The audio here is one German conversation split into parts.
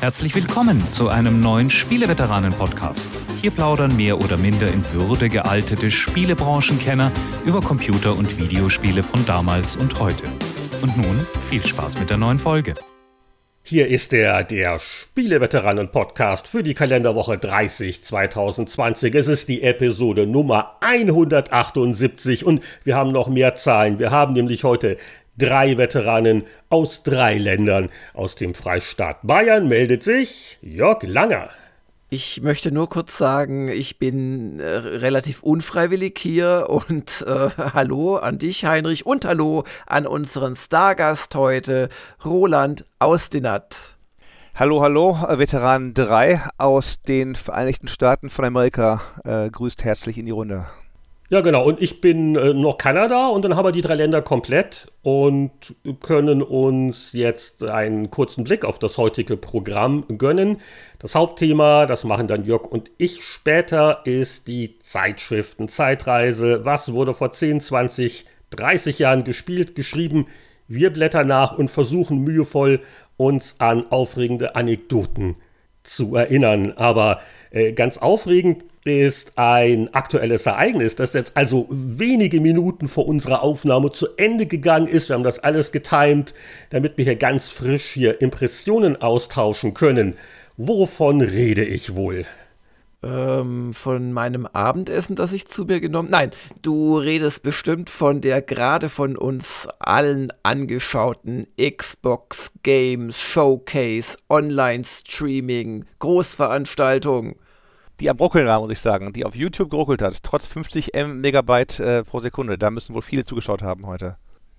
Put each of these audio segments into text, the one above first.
Herzlich willkommen zu einem neuen Spieleveteranen-Podcast. Hier plaudern mehr oder minder in Würde gealtete Spielebranchenkenner über Computer- und Videospiele von damals und heute. Und nun viel Spaß mit der neuen Folge. Hier ist der, der Spieleveteranen-Podcast für die Kalenderwoche 30 2020. Es ist die Episode Nummer 178 und wir haben noch mehr Zahlen. Wir haben nämlich heute drei Veteranen aus drei Ländern. Aus dem Freistaat Bayern meldet sich Jörg Langer. Ich möchte nur kurz sagen, ich bin äh, relativ unfreiwillig hier und äh, hallo an dich, Heinrich, und hallo an unseren Stargast heute, Roland Austinat. Hallo, hallo, Veteran 3 aus den Vereinigten Staaten von Amerika. Äh, grüßt herzlich in die Runde. Ja, genau. Und ich bin äh, noch Kanada und dann haben wir die drei Länder komplett und können uns jetzt einen kurzen Blick auf das heutige Programm gönnen. Das Hauptthema, das machen dann Jörg und ich später, ist die Zeitschriften, Zeitreise. Was wurde vor 10, 20, 30 Jahren gespielt, geschrieben? Wir blättern nach und versuchen mühevoll, uns an aufregende Anekdoten zu erinnern. Aber äh, ganz aufregend ist ein aktuelles Ereignis, das jetzt also wenige Minuten vor unserer Aufnahme zu Ende gegangen ist. Wir haben das alles getimt, damit wir hier ganz frisch hier Impressionen austauschen können. Wovon rede ich wohl? Ähm, von meinem Abendessen, das ich zu mir genommen. Nein, du redest bestimmt von der gerade von uns allen angeschauten Xbox Games Showcase Online Streaming Großveranstaltung die am Ruckeln war, muss ich sagen, die auf YouTube geruckelt hat, trotz 50 M Megabyte äh, pro Sekunde. Da müssen wohl viele zugeschaut haben heute.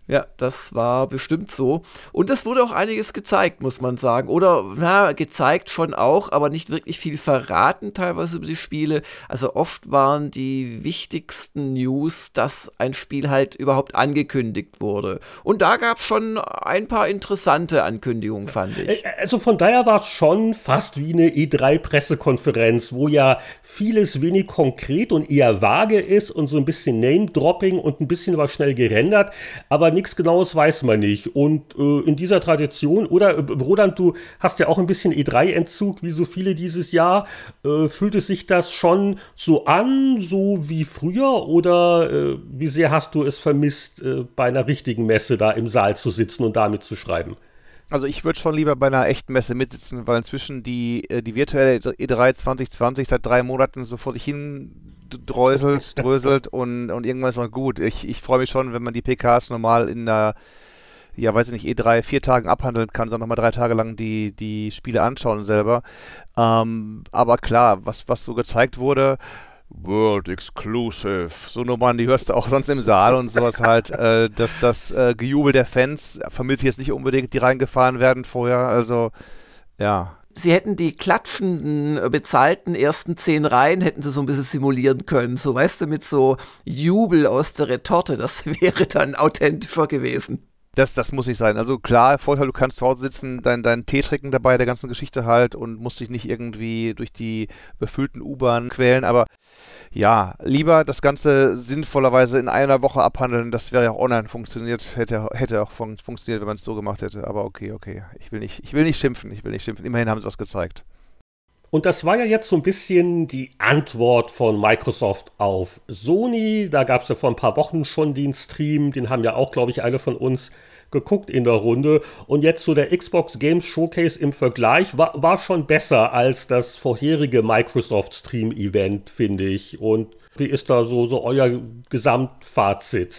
Ja, das war bestimmt so. Und es wurde auch einiges gezeigt, muss man sagen. Oder, na, gezeigt schon auch, aber nicht wirklich viel verraten teilweise über die Spiele. Also oft waren die wichtigsten News, dass ein Spiel halt überhaupt angekündigt wurde. Und da gab es schon ein paar interessante Ankündigungen, fand ich. Also von daher war es schon fast wie eine E3-Pressekonferenz, wo ja vieles wenig konkret und eher vage ist und so ein bisschen Name-Dropping und ein bisschen was schnell gerendert. Aber nichts Genaues weiß man nicht. Und äh, in dieser Tradition, oder äh, Roland, du hast ja auch ein bisschen E3-Entzug, wie so viele dieses Jahr. Äh, fühlt es sich das schon so an, so wie früher? Oder äh, wie sehr hast du es vermisst, äh, bei einer richtigen Messe da im Saal zu sitzen und damit zu schreiben? Also ich würde schon lieber bei einer echten Messe mitsitzen, weil inzwischen die, äh, die virtuelle E3 2020 seit drei Monaten so vor sich hin dräuselt, dröselt und, und irgendwann ist noch gut. Ich, ich freue mich schon, wenn man die PKs normal in der, ja, weiß ich nicht, E3 vier Tagen abhandeln kann, dann nochmal drei Tage lang die, die Spiele anschauen selber. Ähm, aber klar, was, was so gezeigt wurde, World Exclusive. So Nummern, die hörst du auch sonst im Saal und sowas halt. Äh, das das äh, Gejubel der Fans vermisst jetzt nicht unbedingt, die reingefahren werden vorher. Also, ja, sie hätten die klatschenden, äh, bezahlten ersten zehn Reihen, hätten sie so ein bisschen simulieren können. So, weißt du, mit so Jubel aus der Retorte, das wäre dann authentischer gewesen. Das, das muss nicht sein. Also klar, Vorteil, du kannst zu Hause sitzen, deinen dein Tee trinken dabei, der ganzen Geschichte halt und musst dich nicht irgendwie durch die befüllten U-Bahnen quälen, aber ja, lieber das Ganze sinnvollerweise in einer Woche abhandeln. Das wäre ja auch online funktioniert, hätte, hätte auch fun funktioniert, wenn man es so gemacht hätte. Aber okay, okay. Ich will nicht, ich will nicht schimpfen, ich will nicht schimpfen. Immerhin haben sie was gezeigt. Und das war ja jetzt so ein bisschen die Antwort von Microsoft auf Sony. Da gab es ja vor ein paar Wochen schon den Stream, den haben ja auch, glaube ich, alle von uns geguckt in der Runde. Und jetzt so der Xbox Games Showcase im Vergleich war, war schon besser als das vorherige Microsoft Stream Event, finde ich. Und wie ist da so, so euer Gesamtfazit?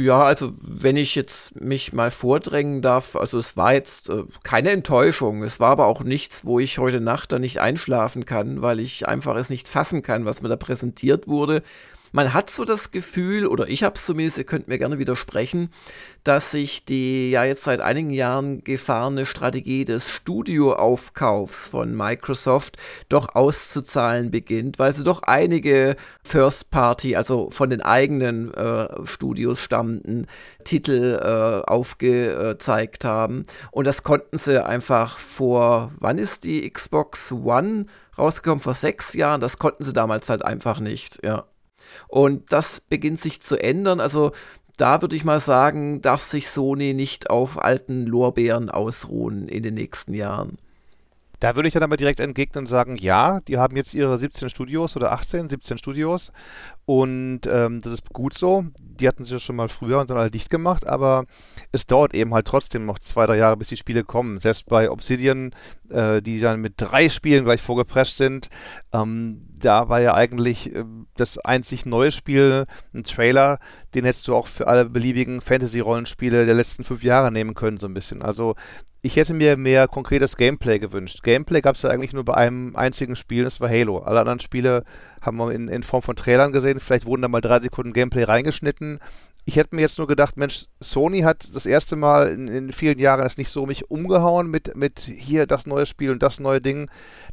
Ja, also wenn ich jetzt mich mal vordrängen darf, also es war jetzt äh, keine Enttäuschung, es war aber auch nichts, wo ich heute Nacht da nicht einschlafen kann, weil ich einfach es nicht fassen kann, was mir da präsentiert wurde man hat so das Gefühl, oder ich habe es zumindest, ihr könnt mir gerne widersprechen, dass sich die ja jetzt seit einigen Jahren gefahrene Strategie des Studioaufkaufs von Microsoft doch auszuzahlen beginnt, weil sie doch einige First Party, also von den eigenen äh, Studios stammenden Titel äh, aufgezeigt haben. Und das konnten sie einfach vor, wann ist die Xbox One rausgekommen? Vor sechs Jahren. Das konnten sie damals halt einfach nicht, ja. Und das beginnt sich zu ändern. Also da würde ich mal sagen, darf sich Sony nicht auf alten Lorbeeren ausruhen in den nächsten Jahren. Da würde ich dann aber direkt entgegnen und sagen, ja, die haben jetzt ihre 17 Studios oder 18, 17 Studios und ähm, das ist gut so. Die hatten sich ja schon mal früher und dann halt dicht gemacht, aber es dauert eben halt trotzdem noch zwei, drei Jahre, bis die Spiele kommen. Selbst bei Obsidian, äh, die dann mit drei Spielen gleich vorgeprescht sind, ähm, da war ja eigentlich äh, das einzig neue Spiel ein Trailer, den hättest du auch für alle beliebigen Fantasy-Rollenspiele der letzten fünf Jahre nehmen können, so ein bisschen. Also ich hätte mir mehr konkretes Gameplay gewünscht. Gameplay gab es ja eigentlich nur bei einem einzigen Spiel, das war Halo. Alle anderen Spiele haben wir in, in Form von Trailern gesehen. Vielleicht wurden da mal drei Sekunden Gameplay reingeschnitten. Ich hätte mir jetzt nur gedacht, Mensch, Sony hat das erste Mal in, in vielen Jahren das nicht so mich umgehauen mit, mit hier das neue Spiel und das neue Ding.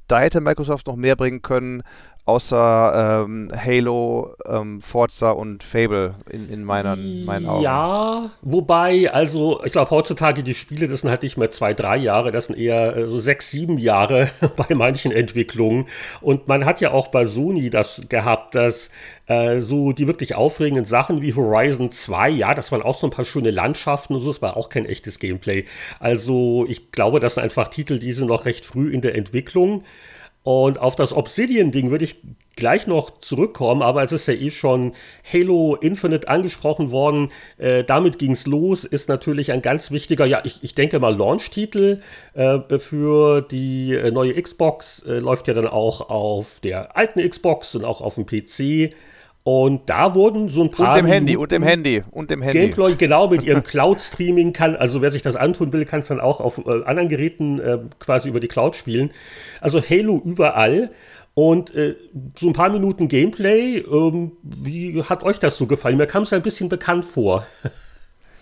Da hätte Microsoft noch mehr bringen können außer ähm, Halo, ähm, Forza und Fable in, in meinen, meinen Augen. Ja, wobei, also ich glaube heutzutage die Spiele, das sind halt nicht mehr zwei, drei Jahre, das sind eher äh, so sechs, sieben Jahre bei manchen Entwicklungen. Und man hat ja auch bei Sony das gehabt, dass äh, so die wirklich aufregenden Sachen wie Horizon 2, ja, das waren auch so ein paar schöne Landschaften und so, das war auch kein echtes Gameplay. Also ich glaube, das sind einfach Titel, die sind noch recht früh in der Entwicklung. Und auf das Obsidian-Ding würde ich gleich noch zurückkommen, aber es ist ja eh schon Halo Infinite angesprochen worden. Äh, damit es los, ist natürlich ein ganz wichtiger, ja, ich, ich denke mal, Launch-Titel äh, für die äh, neue Xbox. Äh, läuft ja dann auch auf der alten Xbox und auch auf dem PC. Und da wurden so ein paar. Und dem Handy, und dem Handy, und dem Handy. Gameplay, genau, mit ihrem Cloud-Streaming kann, also wer sich das antun will, kann es dann auch auf äh, anderen Geräten äh, quasi über die Cloud spielen. Also Halo überall. Und äh, so ein paar Minuten Gameplay, ähm, wie hat euch das so gefallen? Mir kam es ein bisschen bekannt vor.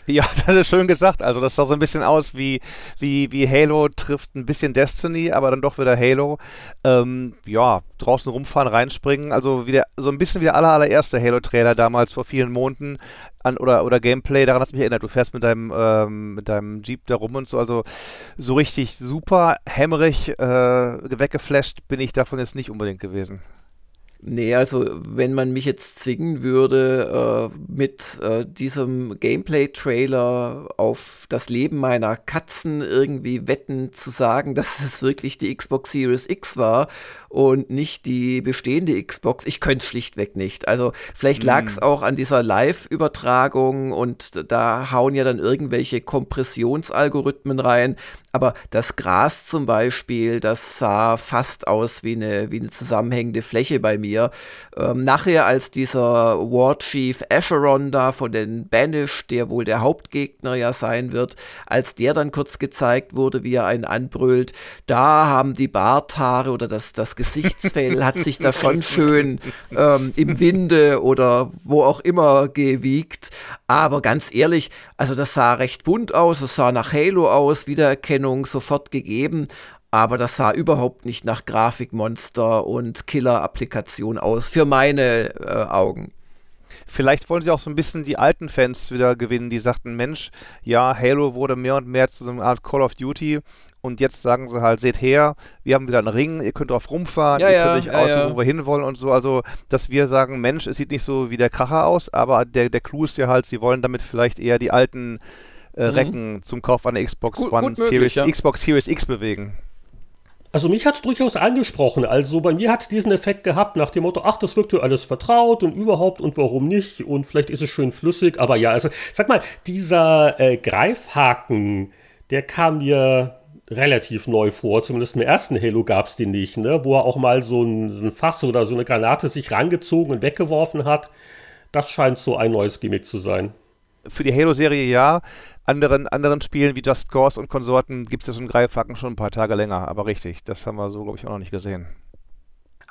Ja, das ist schön gesagt. Also das sah so ein bisschen aus wie, wie, wie Halo trifft ein bisschen Destiny, aber dann doch wieder Halo. Ähm, ja, draußen rumfahren, reinspringen. Also wieder, so ein bisschen wie der aller, allererste Halo-Trailer damals vor vielen Monaten. An, oder, oder Gameplay, daran hat mich erinnert. Du fährst mit deinem, ähm, mit deinem Jeep da rum und so. Also so richtig super hämmerig äh, weggeflasht bin ich davon jetzt nicht unbedingt gewesen. Nee, also wenn man mich jetzt zwingen würde, äh, mit äh, diesem Gameplay-Trailer auf das Leben meiner Katzen irgendwie wetten zu sagen, dass es wirklich die Xbox Series X war und nicht die bestehende Xbox, ich könnte es schlichtweg nicht. Also vielleicht lag es mm. auch an dieser Live-Übertragung und da hauen ja dann irgendwelche Kompressionsalgorithmen rein. Aber das Gras zum Beispiel, das sah fast aus wie eine, wie eine zusammenhängende Fläche bei mir. Ähm, nachher, als dieser War Chief Acheron da von den Banish, der wohl der Hauptgegner ja sein wird, als der dann kurz gezeigt wurde, wie er einen anbrüllt, da haben die Barthaare oder das, das Gesichtsfell hat sich da schon schön ähm, im Winde oder wo auch immer gewiegt. Aber ganz ehrlich, also das sah recht bunt aus, es sah nach Halo aus, Wiedererkennung sofort gegeben. Aber das sah überhaupt nicht nach Grafikmonster und Killer-Applikation aus, für meine äh, Augen. Vielleicht wollen sie auch so ein bisschen die alten Fans wieder gewinnen, die sagten, Mensch, ja, Halo wurde mehr und mehr zu so einer Art Call of Duty und jetzt sagen sie halt, seht her, wir haben wieder einen Ring, ihr könnt drauf rumfahren, ja, ihr könnt euch ja, aussuchen, ja. wo wir hinwollen und so. Also, dass wir sagen, Mensch, es sieht nicht so wie der Kracher aus, aber der, der Clou ist ja halt, sie wollen damit vielleicht eher die alten äh, mhm. Recken zum Kauf einer Xbox gut, One gut möglich, Series, Xbox Series X bewegen. Also mich hat es durchaus angesprochen. Also bei mir hat es diesen Effekt gehabt nach dem Motto, ach, das wirkt dir alles vertraut und überhaupt und warum nicht und vielleicht ist es schön flüssig. Aber ja, also sag mal, dieser äh, Greifhaken, der kam mir relativ neu vor. Zumindest im ersten Halo gab es den nicht, ne? wo er auch mal so ein, ein Fass oder so eine Granate sich rangezogen und weggeworfen hat. Das scheint so ein neues Gimmick zu sein. Für die Halo-Serie ja. Anderen, anderen Spielen wie Just Cause und Konsorten gibt es ja einen Greifhaken schon ein paar Tage länger. Aber richtig, das haben wir so, glaube ich, auch noch nicht gesehen.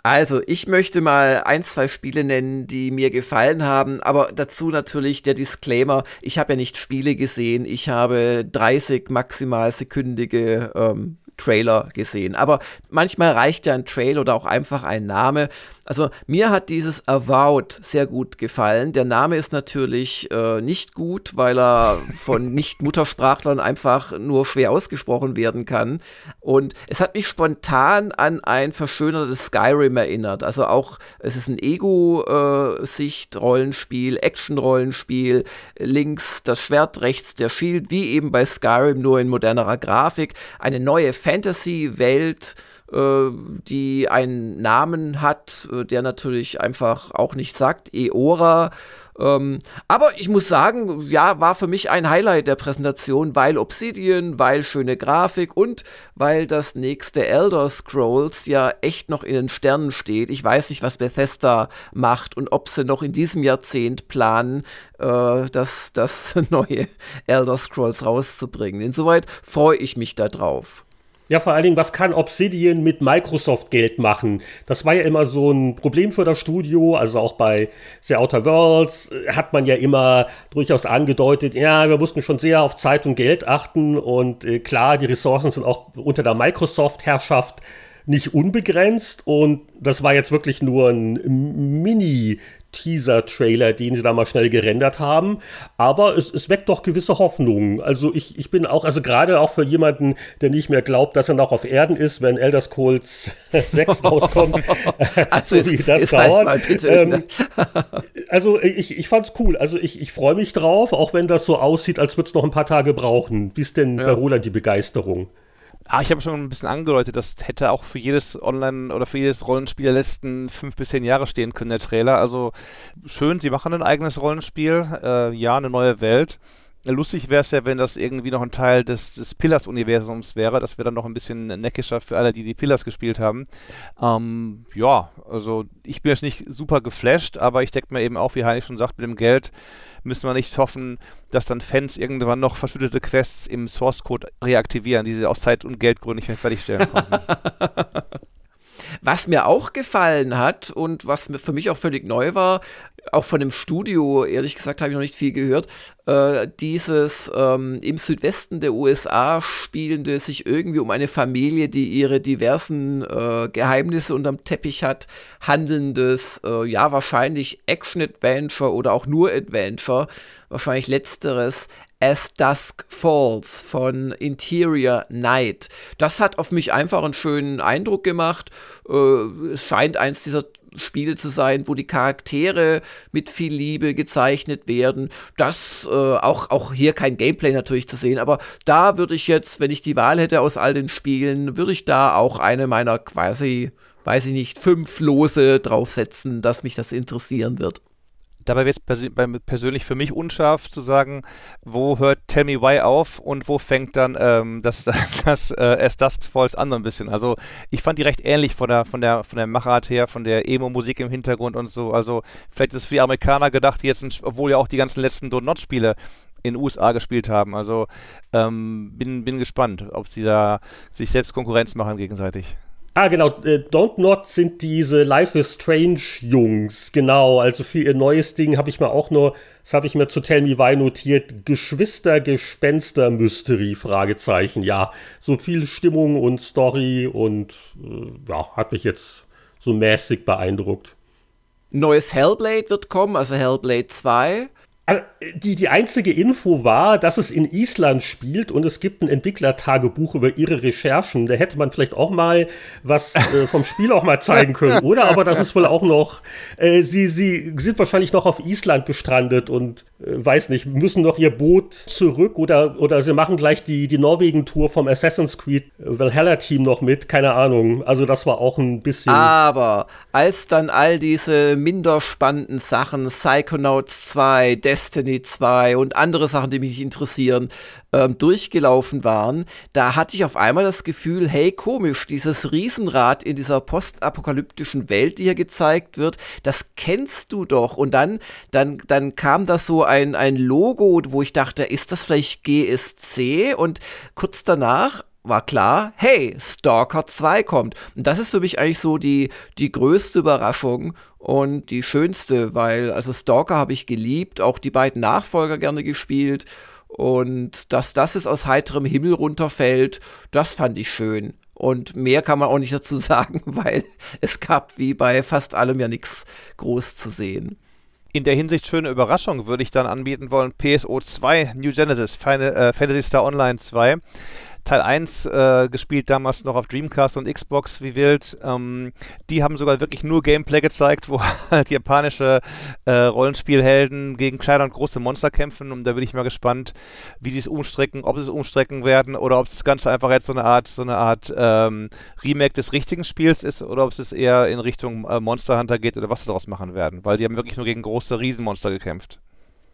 Also, ich möchte mal ein, zwei Spiele nennen, die mir gefallen haben, aber dazu natürlich der Disclaimer, ich habe ja nicht Spiele gesehen, ich habe 30 maximal sekündige ähm, Trailer gesehen. Aber manchmal reicht ja ein Trailer oder auch einfach ein Name. Also mir hat dieses Avowed sehr gut gefallen. Der Name ist natürlich äh, nicht gut, weil er von Nicht-Muttersprachlern einfach nur schwer ausgesprochen werden kann. Und es hat mich spontan an ein verschönertes Skyrim erinnert. Also auch, es ist ein Ego-Sicht-Rollenspiel, Action-Rollenspiel. Links das Schwert, rechts der Shield, wie eben bei Skyrim, nur in modernerer Grafik. Eine neue Fantasy-Welt, äh, die einen Namen hat, äh, der natürlich einfach auch nicht sagt, Eora. Ähm, aber ich muss sagen, ja, war für mich ein Highlight der Präsentation, weil Obsidian, weil schöne Grafik und weil das nächste Elder Scrolls ja echt noch in den Sternen steht. Ich weiß nicht, was Bethesda macht und ob sie noch in diesem Jahrzehnt planen, äh, das, das neue Elder Scrolls rauszubringen. Insoweit freue ich mich darauf. Ja, vor allen Dingen, was kann Obsidian mit Microsoft Geld machen? Das war ja immer so ein Problem für das Studio. Also auch bei The Outer Worlds äh, hat man ja immer durchaus angedeutet, ja, wir mussten schon sehr auf Zeit und Geld achten. Und äh, klar, die Ressourcen sind auch unter der Microsoft-Herrschaft nicht unbegrenzt. Und das war jetzt wirklich nur ein Mini- Teaser-Trailer, den sie da mal schnell gerendert haben. Aber es, es weckt doch gewisse Hoffnungen. Also ich, ich bin auch, also gerade auch für jemanden, der nicht mehr glaubt, dass er noch auf Erden ist, wenn Elder Scrolls 6 rauskommt, also so wie das halt dauert. Halt bitte, ähm, also ich, ich fand's cool. Also ich, ich freue mich drauf, auch wenn das so aussieht, als würde es noch ein paar Tage brauchen. Wie ist denn ja. bei Roland die Begeisterung? Ah, ich habe schon ein bisschen angedeutet, das hätte auch für jedes Online- oder für jedes Rollenspiel der letzten fünf bis zehn Jahre stehen können, der Trailer. Also schön, sie machen ein eigenes Rollenspiel, äh, ja, eine neue Welt. Lustig wäre es ja, wenn das irgendwie noch ein Teil des, des Pillars-Universums wäre. Das wäre dann noch ein bisschen neckischer für alle, die die Pillars gespielt haben. Ähm, ja, also ich bin jetzt nicht super geflasht, aber ich denke mir eben auch, wie Heinrich schon sagt, mit dem Geld müssen wir nicht hoffen, dass dann Fans irgendwann noch verschüttete Quests im Source Code reaktivieren, die sie aus Zeit- und Geldgründen nicht mehr fertigstellen konnten. Was mir auch gefallen hat und was für mich auch völlig neu war, auch von dem Studio, ehrlich gesagt, habe ich noch nicht viel gehört, äh, dieses ähm, im Südwesten der USA spielende, sich irgendwie um eine Familie, die ihre diversen äh, Geheimnisse unterm Teppich hat, handelndes, äh, ja, wahrscheinlich Action-Adventure oder auch nur Adventure, wahrscheinlich letzteres, As Dusk Falls von Interior Night. Das hat auf mich einfach einen schönen Eindruck gemacht. Äh, es scheint eins dieser Spiele zu sein, wo die Charaktere mit viel Liebe gezeichnet werden. Das äh, auch, auch hier kein Gameplay natürlich zu sehen, aber da würde ich jetzt, wenn ich die Wahl hätte aus all den Spielen, würde ich da auch eine meiner quasi, weiß ich nicht, fünf Lose draufsetzen, dass mich das interessieren wird. Dabei wird es persönlich für mich unscharf zu sagen, wo hört Tell Me Why auf und wo fängt dann ähm, das, das äh, As Dusk Falls an so ein bisschen. Also ich fand die recht ähnlich von der, von der, von der Machart her, von der Emo-Musik im Hintergrund und so. Also vielleicht ist es für die Amerikaner gedacht, die jetzt, obwohl ja auch die ganzen letzten Do Not Spiele in den USA gespielt haben. Also ähm, bin, bin gespannt, ob sie da sich selbst Konkurrenz machen gegenseitig. Ah, genau. Äh, Don't Not sind diese Life is Strange Jungs. Genau. Also für ihr neues Ding habe ich mir auch nur, das habe ich mir zu Tell Me Why notiert, Geschwister, Gespenster, Mystery, Fragezeichen. Ja, so viel Stimmung und Story und äh, ja, hat mich jetzt so mäßig beeindruckt. Neues Hellblade wird kommen, also Hellblade 2. Die, die einzige Info war, dass es in Island spielt und es gibt ein Entwicklertagebuch über ihre Recherchen. Da hätte man vielleicht auch mal was äh, vom Spiel auch mal zeigen können, oder? Aber das ist wohl auch noch, äh, sie, sie sind wahrscheinlich noch auf Island gestrandet und äh, weiß nicht, müssen noch ihr Boot zurück oder, oder sie machen gleich die, die Norwegen-Tour vom Assassin's Creed Valhalla-Team noch mit, keine Ahnung. Also das war auch ein bisschen. Aber als dann all diese minder spannenden Sachen, Psychonauts 2, Destiny 2 und andere Sachen, die mich interessieren, ähm, durchgelaufen waren, da hatte ich auf einmal das Gefühl, hey, komisch, dieses Riesenrad in dieser postapokalyptischen Welt, die hier gezeigt wird, das kennst du doch. Und dann, dann, dann kam da so ein, ein Logo, wo ich dachte, ist das vielleicht GSC? Und kurz danach war klar, hey, Stalker 2 kommt. Und das ist für mich eigentlich so die, die größte Überraschung und die schönste, weil, also Stalker habe ich geliebt, auch die beiden Nachfolger gerne gespielt. Und dass das es aus heiterem Himmel runterfällt, das fand ich schön. Und mehr kann man auch nicht dazu sagen, weil es gab wie bei fast allem ja nichts groß zu sehen. In der Hinsicht schöne Überraschung würde ich dann anbieten wollen PSO 2 New Genesis Final, äh, Fantasy Star Online 2 Teil 1 äh, gespielt, damals noch auf Dreamcast und Xbox wie wild. Ähm, die haben sogar wirklich nur Gameplay gezeigt, wo halt japanische äh, Rollenspielhelden gegen kleine und große Monster kämpfen. Und da bin ich mal gespannt, wie sie es umstrecken, ob sie es umstrecken werden oder ob das Ganze einfach jetzt so eine Art, so eine Art ähm, Remake des richtigen Spiels ist oder ob es eher in Richtung äh, Monster Hunter geht oder was sie daraus machen werden. Weil die haben wirklich nur gegen große Riesenmonster gekämpft.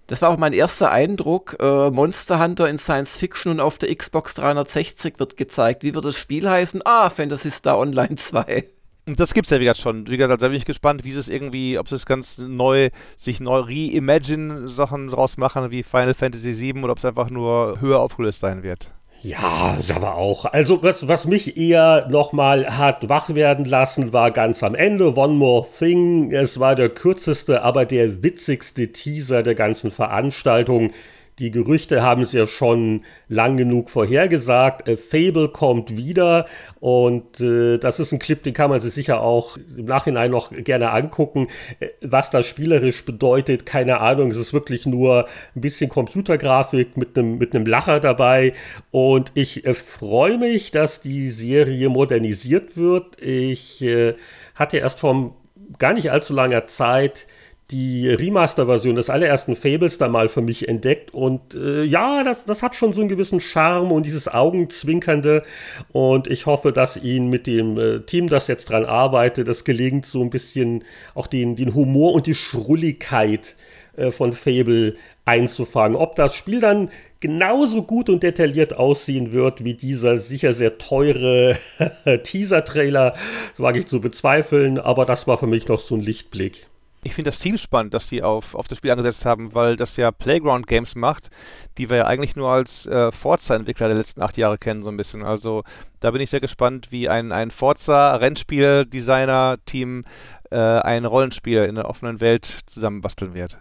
Das war auch mein erster Eindruck. Äh, Monster Hunter in Science Fiction und auf der Xbox 360 wird gezeigt. Wie wird das Spiel heißen? Ah, Fantasy Star Online 2. Und das gibt's ja wie gesagt schon. Wie gesagt, da bin ich gespannt, wie es irgendwie, ob sie es ganz neu, sich neu reimagine Sachen draus machen, wie Final Fantasy VII oder ob es einfach nur höher aufgelöst sein wird. Ja, ist aber auch. Also, was, was mich eher nochmal hat wach werden lassen, war ganz am Ende One More Thing. Es war der kürzeste, aber der witzigste Teaser der ganzen Veranstaltung. Die Gerüchte haben es ja schon lang genug vorhergesagt. Äh, Fable kommt wieder und äh, das ist ein Clip, den kann man sich sicher auch im Nachhinein noch gerne angucken. Äh, was das spielerisch bedeutet, keine Ahnung. Es ist wirklich nur ein bisschen Computergrafik mit einem mit einem Lacher dabei und ich äh, freue mich, dass die Serie modernisiert wird. Ich äh, hatte erst vor gar nicht allzu langer Zeit die Remaster-Version des allerersten Fables da mal für mich entdeckt. Und äh, ja, das, das hat schon so einen gewissen Charme und dieses Augenzwinkernde. Und ich hoffe, dass Ihnen mit dem äh, Team, das jetzt dran arbeitet, es gelingt, so ein bisschen auch den, den Humor und die Schrulligkeit äh, von Fable einzufangen. Ob das Spiel dann genauso gut und detailliert aussehen wird wie dieser sicher sehr teure Teaser-Trailer, das wage ich zu bezweifeln, aber das war für mich noch so ein Lichtblick. Ich finde das Team spannend, dass die auf, auf das Spiel angesetzt haben, weil das ja Playground Games macht, die wir ja eigentlich nur als äh, Forza-Entwickler der letzten acht Jahre kennen, so ein bisschen. Also da bin ich sehr gespannt, wie ein, ein Forza-Rennspiel-Designer-Team äh, ein Rollenspiel in der offenen Welt zusammenbasteln wird.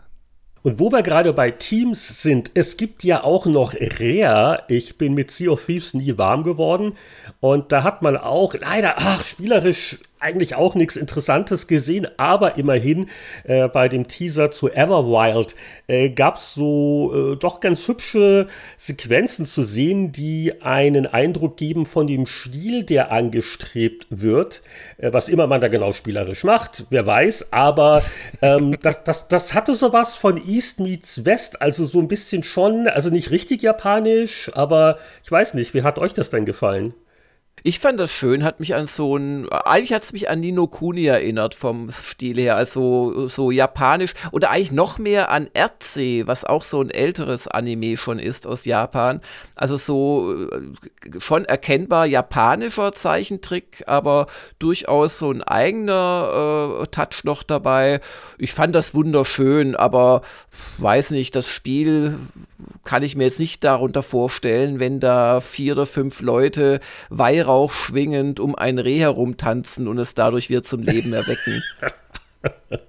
Und wo wir gerade bei Teams sind, es gibt ja auch noch Rare. Ich bin mit Sea of Thieves nie warm geworden. Und da hat man auch leider, ach, spielerisch eigentlich auch nichts Interessantes gesehen, aber immerhin äh, bei dem Teaser zu Everwild äh, gab es so äh, doch ganz hübsche Sequenzen zu sehen, die einen Eindruck geben von dem Stil, der angestrebt wird. Äh, was immer man da genau spielerisch macht, wer weiß, aber ähm, das, das, das hatte sowas von East meets West, also so ein bisschen schon, also nicht richtig japanisch, aber ich weiß nicht, wie hat euch das denn gefallen? Ich fand das schön, hat mich an so ein, eigentlich hat es mich an Nino Kuni erinnert vom Stil her, also so japanisch oder eigentlich noch mehr an Erdsee, was auch so ein älteres Anime schon ist aus Japan. Also so äh, schon erkennbar japanischer Zeichentrick, aber durchaus so ein eigener äh, Touch noch dabei. Ich fand das wunderschön, aber weiß nicht, das Spiel kann ich mir jetzt nicht darunter vorstellen, wenn da vier oder fünf Leute Weihrauch schwingend um ein Reh herumtanzen und es dadurch wieder zum Leben erwecken.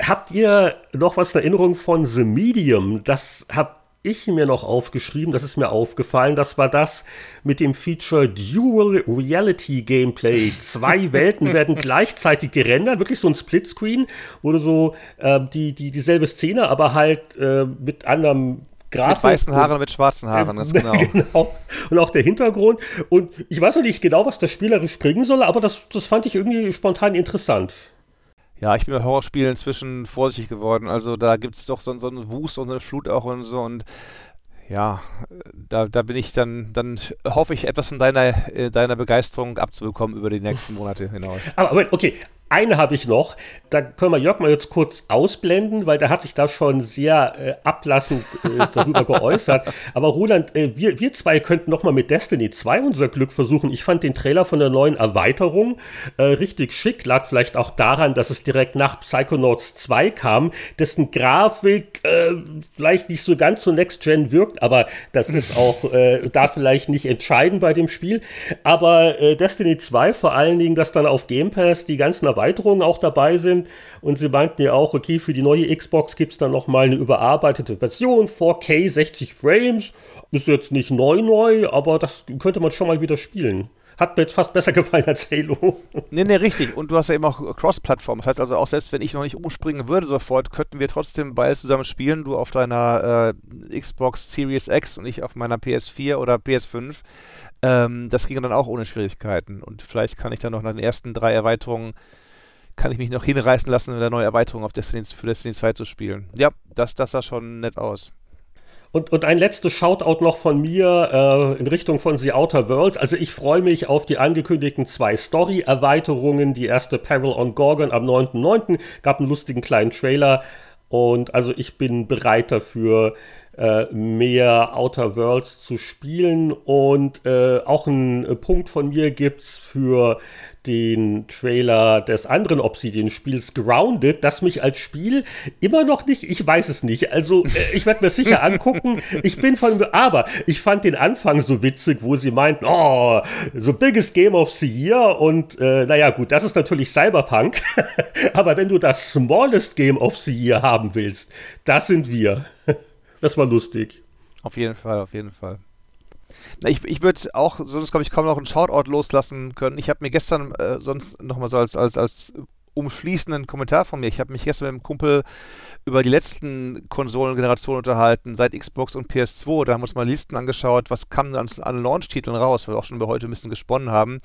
Habt ihr noch was in Erinnerung von The Medium? Das habt ich mir noch aufgeschrieben, das ist mir aufgefallen, das war das mit dem Feature Dual Reality Gameplay. Zwei Welten werden gleichzeitig gerendert, wirklich so ein Splitscreen, wo du so äh, die, die, dieselbe Szene, aber halt äh, mit anderem Grafik. Mit weißen Haaren und mit schwarzen Haaren, das genau. genau. Und auch der Hintergrund. Und ich weiß noch nicht genau, was das spielerisch bringen soll, aber das, das fand ich irgendwie spontan interessant. Ja, ich bin bei Horrorspielen inzwischen vorsichtig geworden. Also da gibt es doch so, so einen Wust und eine Flut auch und so und ja, da, da bin ich dann, dann hoffe ich etwas von deiner, äh, deiner Begeisterung abzubekommen über die nächsten Monate hinaus. Aber okay, eine habe ich noch. Da können wir Jörg mal jetzt kurz ausblenden, weil der hat sich da schon sehr äh, ablassend äh, darüber geäußert. Aber Roland, äh, wir, wir zwei könnten noch mal mit Destiny 2 unser Glück versuchen. Ich fand den Trailer von der neuen Erweiterung äh, richtig schick. Lag vielleicht auch daran, dass es direkt nach Psychonauts 2 kam, dessen Grafik äh, vielleicht nicht so ganz so Next-Gen wirkt, aber das ist auch äh, da vielleicht nicht entscheidend bei dem Spiel. Aber Destiny 2 vor allen Dingen, dass dann auf Game Pass die ganzen Erweiterungen Erweiterungen auch dabei sind. Und sie meinten ja auch, okay, für die neue Xbox gibt es dann nochmal eine überarbeitete Version, 4K 60 Frames. Ist jetzt nicht neu neu, aber das könnte man schon mal wieder spielen. Hat mir jetzt fast besser gefallen als Halo. Nee, nee, richtig. Und du hast ja eben auch Cross-Plattform. Das heißt also, auch selbst wenn ich noch nicht umspringen würde sofort, könnten wir trotzdem beide zusammen spielen. Du auf deiner äh, Xbox Series X und ich auf meiner PS4 oder PS5. Ähm, das ging dann auch ohne Schwierigkeiten. Und vielleicht kann ich dann noch nach den ersten drei Erweiterungen, kann ich mich noch hinreißen lassen, eine neue Erweiterung auf Destiny, für Destiny 2 zu spielen. Ja, das, das sah schon nett aus. Und, und ein letztes Shoutout noch von mir äh, in Richtung von The Outer Worlds. Also ich freue mich auf die angekündigten zwei Story-Erweiterungen. Die erste Peril on Gorgon am 9.9. gab einen lustigen kleinen Trailer. Und also ich bin bereit dafür, äh, mehr Outer Worlds zu spielen. Und äh, auch ein Punkt von mir gibt es für den Trailer des anderen Obsidian-Spiels Grounded, das mich als Spiel immer noch nicht, ich weiß es nicht, also äh, ich werde mir sicher angucken, ich bin von, aber ich fand den Anfang so witzig, wo sie meinten, oh, so biggest game of the year und äh, naja gut, das ist natürlich Cyberpunk, aber wenn du das smallest game of the year haben willst, das sind wir. Das war lustig. Auf jeden Fall, auf jeden Fall. Na, ich ich würde auch sonst, glaube ich, kaum noch einen Shoutout loslassen können. Ich habe mir gestern äh, sonst nochmal so als, als, als umschließenden Kommentar von mir. Ich habe mich gestern mit einem Kumpel über die letzten Konsolengenerationen unterhalten, seit Xbox und PS2. Da haben wir uns mal Listen angeschaut, was kam an, an Launch-Titeln raus, weil wir auch schon über heute ein bisschen gesponnen haben.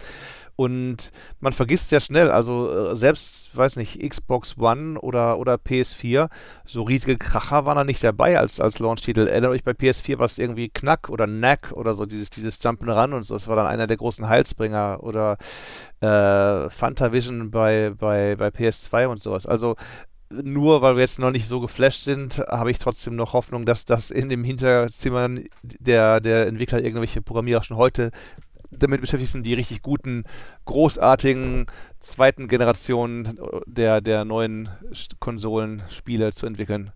Und man vergisst sehr schnell, also äh, selbst, weiß nicht, Xbox One oder, oder PS4, so riesige Kracher waren da nicht dabei als, als Launch-Titel. Erinnert euch bei PS4 war es irgendwie Knack oder Knack oder so, dieses, dieses Jump'n'Run und so, das war dann einer der großen Heilsbringer oder äh, Fantavision bei, bei, bei PS2 und sowas. Also nur weil wir jetzt noch nicht so geflasht sind, habe ich trotzdem noch Hoffnung, dass das in dem Hinterzimmer der, der Entwickler irgendwelche Programmierer schon heute damit beschäftigt sind, die richtig guten, großartigen zweiten Generationen der, der neuen Konsolenspiele zu entwickeln.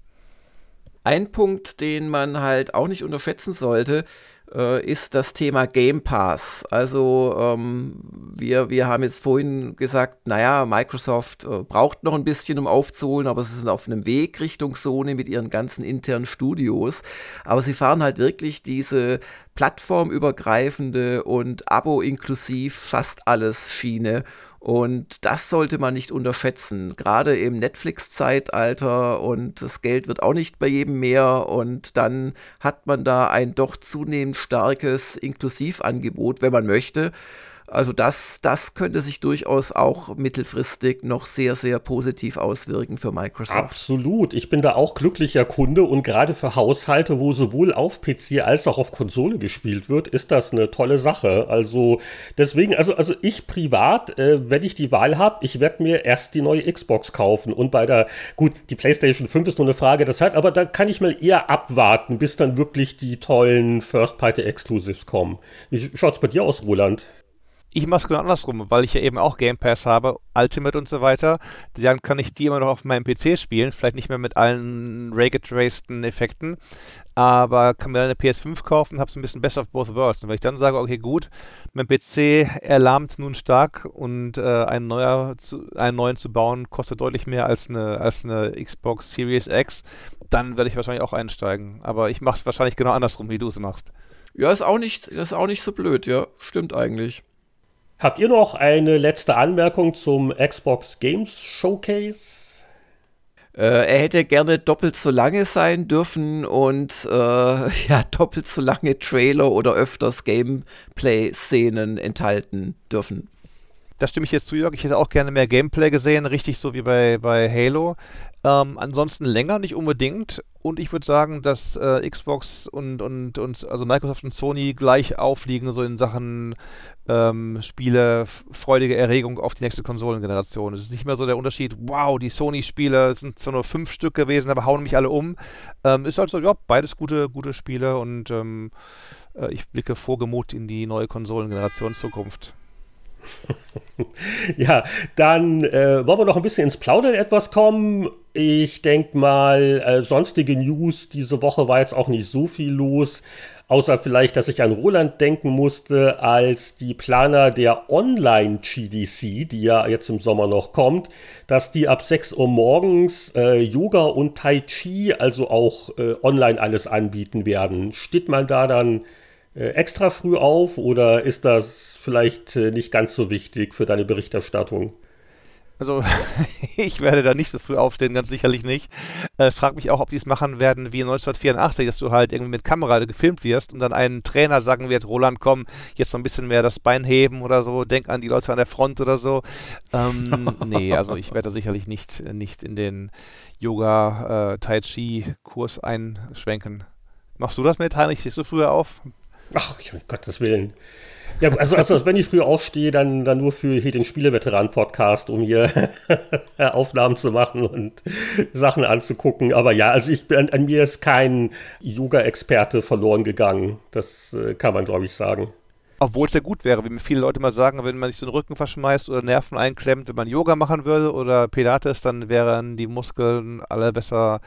Ein Punkt, den man halt auch nicht unterschätzen sollte, äh, ist das Thema Game Pass. Also ähm, wir, wir haben jetzt vorhin gesagt, naja, Microsoft äh, braucht noch ein bisschen, um aufzuholen, aber sie sind auf einem Weg Richtung Sony mit ihren ganzen internen Studios. Aber sie fahren halt wirklich diese plattformübergreifende und Abo inklusiv fast alles Schiene. Und das sollte man nicht unterschätzen, gerade im Netflix-Zeitalter und das Geld wird auch nicht bei jedem mehr und dann hat man da ein doch zunehmend starkes Inklusivangebot, wenn man möchte. Also das, das könnte sich durchaus auch mittelfristig noch sehr, sehr positiv auswirken für Microsoft. Absolut. Ich bin da auch glücklicher Kunde und gerade für Haushalte, wo sowohl auf PC als auch auf Konsole gespielt wird, ist das eine tolle Sache. Also deswegen, also, also ich privat, äh, wenn ich die Wahl habe, ich werde mir erst die neue Xbox kaufen und bei der, gut, die PlayStation 5 ist nur eine Frage der Zeit, aber da kann ich mal eher abwarten, bis dann wirklich die tollen First-Party-Exclusives kommen. Wie schaut es bei dir aus, Roland? Ich mache es genau andersrum, weil ich ja eben auch Game Pass habe, Ultimate und so weiter. Dann kann ich die immer noch auf meinem PC spielen, vielleicht nicht mehr mit allen Ray-getraceden Effekten, aber kann mir eine PS5 kaufen, habe es ein bisschen besser of both worlds. Und wenn ich dann sage, okay, gut, mein PC erlahmt nun stark und äh, einen, neuer zu, einen neuen zu bauen kostet deutlich mehr als eine, als eine Xbox Series X, dann werde ich wahrscheinlich auch einsteigen. Aber ich mache es wahrscheinlich genau andersrum, wie du es machst. Ja, ist auch nicht, ist auch nicht so blöd, ja. Stimmt eigentlich. Habt ihr noch eine letzte Anmerkung zum Xbox Games Showcase? Äh, er hätte gerne doppelt so lange sein dürfen und äh, ja, doppelt so lange Trailer oder öfters Gameplay-Szenen enthalten dürfen. Da stimme ich jetzt zu, Jörg. Ich hätte auch gerne mehr Gameplay gesehen, richtig so wie bei, bei Halo. Ähm, ansonsten länger nicht unbedingt. Und ich würde sagen, dass äh, Xbox und, und, und also Microsoft und Sony gleich aufliegen, so in Sachen ähm, Spiele, freudige Erregung auf die nächste Konsolengeneration. Es ist nicht mehr so der Unterschied, wow, die Sony-Spiele sind zwar nur fünf Stück gewesen, aber hauen mich alle um. Ähm, ist halt so, ja, beides gute, gute Spiele und ähm, äh, ich blicke frohgemut in die neue Konsolengeneration Zukunft. ja, dann äh, wollen wir noch ein bisschen ins Plaudern etwas kommen. Ich denke mal, äh, sonstige News diese Woche war jetzt auch nicht so viel los. Außer vielleicht, dass ich an Roland denken musste, als die Planer der Online-GDC, die ja jetzt im Sommer noch kommt, dass die ab 6 Uhr morgens äh, Yoga und Tai Chi, also auch äh, online alles anbieten werden. Steht man da dann äh, extra früh auf oder ist das vielleicht äh, nicht ganz so wichtig für deine Berichterstattung? Also ich werde da nicht so früh aufstehen, ganz sicherlich nicht. Äh, frag mich auch, ob die es machen werden wie 1984, dass du halt irgendwie mit Kamera gefilmt wirst und dann ein Trainer sagen wird, Roland, komm, jetzt noch ein bisschen mehr das Bein heben oder so, denk an die Leute an der Front oder so. Ähm, nee, also ich werde da sicherlich nicht, nicht in den Yoga-Tai äh, Chi-Kurs einschwenken. Machst du das mit, Heinrich? Stehst du früher auf? Ach, um Gottes Willen. Ja, also, also wenn ich früh aufstehe, dann, dann nur für hier den Spieleveteran-Podcast, um hier Aufnahmen zu machen und Sachen anzugucken. Aber ja, also ich bin, an mir ist kein Yoga-Experte verloren gegangen. Das äh, kann man, glaube ich, sagen. Obwohl es ja gut wäre, wie mir viele Leute mal sagen, wenn man sich so den Rücken verschmeißt oder Nerven einklemmt, wenn man Yoga machen würde oder Pilates, dann wären die Muskeln alle besser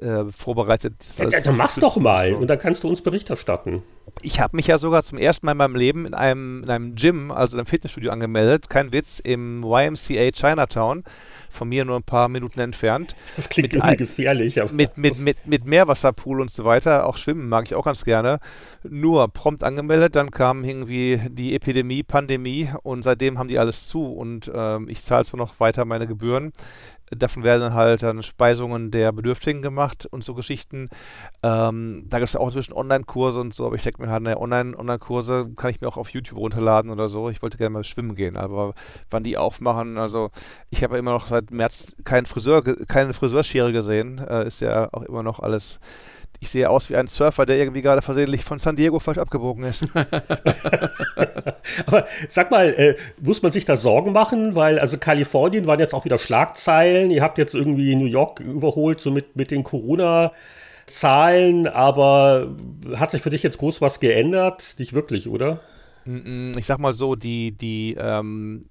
äh, vorbereitet. Ja, dann mach's doch mal so. und dann kannst du uns Bericht erstatten. Ich habe mich ja sogar zum ersten Mal in meinem Leben in einem, in einem Gym, also einem Fitnessstudio angemeldet, kein Witz, im YMCA Chinatown, von mir nur ein paar Minuten entfernt. Das klingt mit irgendwie gefährlich. Aber mit, mit, mit, mit Meerwasserpool und so weiter, auch Schwimmen mag ich auch ganz gerne. Nur prompt angemeldet, dann kam irgendwie die Epidemie, Pandemie und seitdem haben die alles zu und ähm, ich zahle zwar noch weiter meine Gebühren, Davon werden halt dann Speisungen der Bedürftigen gemacht und so Geschichten. Ähm, da gibt es auch inzwischen Online-Kurse und so, aber ich denke mir halt, naja, Online-Kurse -Online kann ich mir auch auf YouTube runterladen oder so. Ich wollte gerne mal schwimmen gehen, aber wann die aufmachen, also ich habe ja immer noch seit März keinen Friseur, keine Friseurschere gesehen. Äh, ist ja auch immer noch alles ich sehe aus wie ein Surfer, der irgendwie gerade versehentlich von San Diego falsch abgebogen ist. Aber sag mal, äh, muss man sich da Sorgen machen? Weil, also Kalifornien waren jetzt auch wieder Schlagzeilen. Ihr habt jetzt irgendwie New York überholt, so mit, mit den Corona-Zahlen. Aber hat sich für dich jetzt groß was geändert? Nicht wirklich, oder? Ich sag mal so, die, die ähm,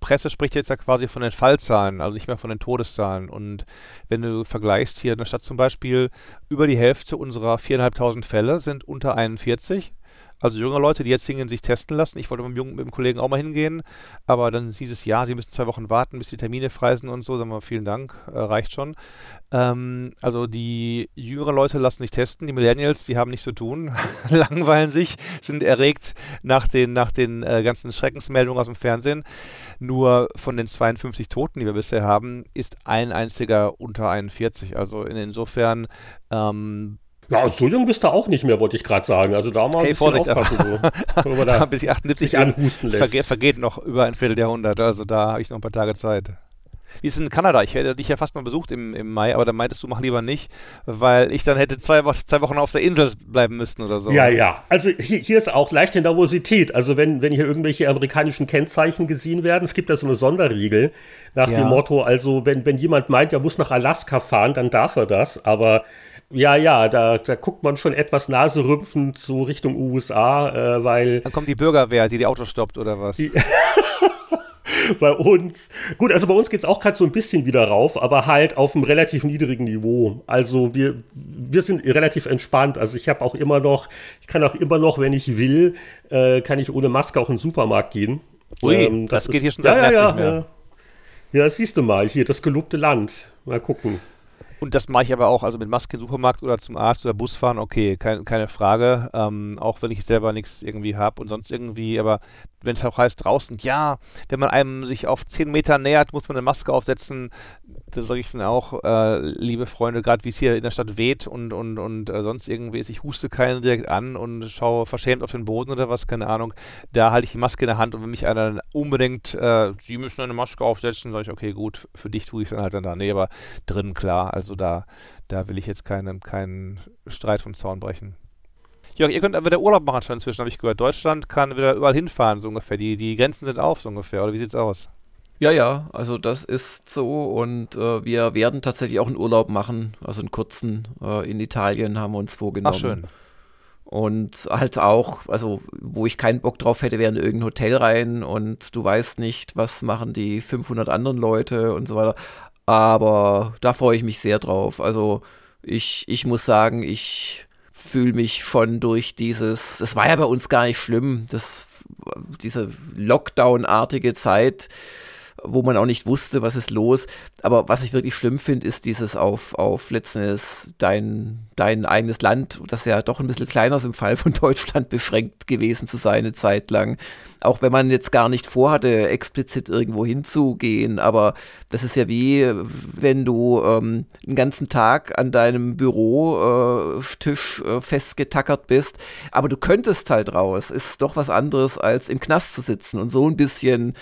Presse spricht jetzt ja quasi von den Fallzahlen, also nicht mehr von den Todeszahlen. Und wenn du vergleichst hier in der Stadt zum Beispiel, über die Hälfte unserer 4.500 Fälle sind unter 41. Also junge Leute, die jetzt hingehen, sich testen lassen. Ich wollte mit dem, Jungen, mit dem Kollegen auch mal hingehen, aber dann hieß es, ja, sie müssen zwei Wochen warten, bis die Termine frei sind und so. Sagen wir, vielen Dank, äh, reicht schon. Ähm, also die jüngeren Leute lassen sich testen, die Millennials, die haben nichts zu tun, langweilen sich, sind erregt nach den, nach den äh, ganzen Schreckensmeldungen aus dem Fernsehen. Nur von den 52 Toten, die wir bisher haben, ist ein einziger unter 41. Also in, insofern ähm, ja, so jung bist du auch nicht mehr, wollte ich gerade sagen. Also da mal hey, ein bisschen Vorsicht, aufpassen, so. da bis ich 78 sich anhusten lässt. Vergeht, vergeht noch über ein Vierteljahrhundert, also da habe ich noch ein paar Tage Zeit. Wie ist es in Kanada? Ich hätte dich ja fast mal besucht im, im Mai, aber da meintest du, mach lieber nicht, weil ich dann hätte zwei, zwei Wochen auf der Insel bleiben müssen oder so. Ja, ja. Also hier, hier ist auch leichte Nervosität. Also wenn, wenn hier irgendwelche amerikanischen Kennzeichen gesehen werden, es gibt ja so eine Sonderregel nach ja. dem Motto, also wenn, wenn jemand meint, er muss nach Alaska fahren, dann darf er das, aber ja, ja, da, da guckt man schon etwas naserümpfend so Richtung USA, äh, weil. Dann kommt die Bürgerwehr, die die Autos stoppt oder was? bei uns. Gut, also bei uns geht es auch gerade so ein bisschen wieder rauf, aber halt auf einem relativ niedrigen Niveau. Also wir, wir sind relativ entspannt. Also ich habe auch immer noch, ich kann auch immer noch, wenn ich will, äh, kann ich ohne Maske auch in den Supermarkt gehen. Ui, ähm, das, das geht hier schon seit ja, ja, ja, mehr. Ja, das siehst du mal, hier das gelobte Land. Mal gucken. Und das mache ich aber auch, also mit Maske im Supermarkt oder zum Arzt oder Bus fahren, okay, kein, keine Frage. Ähm, auch wenn ich selber nichts irgendwie habe und sonst irgendwie, aber wenn es auch heißt draußen, ja, wenn man einem sich auf 10 Meter nähert, muss man eine Maske aufsetzen. Da sage ich dann auch, äh, liebe Freunde, gerade wie es hier in der Stadt weht und, und, und äh, sonst irgendwie ist, ich huste keinen direkt an und schaue verschämt auf den Boden oder was, keine Ahnung. Da halte ich die Maske in der Hand und wenn mich einer unbedingt, äh, Sie müssen eine Maske aufsetzen, sage ich, okay, gut, für dich tue ich es dann halt dann da. Nee, aber drinnen klar, also da, da will ich jetzt keinen, keinen Streit vom Zaun brechen. Jörg, ihr könnt aber wieder Urlaub machen schon inzwischen, habe ich gehört. Deutschland kann wieder überall hinfahren, so ungefähr. Die, die Grenzen sind auf, so ungefähr. Oder wie sieht's aus? Ja, ja, also das ist so und äh, wir werden tatsächlich auch einen Urlaub machen, also einen kurzen äh, in Italien haben wir uns vorgenommen. Ach, schön. Und halt auch, also wo ich keinen Bock drauf hätte, wäre in irgendein Hotel rein und du weißt nicht, was machen die 500 anderen Leute und so weiter. Aber da freue ich mich sehr drauf. Also ich, ich muss sagen, ich fühle mich schon durch dieses, es war ja bei uns gar nicht schlimm, das, diese Lockdown-artige Zeit, wo man auch nicht wusste, was ist los. Aber was ich wirklich schlimm finde, ist dieses auf, auf letztens dein, dein eigenes Land, das ja doch ein bisschen kleiner ist im Fall von Deutschland beschränkt gewesen zu sein, eine Zeit lang. Auch wenn man jetzt gar nicht vorhatte, explizit irgendwo hinzugehen. Aber das ist ja wie, wenn du ähm, einen ganzen Tag an deinem Bürotisch äh, äh, festgetackert bist. Aber du könntest halt raus. Ist doch was anderes, als im Knast zu sitzen und so ein bisschen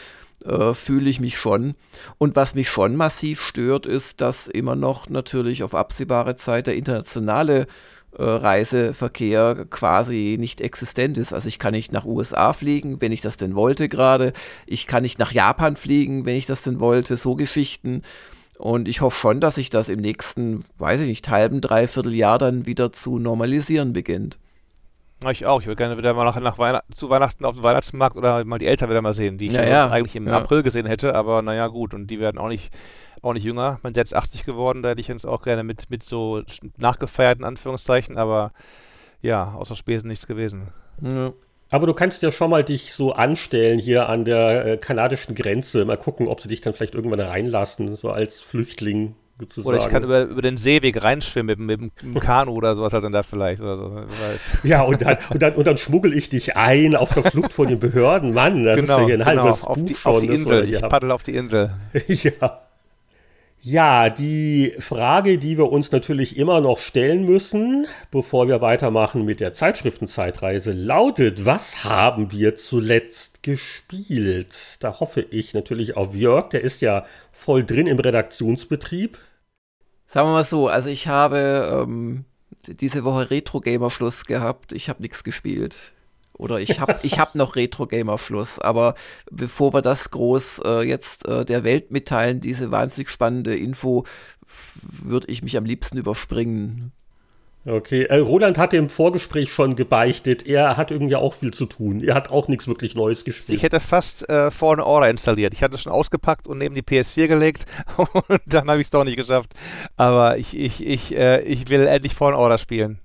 äh, fühle ich mich schon. Und was mich schon massiv stört, ist, dass immer noch natürlich auf absehbare Zeit der internationale äh, Reiseverkehr quasi nicht existent ist. Also ich kann nicht nach USA fliegen, wenn ich das denn wollte gerade. Ich kann nicht nach Japan fliegen, wenn ich das denn wollte. So Geschichten. Und ich hoffe schon, dass sich das im nächsten, weiß ich nicht, halben, dreiviertel Jahr dann wieder zu normalisieren beginnt. Ich auch. Ich würde gerne wieder mal nach, nach Weihnachten, zu Weihnachten auf dem Weihnachtsmarkt oder mal die Eltern wieder mal sehen, die ich ja, ja. eigentlich im ja. April gesehen hätte. Aber naja, gut. Und die werden auch nicht, auch nicht jünger. Mein Dad ist 80 geworden, da hätte ich uns auch gerne mit, mit so nachgefeiert, in Anführungszeichen. Aber ja, außer Spesen nichts gewesen. Ja. Aber du kannst ja schon mal dich so anstellen hier an der äh, kanadischen Grenze. Mal gucken, ob sie dich dann vielleicht irgendwann reinlassen, so als Flüchtling sozusagen. Oder ich kann über, über den Seeweg reinschwimmen mit, mit, einem Kanu oder sowas halt dann da vielleicht. Oder so, ja, und dann, und, dann, und dann schmuggel ich dich ein auf der Flucht vor den Behörden. Mann, das genau, ist ja hier ein genau. halbes auf Buch die, schon. Auf die Insel. Ich paddel auf die Insel. ja. Ja, die Frage, die wir uns natürlich immer noch stellen müssen, bevor wir weitermachen mit der Zeitschriftenzeitreise, lautet, was haben wir zuletzt gespielt? Da hoffe ich natürlich auf Jörg, der ist ja voll drin im Redaktionsbetrieb. Sagen wir mal so, also ich habe ähm, diese Woche Retro-Gamer-Schluss gehabt. Ich habe nichts gespielt. Oder ich habe ich hab noch Retro-Gamer-Schluss. Aber bevor wir das groß äh, jetzt äh, der Welt mitteilen, diese wahnsinnig spannende Info, würde ich mich am liebsten überspringen. Okay, äh, Roland hatte im Vorgespräch schon gebeichtet, er hat irgendwie auch viel zu tun. Er hat auch nichts wirklich Neues gespielt. Ich hätte fast äh, vorne Order installiert. Ich hatte es schon ausgepackt und neben die PS4 gelegt und dann habe ich es doch nicht geschafft. Aber ich, ich, ich, äh, ich will endlich vorne Order spielen.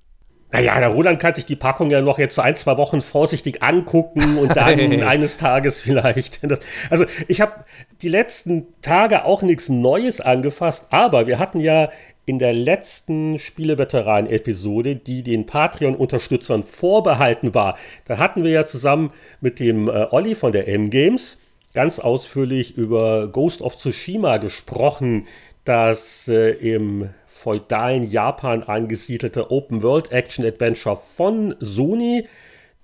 Naja, der Roland kann sich die Packung ja noch jetzt so ein, zwei Wochen vorsichtig angucken und dann eines Tages vielleicht. Also ich habe die letzten Tage auch nichts Neues angefasst, aber wir hatten ja in der letzten Spieleveteranen-Episode, die den Patreon-Unterstützern vorbehalten war, da hatten wir ja zusammen mit dem äh, Olli von der M-Games ganz ausführlich über Ghost of Tsushima gesprochen, das äh, im feudalen Japan angesiedelte Open-World-Action-Adventure von Sony.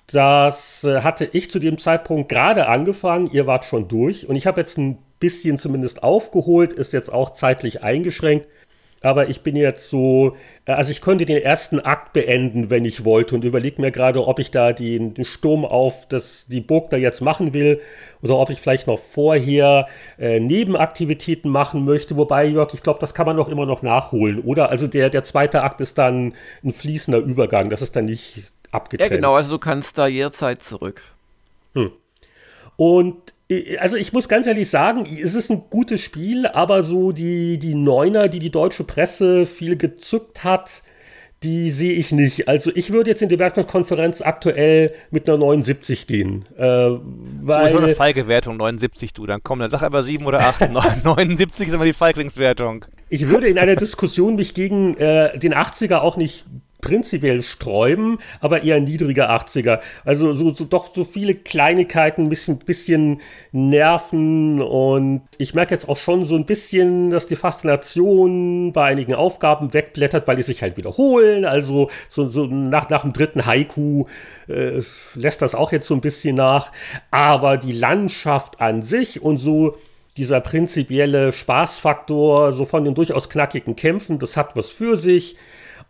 Das äh, hatte ich zu dem Zeitpunkt gerade angefangen, ihr wart schon durch. Und ich habe jetzt ein bisschen zumindest aufgeholt, ist jetzt auch zeitlich eingeschränkt aber ich bin jetzt so, äh, also ich könnte den ersten Akt beenden, wenn ich wollte und überlege mir gerade, ob ich da den, den, Sturm auf das, die Burg da jetzt machen will oder ob ich vielleicht noch vorher äh, Nebenaktivitäten machen möchte. Wobei, Jörg, ich glaube, das kann man doch immer noch nachholen, oder? Also der, der zweite Akt ist dann ein fließender Übergang, das ist dann nicht abgetrennt. Ja, genau, also du kannst da jederzeit zurück. Hm. Und also ich muss ganz ehrlich sagen, es ist ein gutes Spiel, aber so die, die Neuner, die die deutsche Presse viel gezückt hat, die sehe ich nicht. Also ich würde jetzt in die Wertungskonferenz aktuell mit einer 79 gehen. Äh, weil oh, eine Feige-Wertung, 79 du. Dann komm, dann sag aber 7 oder 8. 79 ist immer die Feiglingswertung. Ich würde in einer Diskussion mich gegen äh, den 80er auch nicht prinzipiell sträuben, aber eher niedriger 80er. Also so, so doch so viele Kleinigkeiten, ein bisschen, bisschen nerven und ich merke jetzt auch schon so ein bisschen, dass die Faszination bei einigen Aufgaben wegblättert, weil die sich halt wiederholen. Also so, so nach, nach dem dritten Haiku äh, lässt das auch jetzt so ein bisschen nach. Aber die Landschaft an sich und so dieser prinzipielle Spaßfaktor, so von den durchaus knackigen Kämpfen, das hat was für sich.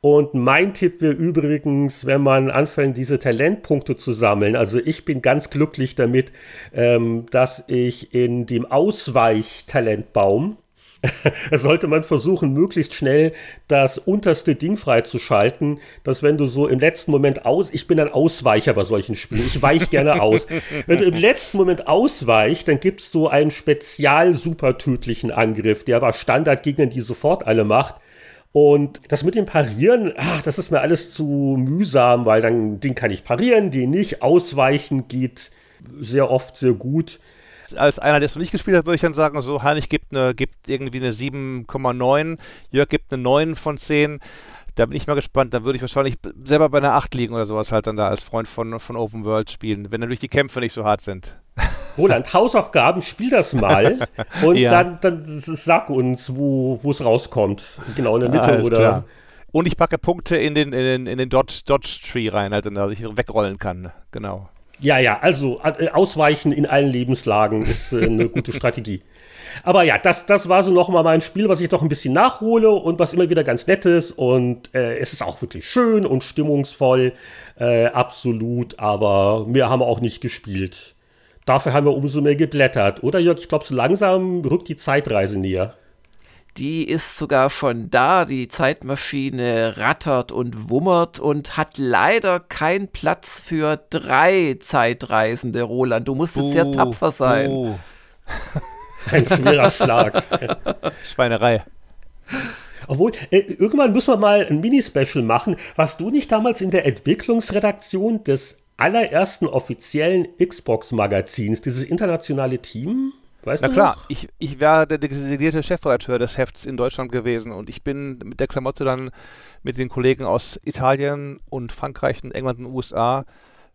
Und mein Tipp wäre übrigens, wenn man anfängt, diese Talentpunkte zu sammeln. Also ich bin ganz glücklich damit, ähm, dass ich in dem Ausweichtalentbaum sollte man versuchen, möglichst schnell das unterste Ding freizuschalten, dass wenn du so im letzten Moment aus, ich bin ein Ausweicher bei solchen Spielen, ich weiche gerne aus. Wenn du im letzten Moment ausweichst, dann gibt es so einen spezial super tödlichen Angriff, der aber Standardgegnern die sofort alle macht. Und das mit dem Parieren, ach, das ist mir alles zu mühsam, weil dann den kann ich parieren, den nicht. Ausweichen geht sehr oft sehr gut. Als einer, der es noch nicht gespielt hat, würde ich dann sagen, so Heinrich gibt, eine, gibt irgendwie eine 7,9, Jörg gibt eine 9 von 10. Da bin ich mal gespannt. Da würde ich wahrscheinlich selber bei einer 8 liegen oder sowas halt dann da als Freund von, von Open World spielen, wenn natürlich die Kämpfe nicht so hart sind. Roland, Hausaufgaben, spiel das mal und ja. dann, dann sag uns, wo es rauskommt. Genau in der Mitte Alles oder. Klar. Und ich packe Punkte in den, in den, in den Dodge, Dodge Tree rein, halt, dass ich wegrollen kann. Genau. Ja, ja, also äh, ausweichen in allen Lebenslagen ist äh, eine gute Strategie. Aber ja, das, das war so nochmal mein Spiel, was ich doch ein bisschen nachhole und was immer wieder ganz nett ist. Und äh, es ist auch wirklich schön und stimmungsvoll, äh, absolut. Aber mehr haben wir auch nicht gespielt. Dafür haben wir umso mehr geblättert. Oder Jörg, ich glaube, so langsam rückt die Zeitreise näher. Die ist sogar schon da. Die Zeitmaschine rattert und wummert und hat leider keinen Platz für drei Zeitreisende, Roland. Du musst jetzt sehr tapfer sein. Uh. Ein schwerer Schlag. Schweinerei. Obwohl, äh, irgendwann müssen wir mal ein Mini-Special machen. Warst du nicht damals in der Entwicklungsredaktion des allerersten offiziellen Xbox-Magazins, dieses internationale Team? Weißt Na klar, noch? ich, ich wäre der designierte Chefredakteur des Hefts in Deutschland gewesen und ich bin mit der Klamotte dann mit den Kollegen aus Italien und Frankreich und England und USA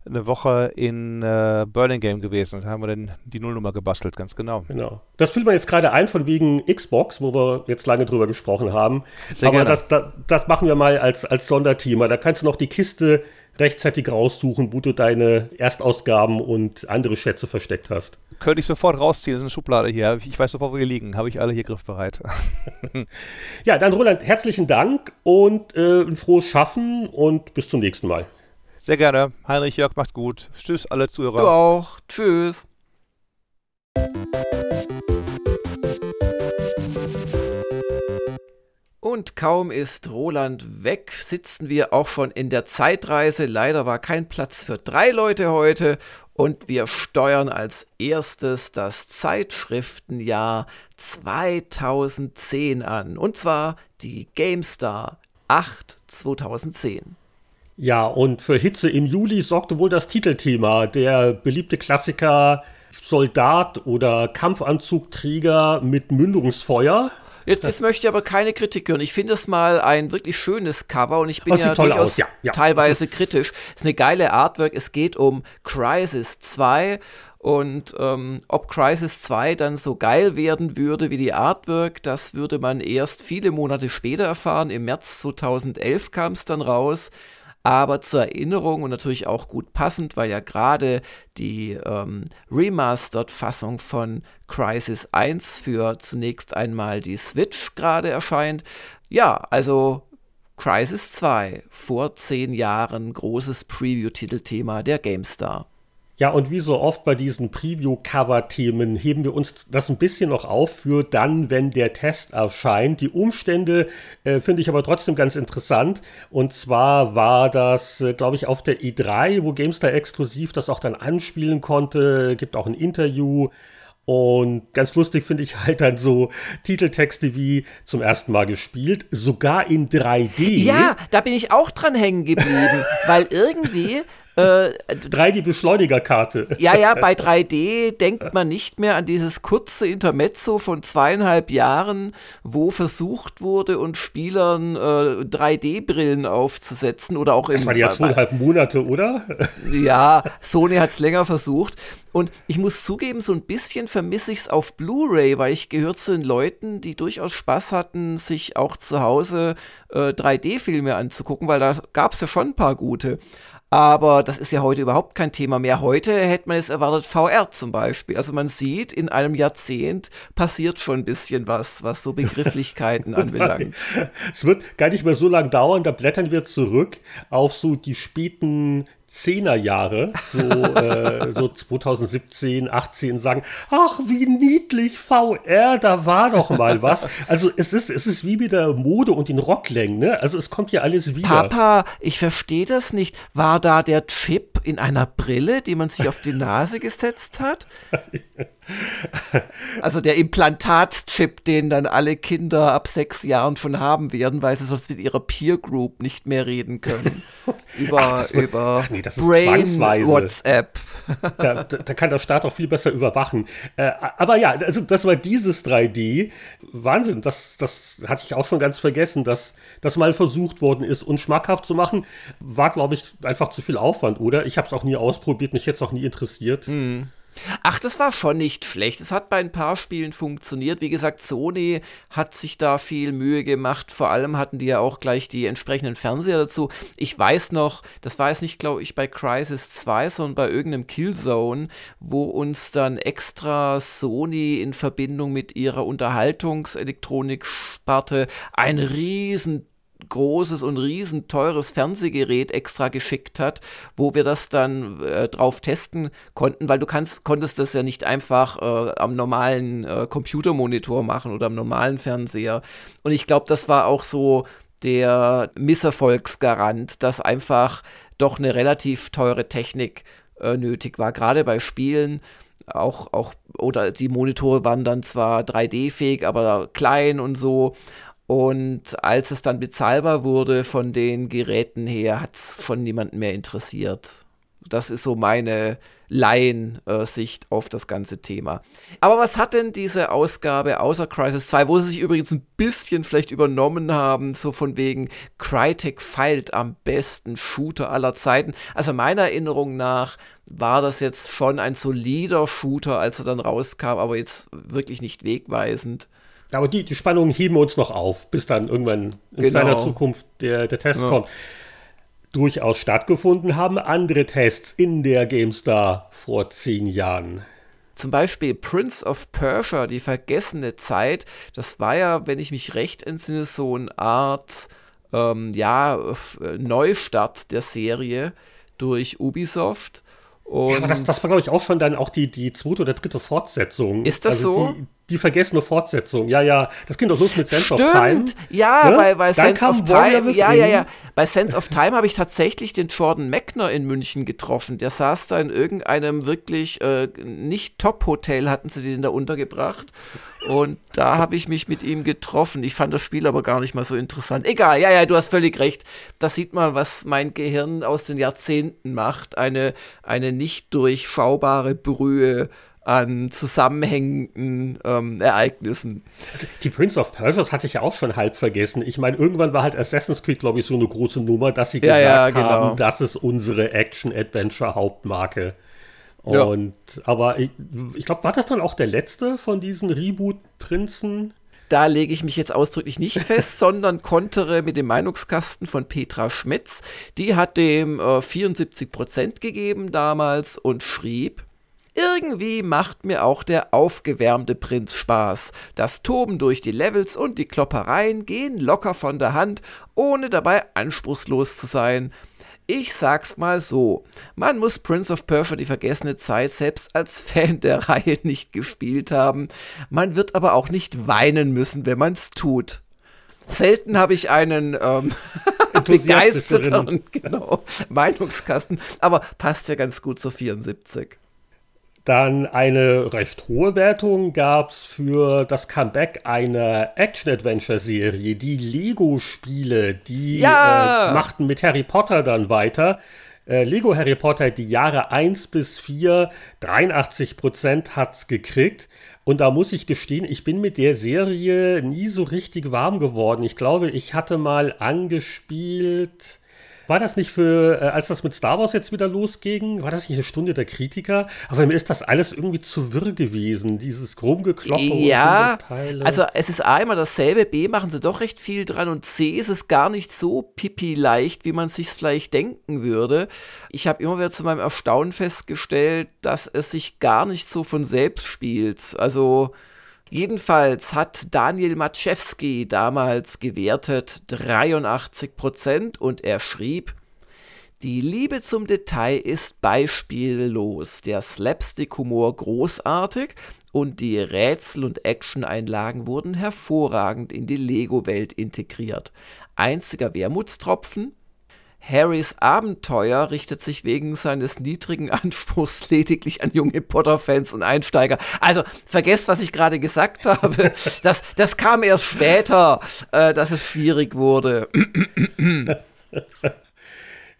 eine Woche in äh, Burlingame gewesen und haben wir dann die Nullnummer gebastelt, ganz genau. Genau. Das fühlt man jetzt gerade ein von wegen Xbox, wo wir jetzt lange drüber gesprochen haben. Sehr Aber das, das, das, machen wir mal als, als Sonderthema. Da kannst du noch die Kiste rechtzeitig raussuchen, wo du deine Erstausgaben und andere Schätze versteckt hast. Könnte ich sofort rausziehen, das ist eine Schublade hier. Ich weiß sofort, wo die liegen. Habe ich alle hier griffbereit. ja, dann Roland, herzlichen Dank und äh, ein frohes Schaffen und bis zum nächsten Mal. Sehr gerne. Heinrich, Jörg, macht's gut. Tschüss, alle Zuhörer. Du auch. Tschüss. Und kaum ist Roland weg, sitzen wir auch schon in der Zeitreise. Leider war kein Platz für drei Leute heute und wir steuern als erstes das Zeitschriftenjahr 2010 an. Und zwar die GameStar 8 2010. Ja, und für Hitze im Juli sorgte wohl das Titelthema, der beliebte Klassiker Soldat oder Kampfanzugträger mit Mündungsfeuer. Jetzt, jetzt möchte ich aber keine Kritik hören. Ich finde es mal ein wirklich schönes Cover und ich bin ja durchaus ja, ja. teilweise kritisch. Es ist eine geile Artwork. Es geht um Crisis 2 und ähm, ob Crisis 2 dann so geil werden würde wie die Artwork, das würde man erst viele Monate später erfahren. Im März 2011 kam es dann raus. Aber zur Erinnerung und natürlich auch gut passend, weil ja gerade die ähm, Remastered-Fassung von Crisis 1 für zunächst einmal die Switch gerade erscheint. Ja, also Crisis 2, vor zehn Jahren großes Preview-Titelthema der GameStar. Ja, und wie so oft bei diesen Preview-Cover-Themen heben wir uns das ein bisschen noch auf für dann, wenn der Test erscheint. Die Umstände äh, finde ich aber trotzdem ganz interessant. Und zwar war das, äh, glaube ich, auf der E3, wo GameStar exklusiv das auch dann anspielen konnte. Gibt auch ein Interview. Und ganz lustig finde ich halt dann so Titeltexte wie zum ersten Mal gespielt, sogar in 3D. Ja, da bin ich auch dran hängen geblieben, weil irgendwie äh, 3D-Beschleunigerkarte. Ja, ja, bei 3D denkt man nicht mehr an dieses kurze Intermezzo von zweieinhalb Jahren, wo versucht wurde, und Spielern äh, 3D-Brillen aufzusetzen oder auch im. Das waren ja zweieinhalb Monate, oder? Ja, Sony hat es länger versucht. Und ich muss zugeben, so ein bisschen vermisse ich es auf Blu-ray, weil ich gehört zu den Leuten, die durchaus Spaß hatten, sich auch zu Hause äh, 3D-Filme anzugucken, weil da gab es ja schon ein paar gute. Aber das ist ja heute überhaupt kein Thema mehr. Heute hätte man es erwartet, VR zum Beispiel. Also man sieht, in einem Jahrzehnt passiert schon ein bisschen was, was so Begrifflichkeiten anbelangt. Es wird gar nicht mehr so lange dauern, da blättern wir zurück auf so die späten Zehnerjahre, so, äh, so 2017, 18 sagen, ach, wie niedlich VR, da war doch mal was. Also es ist, es ist wie mit der Mode und den Rocklängen, ne? Also es kommt ja alles wieder. Papa, ich verstehe das nicht. War da der Chip in einer Brille, die man sich auf die Nase gesetzt hat? Also der Implantatchip, den dann alle Kinder ab sechs Jahren schon haben werden, weil sie sonst mit ihrer Peer Group nicht mehr reden können. Über, ach, wird, über ach nee, Brain WhatsApp. Da, da, kann der Staat auch viel besser überwachen. Äh, aber ja, also das war dieses 3D. Wahnsinn, das, das hatte ich auch schon ganz vergessen, dass das mal versucht worden ist und schmackhaft zu machen. War, glaube ich, einfach zu viel Aufwand, oder? Ich habe es auch nie ausprobiert, mich jetzt auch nie interessiert. Mhm. Ach, das war schon nicht schlecht. Es hat bei ein paar Spielen funktioniert. Wie gesagt, Sony hat sich da viel Mühe gemacht. Vor allem hatten die ja auch gleich die entsprechenden Fernseher dazu. Ich weiß noch, das war jetzt nicht, glaube ich, bei Crisis 2, sondern bei irgendeinem Killzone, wo uns dann extra Sony in Verbindung mit ihrer Unterhaltungselektronik-Sparte ein riesen großes und riesen teures Fernsehgerät extra geschickt hat, wo wir das dann äh, drauf testen konnten, weil du kannst, konntest das ja nicht einfach äh, am normalen äh, Computermonitor machen oder am normalen Fernseher. Und ich glaube, das war auch so der Misserfolgsgarant, dass einfach doch eine relativ teure Technik äh, nötig war, gerade bei Spielen auch, auch, oder die Monitore waren dann zwar 3D-fähig, aber klein und so. Und als es dann bezahlbar wurde von den Geräten her, hat es schon niemanden mehr interessiert. Das ist so meine Laiensicht auf das ganze Thema. Aber was hat denn diese Ausgabe außer Crisis 2, wo sie sich übrigens ein bisschen vielleicht übernommen haben, so von wegen Crytek feilt am besten Shooter aller Zeiten. Also meiner Erinnerung nach war das jetzt schon ein solider Shooter, als er dann rauskam, aber jetzt wirklich nicht wegweisend. Aber die, die Spannungen heben uns noch auf, bis dann irgendwann in genau. ferner Zukunft der, der Test ja. kommt. Durchaus stattgefunden haben andere Tests in der GameStar vor zehn Jahren. Zum Beispiel Prince of Persia, die vergessene Zeit. Das war ja, wenn ich mich recht entsinne, so eine Art ähm, ja, Neustart der Serie durch Ubisoft. Und ja, aber das, das war, glaube ich, auch schon dann auch die, die zweite oder dritte Fortsetzung. Ist das also so? Die, die vergessene Fortsetzung. Ja, ja. Das ging doch los mit Sense Stimmt. of Time. Ja, ne? weil, weil Sense of Time. Ja, ja, ja. Bei Sense of Time habe ich tatsächlich den Jordan Meckner in München getroffen. Der saß da in irgendeinem wirklich äh, nicht Top-Hotel, hatten sie den da untergebracht. Und da habe ich mich mit ihm getroffen. Ich fand das Spiel aber gar nicht mal so interessant. Egal, ja, ja, du hast völlig recht. Da sieht man, was mein Gehirn aus den Jahrzehnten macht. Eine, eine nicht durchschaubare Brühe an zusammenhängenden ähm, Ereignissen. Also die Prince of Persia hatte ich ja auch schon halb vergessen. Ich meine, irgendwann war halt Assassin's Creed, glaube ich, so eine große Nummer, dass sie ja, gesagt ja, genau. haben, das ist unsere Action-Adventure-Hauptmarke. Und ja. aber ich, ich glaube, war das dann auch der letzte von diesen Reboot-Prinzen? Da lege ich mich jetzt ausdrücklich nicht fest, sondern kontere mit dem Meinungskasten von Petra Schmetz. Die hat dem äh, 74% gegeben damals und schrieb, irgendwie macht mir auch der aufgewärmte Prinz Spaß. Das Toben durch die Levels und die Kloppereien gehen locker von der Hand, ohne dabei anspruchslos zu sein. Ich sag's mal so, man muss Prince of Persia die vergessene Zeit selbst als Fan der Reihe nicht gespielt haben, man wird aber auch nicht weinen müssen, wenn man's tut. Selten habe ich einen ähm, begeisterteren genau, Meinungskasten, aber passt ja ganz gut zu 74. Dann eine recht hohe Wertung gab es für das Comeback einer Action-Adventure-Serie. Die Lego-Spiele, die ja! äh, machten mit Harry Potter dann weiter. Äh, Lego Harry Potter, die Jahre 1 bis 4, 83 Prozent hat's gekriegt. Und da muss ich gestehen, ich bin mit der Serie nie so richtig warm geworden. Ich glaube, ich hatte mal angespielt war das nicht für, äh, als das mit Star Wars jetzt wieder losging, war das nicht eine Stunde der Kritiker? Aber mir ist das alles irgendwie zu wirr gewesen, dieses Chromgekloppe ja, und also es ist A immer dasselbe, B machen sie doch recht viel dran und C ist es gar nicht so pipi leicht, wie man sich vielleicht denken würde. Ich habe immer wieder zu meinem Erstaunen festgestellt, dass es sich gar nicht so von selbst spielt. Also Jedenfalls hat Daniel Maczewski damals gewertet 83 Prozent und er schrieb, die Liebe zum Detail ist beispiellos, der Slapstick-Humor großartig und die Rätsel- und Action-Einlagen wurden hervorragend in die Lego-Welt integriert. Einziger Wermutstropfen, Harrys Abenteuer richtet sich wegen seines niedrigen Anspruchs lediglich an junge Potter-Fans und Einsteiger. Also vergesst, was ich gerade gesagt habe. Das, das kam erst später, äh, dass es schwierig wurde.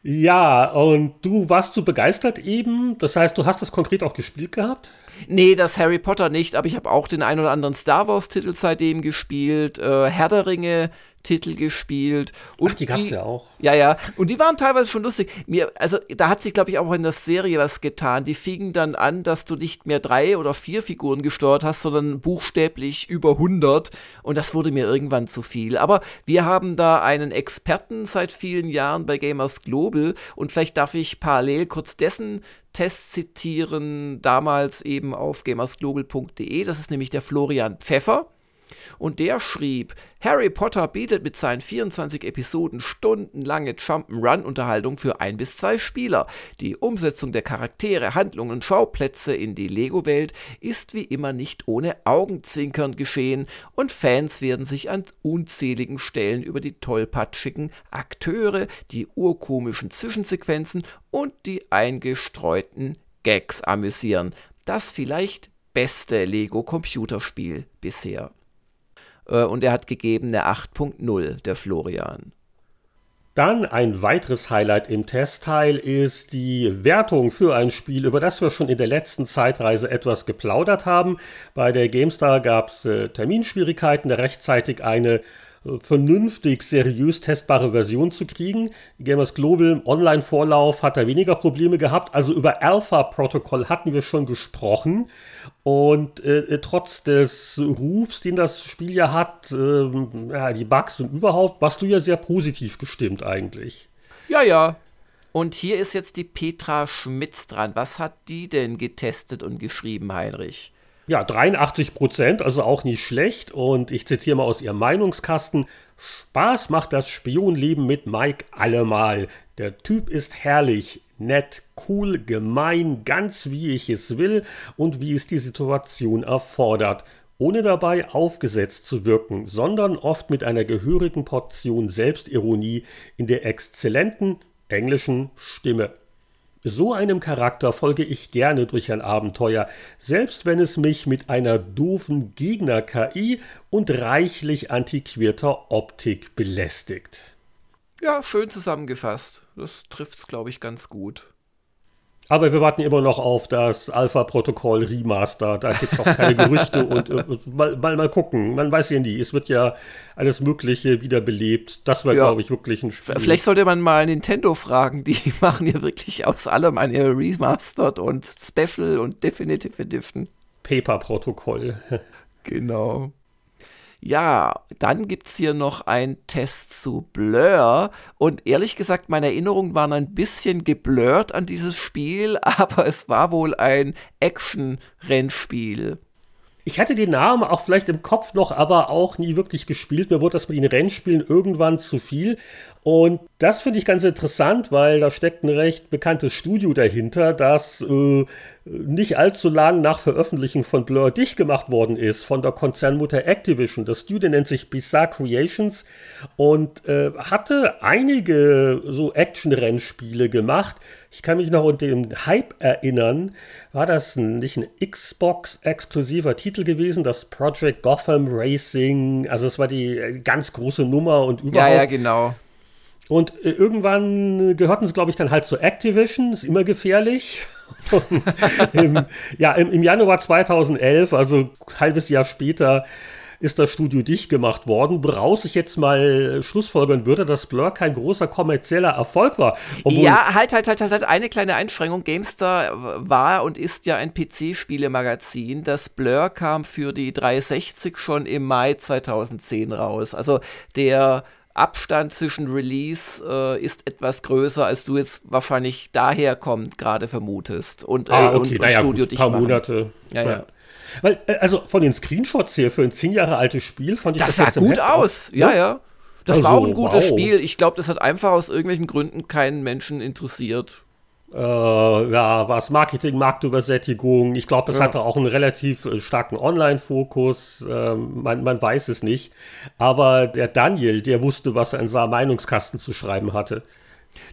Ja, und du warst so begeistert eben. Das heißt, du hast das konkret auch gespielt gehabt? Nee, das Harry Potter nicht, aber ich habe auch den ein oder anderen Star Wars-Titel seitdem gespielt. Äh, Herr der Ringe Titel gespielt. Und Ach, die gab's die, ja auch. Ja, ja. Und die waren teilweise schon lustig. Mir, also da hat sich, glaube ich, auch in der Serie was getan. Die fingen dann an, dass du nicht mehr drei oder vier Figuren gesteuert hast, sondern buchstäblich über 100. Und das wurde mir irgendwann zu viel. Aber wir haben da einen Experten seit vielen Jahren bei Gamers Global. Und vielleicht darf ich parallel kurz dessen Test zitieren, damals eben auf gamersglobal.de. Das ist nämlich der Florian Pfeffer. Und der schrieb, Harry Potter bietet mit seinen 24 Episoden stundenlange Jump'n'Run-Unterhaltung für ein bis zwei Spieler. Die Umsetzung der Charaktere, Handlungen und Schauplätze in die Lego-Welt ist wie immer nicht ohne Augenzwinkern geschehen und Fans werden sich an unzähligen Stellen über die tollpatschigen Akteure, die urkomischen Zwischensequenzen und die eingestreuten Gags amüsieren. Das vielleicht beste Lego-Computerspiel bisher. Äh, und er hat gegeben eine 8.0, der Florian. Dann ein weiteres Highlight im Testteil ist die Wertung für ein Spiel, über das wir schon in der letzten Zeitreise etwas geplaudert haben. Bei der GameStar gab es äh, Terminschwierigkeiten, da rechtzeitig eine vernünftig, seriös testbare Version zu kriegen. Gamers Global Online-Vorlauf hat da weniger Probleme gehabt. Also über Alpha-Protokoll hatten wir schon gesprochen. Und äh, trotz des Rufs, den das Spiel ja hat, äh, ja, die Bugs und überhaupt, warst du ja sehr positiv gestimmt eigentlich. Ja, ja. Und hier ist jetzt die Petra Schmitz dran. Was hat die denn getestet und geschrieben, Heinrich? Ja, 83 Prozent, also auch nicht schlecht. Und ich zitiere mal aus ihrem Meinungskasten. Spaß macht das Spionleben mit Mike allemal. Der Typ ist herrlich, nett, cool, gemein, ganz wie ich es will und wie es die Situation erfordert. Ohne dabei aufgesetzt zu wirken, sondern oft mit einer gehörigen Portion Selbstironie in der exzellenten englischen Stimme. So einem Charakter folge ich gerne durch ein Abenteuer, selbst wenn es mich mit einer doofen Gegner-KI und reichlich antiquierter Optik belästigt. Ja, schön zusammengefasst. Das trifft's, glaube ich, ganz gut. Aber wir warten immer noch auf das Alpha-Protokoll Remaster. Da gibt es auch keine Gerüchte und äh, mal, mal, mal, gucken. Man weiß ja nie. Es wird ja alles Mögliche wiederbelebt. Das wäre, ja. glaube ich, wirklich ein Spiel. Vielleicht sollte man mal Nintendo fragen. Die machen ja wirklich aus allem eine Remastered und Special und Definitive Edition. Paper-Protokoll. genau. Ja, dann gibt es hier noch einen Test zu Blur. Und ehrlich gesagt, meine Erinnerungen waren ein bisschen geblurrt an dieses Spiel, aber es war wohl ein Action-Rennspiel. Ich hatte den Namen auch vielleicht im Kopf noch, aber auch nie wirklich gespielt. Mir wurde das mit den Rennspielen irgendwann zu viel. Und das finde ich ganz interessant, weil da steckt ein recht bekanntes Studio dahinter, das äh, nicht allzu lang nach Veröffentlichung von Blur dicht gemacht worden ist, von der Konzernmutter Activision. Das Studio nennt sich Bizarre Creations und äh, hatte einige so Action-Rennspiele gemacht. Ich kann mich noch unter dem Hype erinnern, war das nicht ein Xbox-exklusiver Titel gewesen, das Project Gotham Racing, also es war die äh, ganz große Nummer und überhaupt. Ja, ja, genau. Und äh, irgendwann gehörten sie, glaube ich, dann halt zu Activision, ist immer gefährlich. im, ja, im, im, Januar 2011, also ein halbes Jahr später, ist das Studio dicht gemacht worden, woraus ich jetzt mal schlussfolgern würde, dass Blur kein großer kommerzieller Erfolg war. ja, halt, halt, halt, halt, halt, eine kleine Einschränkung. GameStar war und ist ja ein PC-Spielemagazin. Das Blur kam für die 360 schon im Mai 2010 raus. Also der Abstand zwischen Release äh, ist etwas größer, als du jetzt wahrscheinlich daher kommt, gerade vermutest. Und, äh, ah, okay, und, naja, Studio gut, ein paar machen. Monate. Ja, ja. ja. Weil, äh, also von den Screenshots hier für ein zehn Jahre altes Spiel fand ich das, das sah gut aus. Auch, ja, ja. Das also, war auch ein gutes wow. Spiel. Ich glaube, das hat einfach aus irgendwelchen Gründen keinen Menschen interessiert äh, ja, was Marketing, Marktübersättigung. Ich glaube, es ja. hatte auch einen relativ äh, starken Online-Fokus. Ähm, man, man weiß es nicht. Aber der Daniel, der wusste, was er in seinem Meinungskasten zu schreiben hatte.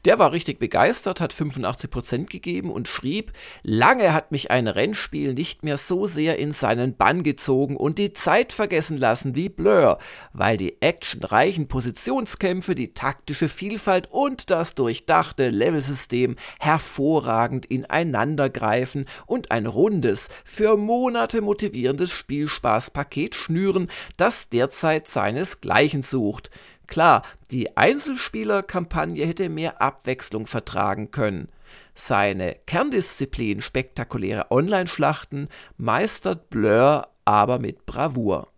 Der war richtig begeistert, hat 85% gegeben und schrieb, lange hat mich ein Rennspiel nicht mehr so sehr in seinen Bann gezogen und die Zeit vergessen lassen wie Blur, weil die actionreichen Positionskämpfe, die taktische Vielfalt und das durchdachte Levelsystem hervorragend ineinandergreifen und ein rundes, für Monate motivierendes Spielspaßpaket schnüren, das derzeit seinesgleichen sucht. Klar, die Einzelspielerkampagne hätte mehr Abwechslung vertragen können. Seine Kerndisziplin spektakuläre Online-Schlachten meistert Blur aber mit Bravour.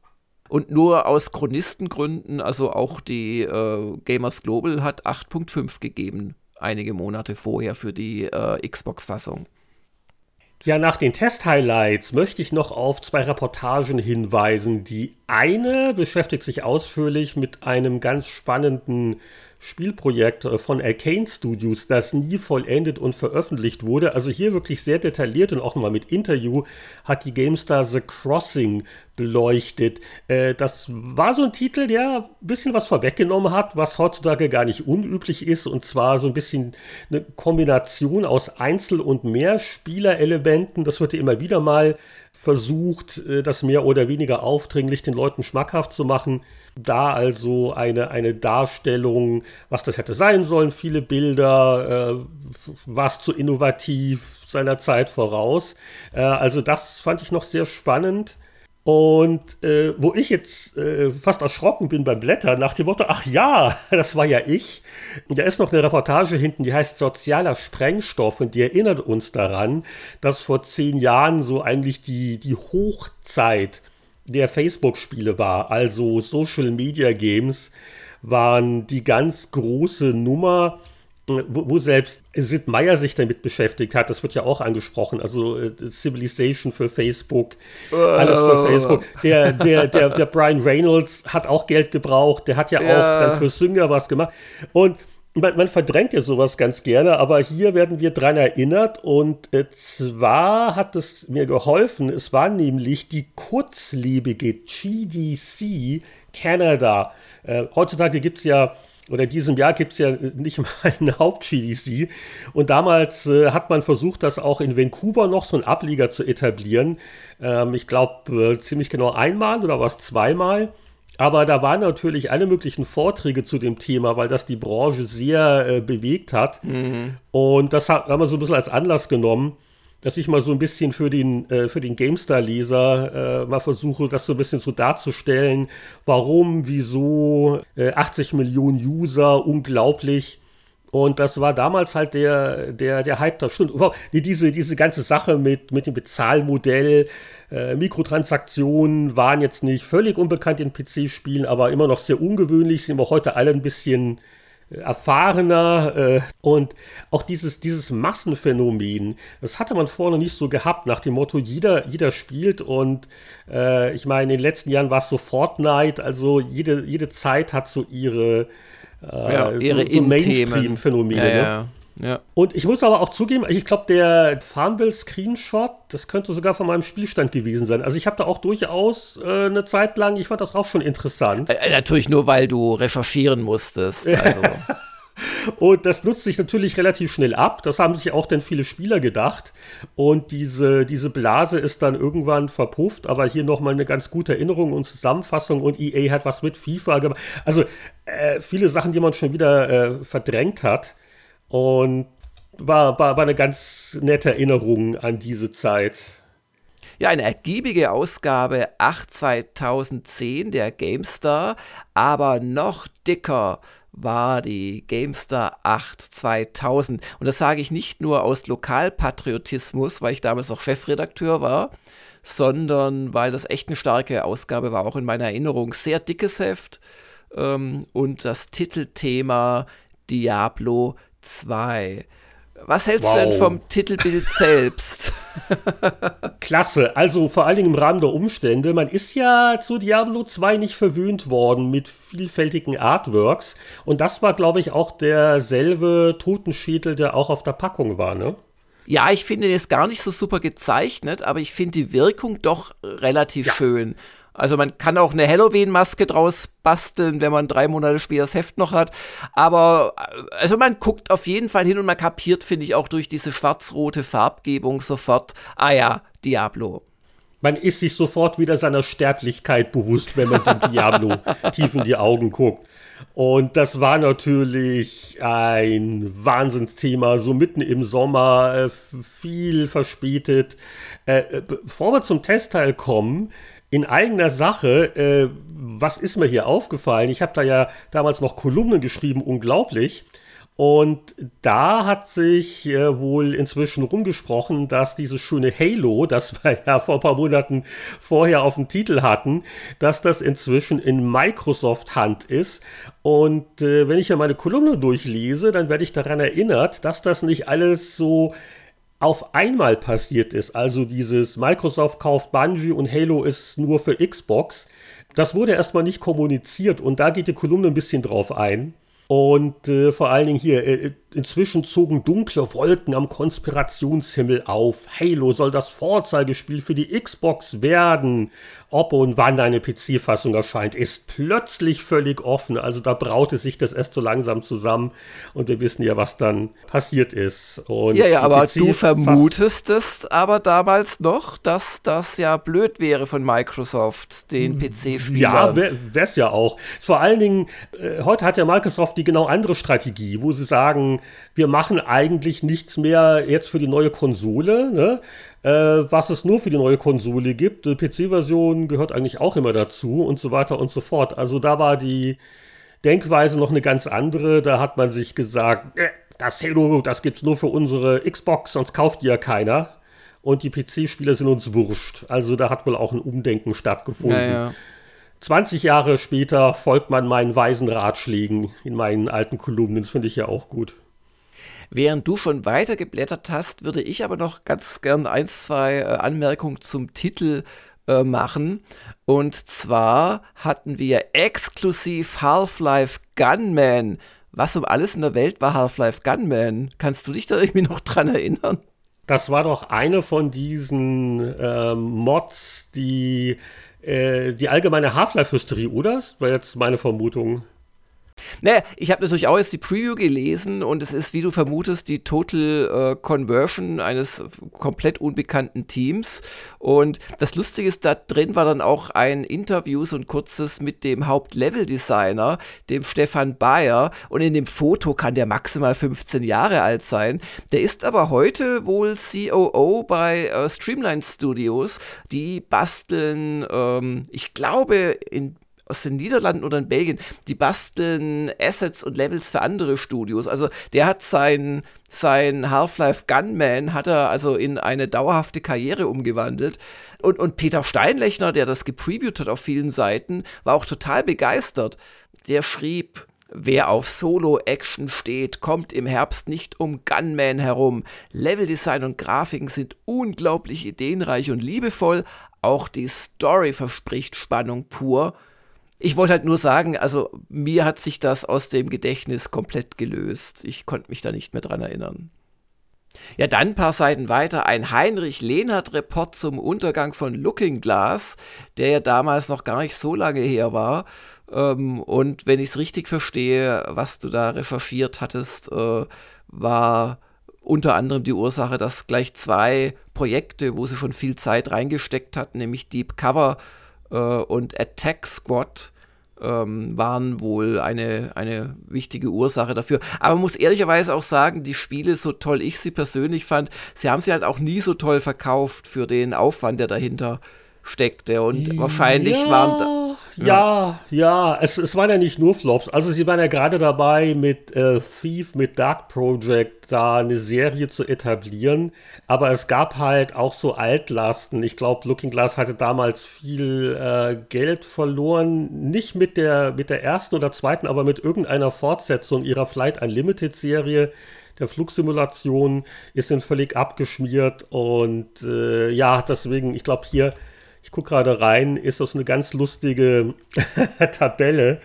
Und nur aus Chronistengründen, also auch die äh, Gamers Global hat 8.5 gegeben, einige Monate vorher für die äh, Xbox-Fassung. Ja, nach den Test-Highlights möchte ich noch auf zwei Reportagen hinweisen. Die eine beschäftigt sich ausführlich mit einem ganz spannenden Spielprojekt äh, von Arcane Studios, das nie vollendet und veröffentlicht wurde. Also hier wirklich sehr detailliert und auch nochmal mit Interview hat die GameStar The Crossing beleuchtet. Äh, das war so ein Titel, der ein bisschen was vorweggenommen hat, was heutzutage gar nicht unüblich ist. Und zwar so ein bisschen eine Kombination aus Einzel- und Mehrspieler-Elementen. Das wird ja immer wieder mal versucht, äh, das mehr oder weniger aufdringlich den Leuten schmackhaft zu machen. Da also eine, eine Darstellung, was das hätte sein sollen, viele Bilder, äh, was zu innovativ seiner Zeit voraus. Äh, also das fand ich noch sehr spannend. Und äh, wo ich jetzt äh, fast erschrocken bin beim Blättern nach dem Motto, ach ja, das war ja ich. Und da ist noch eine Reportage hinten, die heißt Sozialer Sprengstoff und die erinnert uns daran, dass vor zehn Jahren so eigentlich die, die Hochzeit der Facebook-Spiele war. Also Social Media Games waren die ganz große Nummer, wo, wo selbst Sid Meier sich damit beschäftigt hat. Das wird ja auch angesprochen. Also äh, Civilization für Facebook, alles für Facebook. Der, der, der, der Brian Reynolds hat auch Geld gebraucht. Der hat ja, ja. auch dann für Synger was gemacht. Und man, man, verdrängt ja sowas ganz gerne, aber hier werden wir dran erinnert und äh, zwar hat es mir geholfen, es war nämlich die kurzlebige GDC Canada. Äh, heutzutage gibt es ja oder in diesem Jahr gibt es ja nicht mal eine Haupt-GDC. Und damals äh, hat man versucht, das auch in Vancouver noch so einen Ableger zu etablieren. Ähm, ich glaube, äh, ziemlich genau einmal oder was zweimal. Aber da waren natürlich alle möglichen Vorträge zu dem Thema, weil das die Branche sehr äh, bewegt hat. Mhm. Und das haben wir so ein bisschen als Anlass genommen, dass ich mal so ein bisschen für den, äh, für den GameStar-Leser äh, mal versuche, das so ein bisschen so darzustellen, warum, wieso, äh, 80 Millionen User, unglaublich. Und das war damals halt der, der, der Hype da stimmt. Diese, diese ganze Sache mit, mit dem Bezahlmodell, äh, Mikrotransaktionen waren jetzt nicht völlig unbekannt in PC-Spielen, aber immer noch sehr ungewöhnlich, sind wir heute alle ein bisschen erfahrener äh, und auch dieses, dieses Massenphänomen, das hatte man vorher noch nicht so gehabt, nach dem Motto, jeder, jeder spielt und äh, ich meine, in den letzten Jahren war es so Fortnite, also jede, jede Zeit hat so ihre äh, ja, ihre so, so Mainstream-Phänomene. Ja, ja. Ja. Und ich muss aber auch zugeben, ich glaube, der Farmville-Screenshot, das könnte sogar von meinem Spielstand gewesen sein. Also ich habe da auch durchaus äh, eine Zeit lang, ich fand das auch schon interessant. Äh, natürlich nur, weil du recherchieren musstest. Also. Und das nutzt sich natürlich relativ schnell ab. Das haben sich auch dann viele Spieler gedacht. Und diese, diese Blase ist dann irgendwann verpufft. Aber hier nochmal eine ganz gute Erinnerung und Zusammenfassung. Und EA hat was mit FIFA gemacht. Also äh, viele Sachen, die man schon wieder äh, verdrängt hat. Und war, war, war eine ganz nette Erinnerung an diese Zeit. Ja, eine ergiebige Ausgabe 8 2010 der GameStar, aber noch dicker war die GameStar 8 2000. Und das sage ich nicht nur aus Lokalpatriotismus, weil ich damals noch Chefredakteur war, sondern weil das echt eine starke Ausgabe war, auch in meiner Erinnerung. Sehr dickes Heft ähm, und das Titelthema Diablo 2. Was hältst wow. du denn vom Titelbild selbst? Klasse, also vor allen Dingen im Rahmen der Umstände. Man ist ja zu Diablo 2 nicht verwöhnt worden mit vielfältigen Artworks. Und das war, glaube ich, auch derselbe Totenschädel, der auch auf der Packung war, ne? Ja, ich finde es gar nicht so super gezeichnet, aber ich finde die Wirkung doch relativ ja. schön. Also man kann auch eine Halloween-Maske draus basteln, wenn man drei Monate später das Heft noch hat. Aber also man guckt auf jeden Fall hin und man kapiert, finde ich, auch durch diese schwarz-rote Farbgebung sofort, ah ja, Diablo. Man ist sich sofort wieder seiner Sterblichkeit bewusst, wenn man dem Diablo tief in die Augen guckt. Und das war natürlich ein Wahnsinnsthema, so mitten im Sommer, äh, viel verspätet. Äh, äh, bevor wir zum Testteil kommen, in eigener Sache, äh, was ist mir hier aufgefallen? Ich habe da ja damals noch Kolumnen geschrieben, unglaublich. Und da hat sich äh, wohl inzwischen rumgesprochen, dass dieses schöne Halo, das wir ja vor ein paar Monaten vorher auf dem Titel hatten, dass das inzwischen in Microsoft Hand ist. Und äh, wenn ich ja meine Kolumne durchlese, dann werde ich daran erinnert, dass das nicht alles so auf einmal passiert ist. Also dieses Microsoft kauft Bungie und Halo ist nur für Xbox. Das wurde erstmal nicht kommuniziert und da geht die Kolumne ein bisschen drauf ein. Und äh, vor allen Dingen hier, äh, inzwischen zogen dunkle Wolken am Konspirationshimmel auf. Halo soll das Vorzeigespiel für die Xbox werden. Ob und wann eine PC-Fassung erscheint, ist plötzlich völlig offen. Also da braute sich das erst so langsam zusammen und wir wissen ja, was dann passiert ist. Und ja, ja, aber du vermutest es aber damals noch, dass das ja blöd wäre von Microsoft, den PC-Spielern. Ja, wäre es ja auch. Vor allen Dingen, äh, heute hat ja Microsoft die genau andere Strategie, wo sie sagen, wir machen eigentlich nichts mehr jetzt für die neue Konsole, ne? äh, was es nur für die neue Konsole gibt. Die PC-Version gehört eigentlich auch immer dazu und so weiter und so fort. Also da war die Denkweise noch eine ganz andere. Da hat man sich gesagt, äh, das Halo, das gibt's nur für unsere Xbox, sonst kauft die ja keiner. Und die PC-Spieler sind uns wurscht. Also da hat wohl auch ein Umdenken stattgefunden. Naja. 20 Jahre später folgt man meinen weisen Ratschlägen in meinen alten Kolumnen. Das finde ich ja auch gut. Während du schon weiter geblättert hast, würde ich aber noch ganz gern ein, zwei äh, Anmerkungen zum Titel äh, machen. Und zwar hatten wir exklusiv Half-Life Gunman. Was um alles in der Welt war Half-Life Gunman? Kannst du dich da irgendwie noch dran erinnern? Das war doch eine von diesen ähm, Mods, die äh, die allgemeine Half-Life-Hysterie, oder? Das war jetzt meine Vermutung. Naja, ich habe natürlich auch jetzt die Preview gelesen und es ist, wie du vermutest, die Total äh, Conversion eines komplett unbekannten Teams. Und das Lustige ist, da drin war dann auch ein Interview, so ein kurzes mit dem Hauptlevel-Designer, dem Stefan Bayer. Und in dem Foto kann der maximal 15 Jahre alt sein. Der ist aber heute wohl COO bei äh, Streamline Studios. Die basteln, ähm, ich glaube, in aus den Niederlanden oder in Belgien, die basteln Assets und Levels für andere Studios. Also der hat sein, sein Half-Life Gunman hat er also in eine dauerhafte Karriere umgewandelt. Und, und Peter Steinlechner, der das gepreviewt hat auf vielen Seiten, war auch total begeistert. Der schrieb, Wer auf Solo-Action steht, kommt im Herbst nicht um Gunman herum. Leveldesign und Grafiken sind unglaublich ideenreich und liebevoll. Auch die Story verspricht Spannung pur. Ich wollte halt nur sagen, also mir hat sich das aus dem Gedächtnis komplett gelöst. Ich konnte mich da nicht mehr dran erinnern. Ja, dann ein paar Seiten weiter ein Heinrich Lehnert-Report zum Untergang von Looking Glass, der ja damals noch gar nicht so lange her war. Ähm, und wenn ich es richtig verstehe, was du da recherchiert hattest, äh, war unter anderem die Ursache, dass gleich zwei Projekte, wo sie schon viel Zeit reingesteckt hatten, nämlich Deep Cover äh, und Attack Squad ähm, waren wohl eine, eine wichtige Ursache dafür. Aber man muss ehrlicherweise auch sagen, die Spiele, so toll ich sie persönlich fand, sie haben sie halt auch nie so toll verkauft für den Aufwand, der dahinter steckte. Und ja. wahrscheinlich waren da ja, ja, es, es waren ja nicht nur Flops. Also sie waren ja gerade dabei mit äh, Thief, mit Dark Project da eine Serie zu etablieren. Aber es gab halt auch so Altlasten. Ich glaube, Looking Glass hatte damals viel äh, Geld verloren. Nicht mit der, mit der ersten oder zweiten, aber mit irgendeiner Fortsetzung ihrer Flight Unlimited Serie der Flugsimulation ist dann völlig abgeschmiert und äh, ja, deswegen, ich glaube hier ich gucke gerade rein, ist das eine ganz lustige Tabelle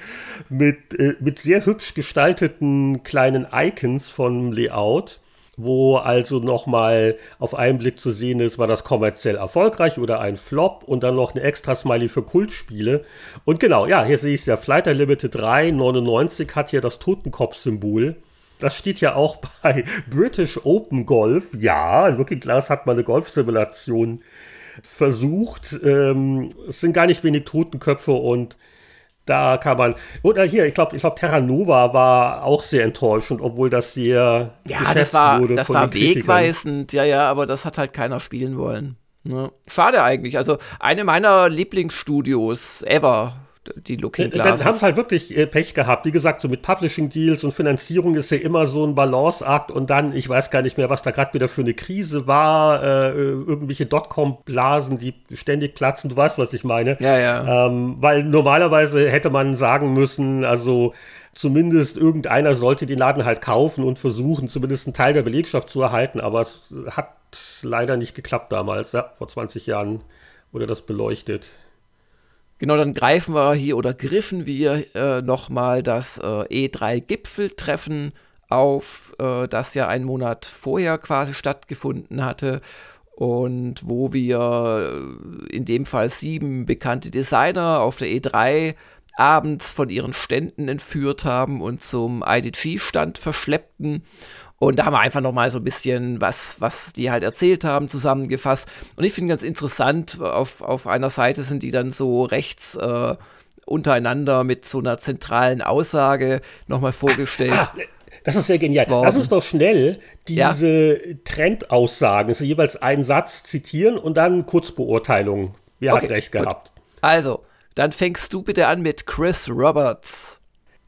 mit, äh, mit sehr hübsch gestalteten kleinen Icons vom Layout. wo also nochmal auf einen Blick zu sehen ist, war das kommerziell erfolgreich oder ein Flop und dann noch eine extra Smiley für Kultspiele. Und genau, ja, hier sehe ich es ja, Flight Unlimited 3, 99 hat hier das Totenkopf-Symbol. Das steht ja auch bei British Open Golf. Ja, Looking Glass hat mal eine Golfsimulation versucht. Ähm, es sind gar nicht wenig Totenköpfe und da kann man. Oder hier, ich glaube, ich glaube, Terra Nova war auch sehr enttäuschend, obwohl das sehr ja, das war, wurde. Das war wegweisend, ja, ja, aber das hat halt keiner spielen wollen. Ne? Schade eigentlich. Also eine meiner Lieblingsstudios ever die Looking Glasses. Dann haben halt wirklich äh, Pech gehabt. Wie gesagt, so mit Publishing Deals und Finanzierung ist ja immer so ein Balanceakt und dann, ich weiß gar nicht mehr, was da gerade wieder für eine Krise war, äh, irgendwelche Dotcom-Blasen, die ständig platzen, du weißt, was ich meine. Ja, ja. Ähm, weil normalerweise hätte man sagen müssen, also zumindest irgendeiner sollte den Laden halt kaufen und versuchen, zumindest einen Teil der Belegschaft zu erhalten, aber es hat leider nicht geklappt damals, ja, vor 20 Jahren wurde das beleuchtet. Genau, dann greifen wir hier oder griffen wir äh, nochmal das äh, E3-Gipfeltreffen auf, äh, das ja einen Monat vorher quasi stattgefunden hatte und wo wir äh, in dem Fall sieben bekannte Designer auf der E3 abends von ihren Ständen entführt haben und zum IDG-Stand verschleppten und da haben wir einfach noch mal so ein bisschen was, was die halt erzählt haben, zusammengefasst. Und ich finde ganz interessant, auf, auf einer Seite sind die dann so rechts äh, untereinander mit so einer zentralen Aussage nochmal vorgestellt. Das ist sehr genial. Worden. Lass uns doch schnell diese ja. Trendaussagen, also jeweils einen Satz zitieren und dann Kurzbeurteilung. Wer okay, hat recht gut. gehabt? Also, dann fängst du bitte an mit Chris Roberts.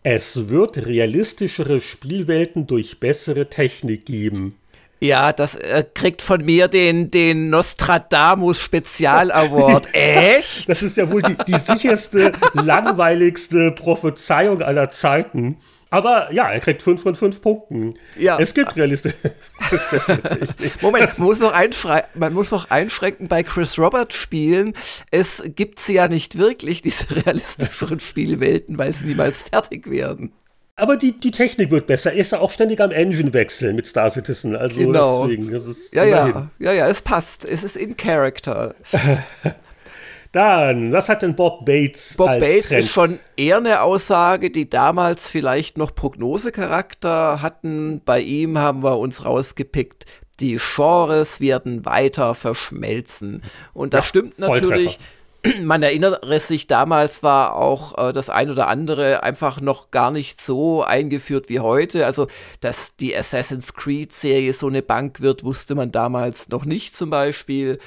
Es wird realistischere Spielwelten durch bessere Technik geben. Ja, das äh, kriegt von mir den, den Nostradamus Spezial Award. Echt? Das ist ja wohl die, die sicherste, langweiligste Prophezeiung aller Zeiten. Aber ja, er kriegt 5 von 5 Punkten. Ja. Es gibt realistische Moment, man muss, noch man muss noch einschränken bei Chris Roberts Spielen. Es gibt sie ja nicht wirklich, diese realistischeren Spielwelten, weil sie niemals fertig werden. Aber die, die Technik wird besser. Er ist ja auch ständig am Engine wechseln mit Star Citizen. Also genau. deswegen. ja, ja, ja, ja, es passt. Es ist in Character. Dann, was hat denn Bob Bates Bob als Bates Trend? ist schon eher eine Aussage, die damals vielleicht noch Prognosecharakter hatten. Bei ihm haben wir uns rausgepickt, die Genres werden weiter verschmelzen. Und das ja, stimmt natürlich. Man erinnere sich, damals war auch äh, das ein oder andere einfach noch gar nicht so eingeführt wie heute. Also, dass die Assassin's Creed-Serie so eine Bank wird, wusste man damals noch nicht zum Beispiel.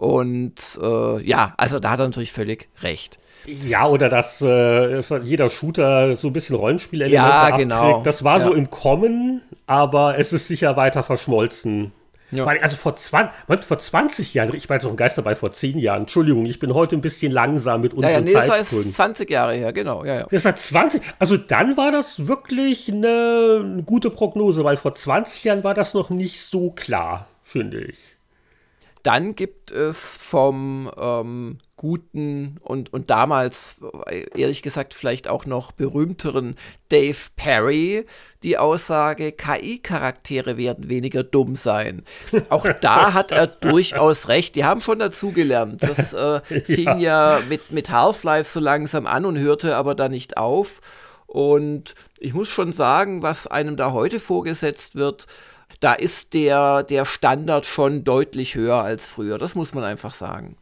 Und äh, ja, also da hat er natürlich völlig recht. Ja, oder dass äh, jeder Shooter so ein bisschen Rollenspielelemente ja, genau. Das war ja. so im Kommen, aber es ist sicher weiter verschmolzen. Ja. Also vor, 20, vor 20 Jahren, ich war jetzt noch ein Geist dabei, vor 10 Jahren. Entschuldigung, ich bin heute ein bisschen langsam mit unseren ja, ja, nee, Zeitsprüngen. Das war 20 Jahre her, genau. Ja, ja. Das war 20. Also dann war das wirklich eine, eine gute Prognose, weil vor 20 Jahren war das noch nicht so klar, finde ich. Dann gibt es vom ähm, guten und, und damals, ehrlich gesagt, vielleicht auch noch berühmteren Dave Perry die Aussage, KI-Charaktere werden weniger dumm sein. Auch da hat er durchaus recht. Die haben schon dazugelernt. Das äh, fing ja, ja mit, mit Half-Life so langsam an und hörte aber da nicht auf. Und ich muss schon sagen, was einem da heute vorgesetzt wird, da ist der, der Standard schon deutlich höher als früher. Das muss man einfach sagen.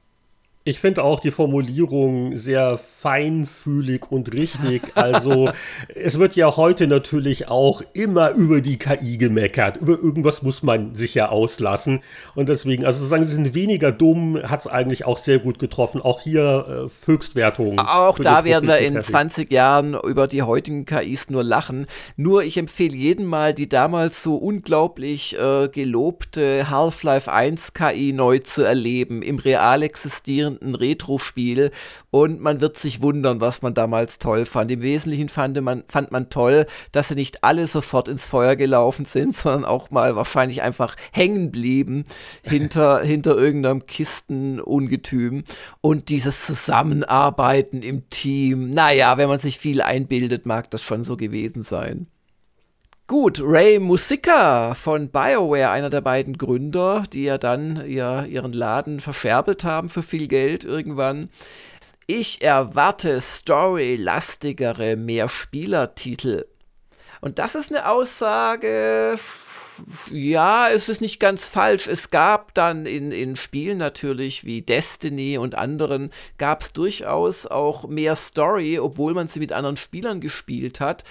Ich finde auch die Formulierung sehr feinfühlig und richtig. Also es wird ja heute natürlich auch immer über die KI gemeckert. Über irgendwas muss man sich ja auslassen. Und deswegen, also sagen, sie sind weniger dumm, hat es eigentlich auch sehr gut getroffen. Auch hier äh, Höchstwertungen. Auch da werden wir in 20 Jahren über die heutigen KIs nur lachen. Nur ich empfehle jedem mal, die damals so unglaublich äh, gelobte Half-Life 1 KI neu zu erleben, im real existierenden ein Retro-Spiel und man wird sich wundern, was man damals toll fand. Im Wesentlichen fand man, fand man toll, dass sie nicht alle sofort ins Feuer gelaufen sind, sondern auch mal wahrscheinlich einfach hängen blieben hinter, hinter irgendeinem Kistenungetüm und dieses Zusammenarbeiten im Team. Naja, wenn man sich viel einbildet, mag das schon so gewesen sein. Gut, Ray Musica von BioWare, einer der beiden Gründer, die ja dann ihr, ihren Laden verscherbelt haben für viel Geld irgendwann. Ich erwarte storylastigere Mehrspielertitel. Und das ist eine Aussage, ja, es ist nicht ganz falsch. Es gab dann in, in Spielen natürlich wie Destiny und anderen, gab es durchaus auch mehr Story, obwohl man sie mit anderen Spielern gespielt hat.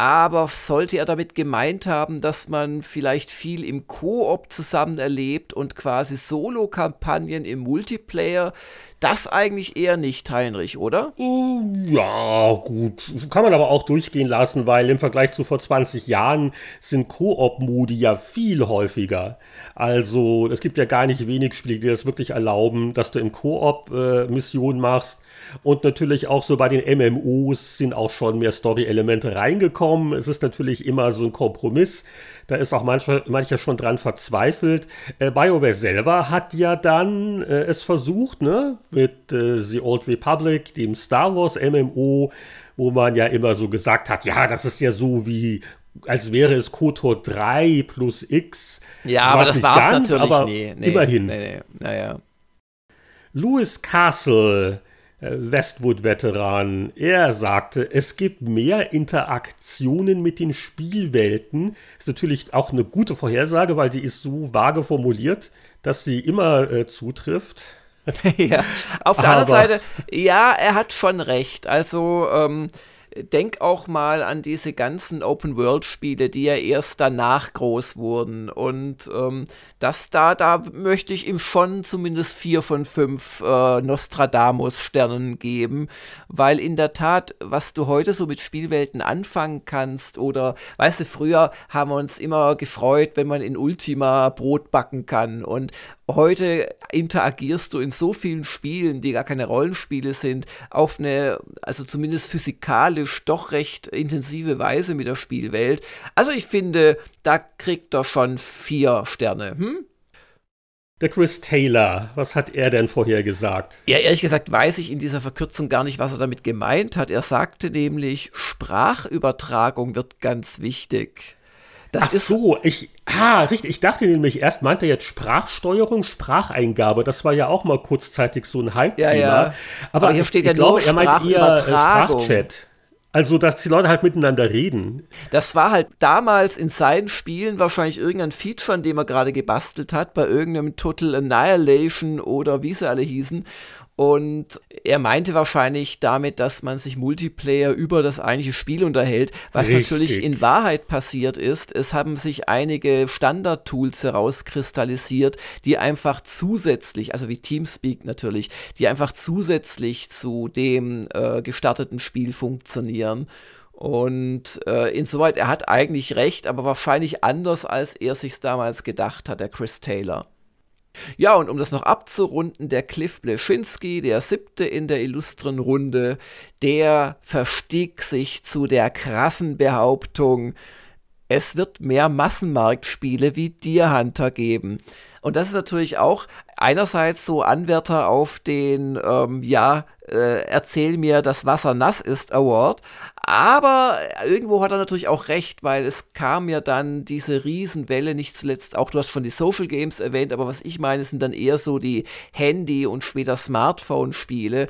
Aber sollte er damit gemeint haben, dass man vielleicht viel im Koop zusammen erlebt und quasi Solo-Kampagnen im Multiplayer, das eigentlich eher nicht, Heinrich, oder? Ja, gut. Kann man aber auch durchgehen lassen, weil im Vergleich zu vor 20 Jahren sind Koop-Modi ja viel häufiger. Also es gibt ja gar nicht wenig Spiele, die das wirklich erlauben, dass du im Koop äh, Missionen machst und natürlich auch so bei den MMOs sind auch schon mehr Story-Elemente reingekommen. Es ist natürlich immer so ein Kompromiss. Da ist auch mancher, mancher schon dran verzweifelt. Äh, BioWare selber hat ja dann äh, es versucht, ne? Mit äh, The Old Republic, dem Star Wars MMO, wo man ja immer so gesagt hat, ja, das ist ja so wie als wäre es KOTOR 3 plus X. Ja, das aber das war es natürlich aber nie. Nee, immerhin. Nee, nee. Naja. Louis Castle Westwood-Veteran, er sagte, es gibt mehr Interaktionen mit den Spielwelten. Ist natürlich auch eine gute Vorhersage, weil die ist so vage formuliert, dass sie immer äh, zutrifft. ja, auf der Aber anderen Seite, ja, er hat schon recht. Also, ähm, denk auch mal an diese ganzen Open-World-Spiele, die ja erst danach groß wurden. Und ähm, das da, da möchte ich ihm schon zumindest vier von fünf äh, Nostradamus-Sternen geben, weil in der Tat, was du heute so mit Spielwelten anfangen kannst, oder weißt du, früher haben wir uns immer gefreut, wenn man in Ultima Brot backen kann. Und heute interagierst du in so vielen Spielen, die gar keine Rollenspiele sind, auf eine, also zumindest physikalisch doch recht intensive Weise mit der Spielwelt. Also ich finde, da kriegt er schon vier Sterne. Hm? Der Chris Taylor, was hat er denn vorher gesagt? Ja, ehrlich gesagt weiß ich in dieser Verkürzung gar nicht, was er damit gemeint hat. Er sagte nämlich, Sprachübertragung wird ganz wichtig. Das Ach so, ich, ah, richtig, ich dachte nämlich erst, meinte er jetzt Sprachsteuerung, Spracheingabe, das war ja auch mal kurzzeitig so ein Hype-Thema. Ja, ja. Aber, Aber hier steht ich, ja ich glaube, er meint eher äh, Sprachchat. Also, dass die Leute halt miteinander reden. Das war halt damals in seinen Spielen wahrscheinlich irgendein Feature, an dem er gerade gebastelt hat, bei irgendeinem Total Annihilation oder wie sie alle hießen. Und er meinte wahrscheinlich damit, dass man sich Multiplayer über das eigentliche Spiel unterhält, was Richtig. natürlich in Wahrheit passiert ist. Es haben sich einige Standard-Tools herauskristallisiert, die einfach zusätzlich, also wie Teamspeak natürlich, die einfach zusätzlich zu dem äh, gestarteten Spiel funktionieren. Und äh, insoweit, er hat eigentlich recht, aber wahrscheinlich anders, als er sich damals gedacht hat, der Chris Taylor. Ja, und um das noch abzurunden, der Cliff Bleschinski, der siebte in der illustren Runde, der verstieg sich zu der krassen Behauptung, es wird mehr Massenmarktspiele wie Deer Hunter geben. Und das ist natürlich auch einerseits so Anwärter auf den, ähm, ja, äh, erzähl mir, dass Wasser nass ist Award. Aber irgendwo hat er natürlich auch recht, weil es kam ja dann diese Riesenwelle, nicht zuletzt auch, du hast schon die Social Games erwähnt, aber was ich meine, sind dann eher so die Handy- und später Smartphone-Spiele.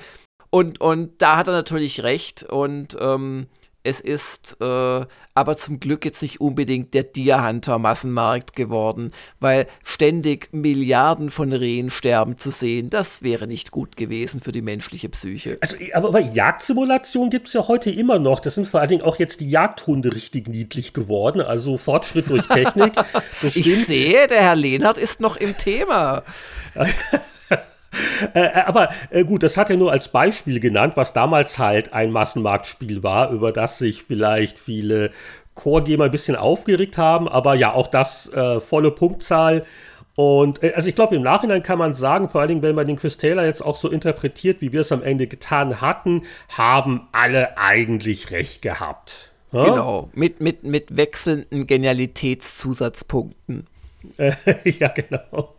Und, und da hat er natürlich recht und ähm, es ist äh, aber zum Glück jetzt nicht unbedingt der Deer Hunter Massenmarkt geworden, weil ständig Milliarden von Rehen sterben zu sehen, das wäre nicht gut gewesen für die menschliche Psyche. Also, aber, aber Jagdsimulation gibt es ja heute immer noch. Das sind vor allen Dingen auch jetzt die Jagdhunde richtig niedlich geworden. Also Fortschritt durch Technik. ich sehe, der Herr Lehnert ist noch im Thema. Äh, äh, aber äh, gut, das hat er nur als Beispiel genannt, was damals halt ein Massenmarktspiel war, über das sich vielleicht viele Core-Gamer ein bisschen aufgeregt haben. Aber ja, auch das äh, volle Punktzahl. Und äh, also ich glaube, im Nachhinein kann man sagen, vor allen Dingen, wenn man den Chris Taylor jetzt auch so interpretiert, wie wir es am Ende getan hatten, haben alle eigentlich recht gehabt. Ja? Genau, mit, mit, mit wechselnden Genialitätszusatzpunkten. ja, genau.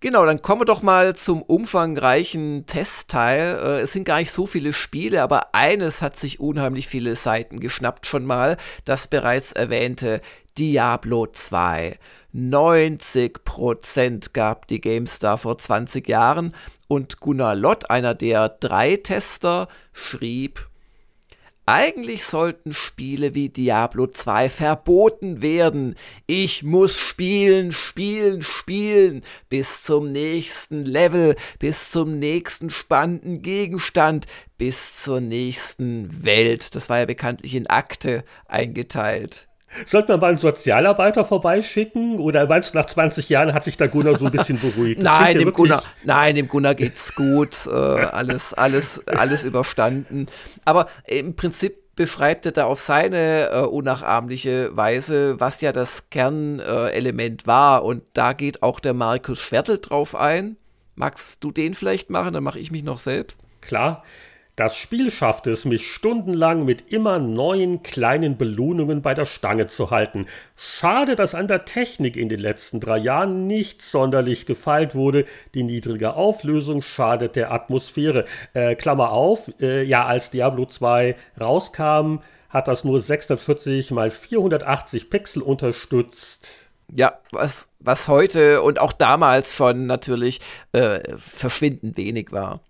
Genau, dann kommen wir doch mal zum umfangreichen Testteil. Äh, es sind gar nicht so viele Spiele, aber eines hat sich unheimlich viele Seiten geschnappt schon mal. Das bereits erwähnte Diablo 2. 90% gab die GameStar vor 20 Jahren und Gunnar Lott, einer der drei Tester, schrieb, eigentlich sollten Spiele wie Diablo 2 verboten werden. Ich muss spielen, spielen, spielen bis zum nächsten Level, bis zum nächsten spannenden Gegenstand, bis zur nächsten Welt. Das war ja bekanntlich in Akte eingeteilt. Sollte man mal einen Sozialarbeiter vorbeischicken? Oder meinst du, nach 20 Jahren hat sich der Gunnar so ein bisschen beruhigt? nein, dem Gunnar, nein, dem Gunnar geht's gut. Äh, alles, alles, alles überstanden. Aber im Prinzip beschreibt er da auf seine äh, unnachahmliche Weise, was ja das Kernelement äh, war. Und da geht auch der Markus Schwertel drauf ein. Magst du den vielleicht machen? Dann mache ich mich noch selbst. Klar. Das Spiel schafft es, mich stundenlang mit immer neuen kleinen Belohnungen bei der Stange zu halten. Schade, dass an der Technik in den letzten drei Jahren nicht sonderlich gefeilt wurde. Die niedrige Auflösung schadet der Atmosphäre. Äh, Klammer auf, äh, ja, als Diablo 2 rauskam, hat das nur 640 mal 480 Pixel unterstützt. Ja, was, was heute und auch damals schon natürlich äh, verschwindend wenig war.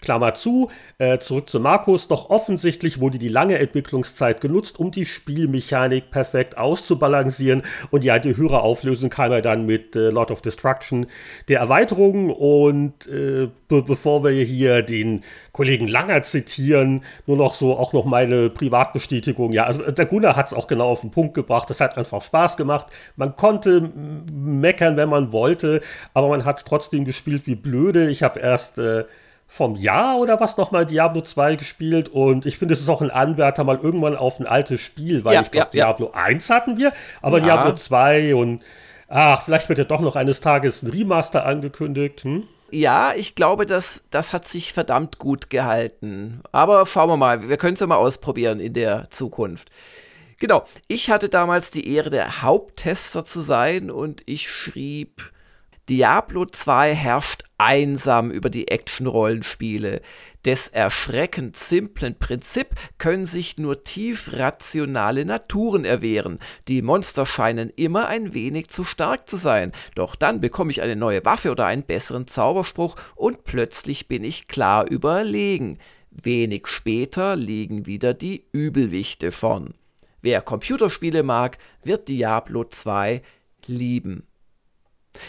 Klammer zu, äh, zurück zu Markus, doch offensichtlich wurde die lange Entwicklungszeit genutzt, um die Spielmechanik perfekt auszubalancieren. Und ja, die höhere Auflösung kam ja dann mit äh, Lord of Destruction der Erweiterung. Und äh, be bevor wir hier den Kollegen Langer zitieren, nur noch so auch noch meine Privatbestätigung. Ja, also der Gunnar hat es auch genau auf den Punkt gebracht. Das hat einfach Spaß gemacht. Man konnte meckern, wenn man wollte, aber man hat trotzdem gespielt wie blöde. Ich habe erst äh, vom Jahr oder was nochmal Diablo 2 gespielt und ich finde, es ist auch ein Anwärter mal irgendwann auf ein altes Spiel, weil ja, ich glaube, ja, Diablo ja. 1 hatten wir, aber Diablo 2 und ach, vielleicht wird ja doch noch eines Tages ein Remaster angekündigt. Hm? Ja, ich glaube, das, das hat sich verdammt gut gehalten. Aber schauen wir mal, wir können es ja mal ausprobieren in der Zukunft. Genau, ich hatte damals die Ehre, der Haupttester zu sein und ich schrieb Diablo 2 herrscht einsam über die Action-Rollenspiele. Des erschreckend simplen Prinzip können sich nur tief rationale Naturen erwehren. Die Monster scheinen immer ein wenig zu stark zu sein. Doch dann bekomme ich eine neue Waffe oder einen besseren Zauberspruch und plötzlich bin ich klar überlegen. Wenig später liegen wieder die Übelwichte vorn. Wer Computerspiele mag, wird Diablo 2 lieben.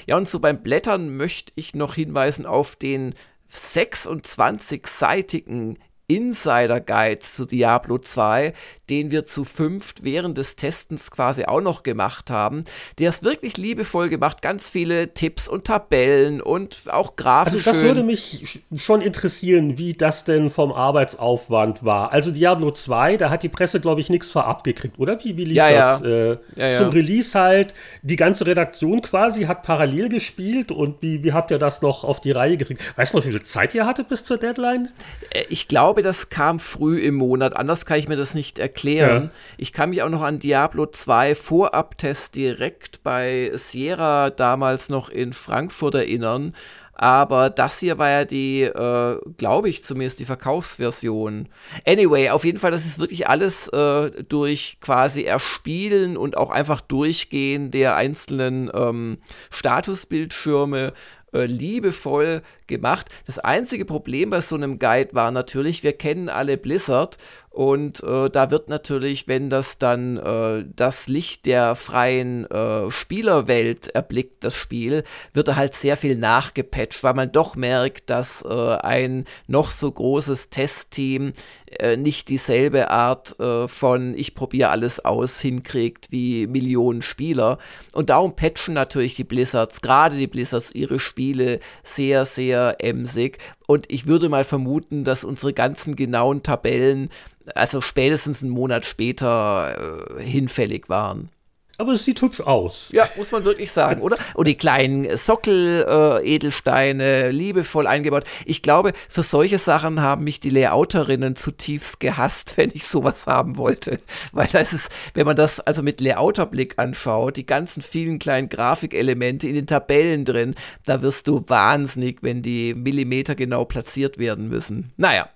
Ja, und so beim Blättern möchte ich noch hinweisen auf den 26-seitigen Insider Guide zu Diablo 2, den wir zu fünft während des Testens quasi auch noch gemacht haben. Der ist wirklich liebevoll gemacht, ganz viele Tipps und Tabellen und auch Grafiken. Also das würde mich schon interessieren, wie das denn vom Arbeitsaufwand war. Also Diablo 2, da hat die Presse, glaube ich, nichts vorab gekriegt, oder? Wie, wie lief ja, das? Ja. Äh, ja, zum Release halt, die ganze Redaktion quasi hat parallel gespielt und wie, wie habt ihr das noch auf die Reihe gekriegt? Weißt du noch, wie viel Zeit ihr hattet bis zur Deadline? Äh, ich glaube, glaube, das kam früh im Monat. Anders kann ich mir das nicht erklären. Ja. Ich kann mich auch noch an Diablo 2 Vorabtest direkt bei Sierra damals noch in Frankfurt erinnern. Aber das hier war ja die, äh, glaube ich zumindest, die Verkaufsversion. Anyway, auf jeden Fall, das ist wirklich alles äh, durch quasi Erspielen und auch einfach Durchgehen der einzelnen ähm, Statusbildschirme äh, liebevoll gemacht. Das einzige Problem bei so einem Guide war natürlich, wir kennen alle Blizzard und äh, da wird natürlich, wenn das dann äh, das Licht der freien äh, Spielerwelt erblickt, das Spiel, wird da halt sehr viel nachgepatcht, weil man doch merkt, dass äh, ein noch so großes Testteam äh, nicht dieselbe Art äh, von ich probiere alles aus hinkriegt wie Millionen Spieler. Und darum patchen natürlich die Blizzards, gerade die Blizzards, ihre Spiele sehr, sehr emsig. Und ich würde mal vermuten, dass unsere ganzen genauen Tabellen also spätestens einen Monat später äh, hinfällig waren. Aber es sieht hübsch aus. Ja, muss man wirklich sagen, oder? Und die kleinen Sockel-Edelsteine, äh, liebevoll eingebaut. Ich glaube, für solche Sachen haben mich die Layouterinnen zutiefst gehasst, wenn ich sowas haben wollte. Weil das ist, wenn man das also mit Layouterblick anschaut, die ganzen vielen kleinen Grafikelemente in den Tabellen drin, da wirst du wahnsinnig, wenn die Millimeter genau platziert werden müssen. Naja.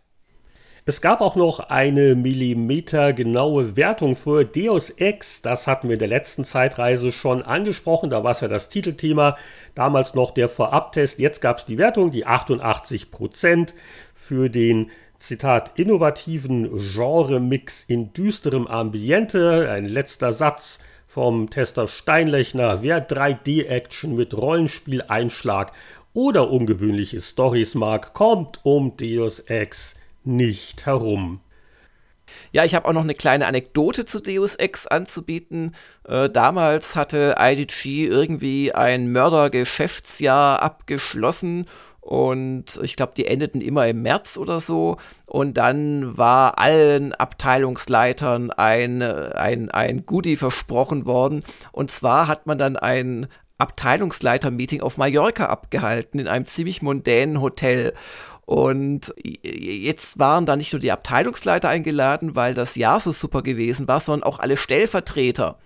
Es gab auch noch eine millimetergenaue Wertung für Deus Ex. Das hatten wir in der letzten Zeitreise schon angesprochen. Da war es ja das Titelthema. Damals noch der Vorabtest. Jetzt gab es die Wertung, die 88% für den Zitat, innovativen Genre-Mix in düsterem Ambiente. Ein letzter Satz vom Tester Steinlechner. Wer 3D-Action mit Rollenspiel-Einschlag oder ungewöhnliche Stories mag, kommt um Deus Ex nicht herum. Ja, ich habe auch noch eine kleine Anekdote zu Deus Ex anzubieten. Äh, damals hatte IDG irgendwie ein Mördergeschäftsjahr abgeschlossen und ich glaube, die endeten immer im März oder so. Und dann war allen Abteilungsleitern ein, ein, ein Goodie versprochen worden. Und zwar hat man dann ein Abteilungsleiter-Meeting auf Mallorca abgehalten, in einem ziemlich mondänen Hotel. Und jetzt waren da nicht nur die Abteilungsleiter eingeladen, weil das Jahr so super gewesen war, sondern auch alle Stellvertreter.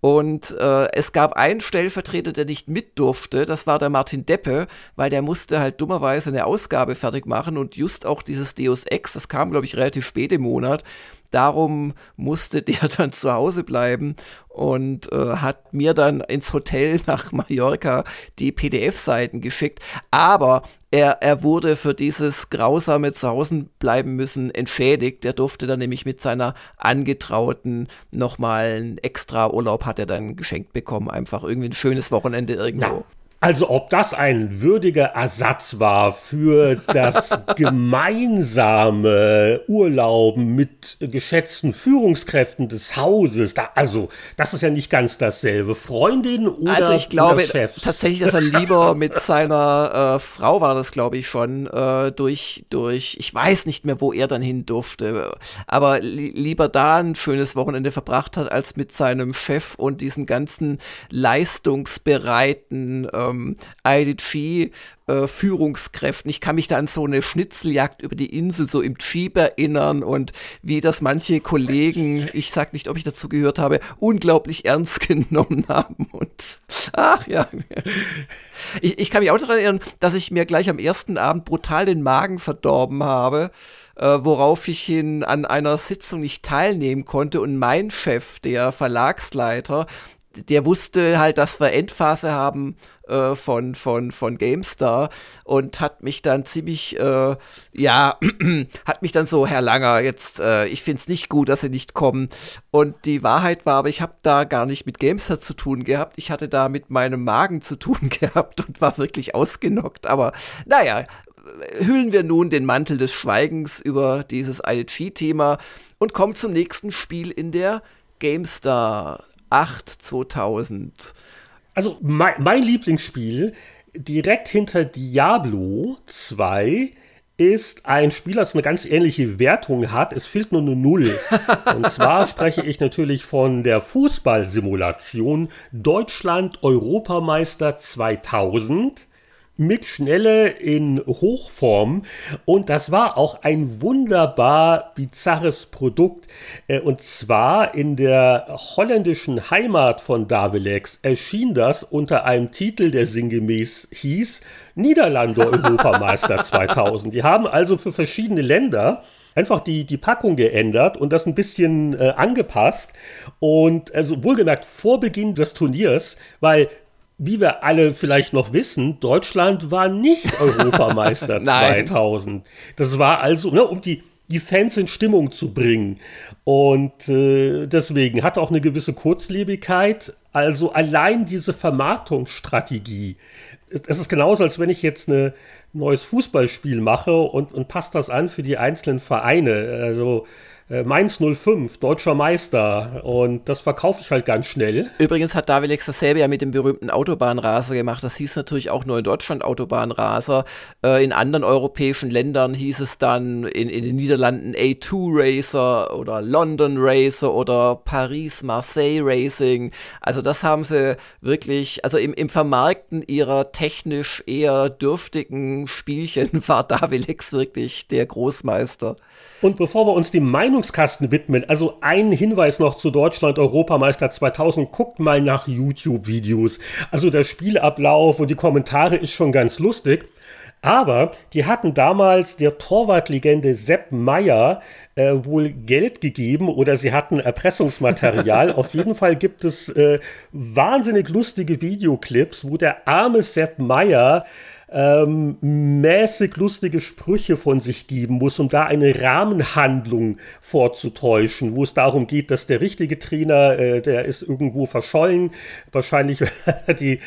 Und äh, es gab einen Stellvertreter, der nicht mit durfte, das war der Martin Deppe, weil der musste halt dummerweise eine Ausgabe fertig machen und just auch dieses Deus Ex, das kam, glaube ich, relativ spät im Monat. Darum musste der dann zu Hause bleiben und äh, hat mir dann ins Hotel nach Mallorca die PDF-Seiten geschickt. Aber er, er wurde für dieses grausame Zuhausenbleiben müssen entschädigt. Er durfte dann nämlich mit seiner Angetrauten nochmal einen extra Urlaub hat er dann geschenkt bekommen. Einfach irgendwie ein schönes Wochenende irgendwo. Also ob das ein würdiger Ersatz war für das gemeinsame Urlauben mit geschätzten Führungskräften des Hauses, da, also das ist ja nicht ganz dasselbe. Freundin oder Also ich glaube tatsächlich, dass er lieber mit seiner äh, Frau war das, glaube ich schon, äh, durch, durch, ich weiß nicht mehr, wo er dann hin durfte, aber li lieber da ein schönes Wochenende verbracht hat, als mit seinem Chef und diesen ganzen leistungsbereiten äh, ähm, IDG äh, Führungskräften. Ich kann mich da an so eine Schnitzeljagd über die Insel so im Jeep erinnern und wie das manche Kollegen, ich sag nicht, ob ich dazu gehört habe, unglaublich ernst genommen haben und ach ja. Ich, ich kann mich auch daran erinnern, dass ich mir gleich am ersten Abend brutal den Magen verdorben habe äh, worauf ich hin an einer Sitzung nicht teilnehmen konnte und mein Chef, der Verlagsleiter, der wusste halt, dass wir Endphase haben äh, von, von, von GameStar und hat mich dann ziemlich, äh, ja, hat mich dann so, Herr Langer, jetzt, äh, ich finde es nicht gut, dass Sie nicht kommen. Und die Wahrheit war aber, ich habe da gar nicht mit GameStar zu tun gehabt. Ich hatte da mit meinem Magen zu tun gehabt und war wirklich ausgenockt. Aber naja, hüllen wir nun den Mantel des Schweigens über dieses ILG-Thema und kommen zum nächsten Spiel in der GameStar 8 2000. Also mein, mein Lieblingsspiel direkt hinter Diablo 2 ist ein Spiel, das eine ganz ähnliche Wertung hat. Es fehlt nur eine Null. Und zwar spreche ich natürlich von der Fußballsimulation Deutschland Europameister 2000 mit Schnelle in Hochform. Und das war auch ein wunderbar bizarres Produkt. Äh, und zwar in der holländischen Heimat von Davelex erschien das unter einem Titel, der sinngemäß hieß Niederlande Europameister 2000. Die haben also für verschiedene Länder einfach die, die Packung geändert und das ein bisschen äh, angepasst. Und also wohlgemerkt vor Beginn des Turniers, weil wie wir alle vielleicht noch wissen, Deutschland war nicht Europameister 2000. Das war also, ne, um die, die Fans in Stimmung zu bringen. Und äh, deswegen hat auch eine gewisse Kurzlebigkeit. Also allein diese Vermarktungsstrategie. Es ist genauso, als wenn ich jetzt eine, neues Fußballspiel mache und, und passe das an für die einzelnen Vereine. Also äh, Mainz 05, deutscher Meister. Und das verkaufe ich halt ganz schnell. Übrigens hat Davilex dasselbe ja mit dem berühmten Autobahnraser gemacht. Das hieß natürlich auch nur in Deutschland Autobahnraser. Äh, in anderen europäischen Ländern hieß es dann in, in den Niederlanden A2 Racer oder London Racer oder Paris Marseille Racing. Also das haben sie wirklich, also im, im Vermarkten ihrer technisch eher dürftigen Spielchen war Davilex wirklich der Großmeister. Und bevor wir uns dem Meinungskasten widmen, also ein Hinweis noch zu Deutschland Europameister 2000, guckt mal nach YouTube-Videos. Also der Spielablauf und die Kommentare ist schon ganz lustig. Aber die hatten damals der Torwartlegende Sepp Meyer äh, wohl Geld gegeben oder sie hatten Erpressungsmaterial. Auf jeden Fall gibt es äh, wahnsinnig lustige Videoclips, wo der arme Sepp Meyer ähm, mäßig lustige Sprüche von sich geben muss, um da eine Rahmenhandlung vorzutäuschen, wo es darum geht, dass der richtige Trainer, äh, der ist irgendwo verschollen. Wahrscheinlich die,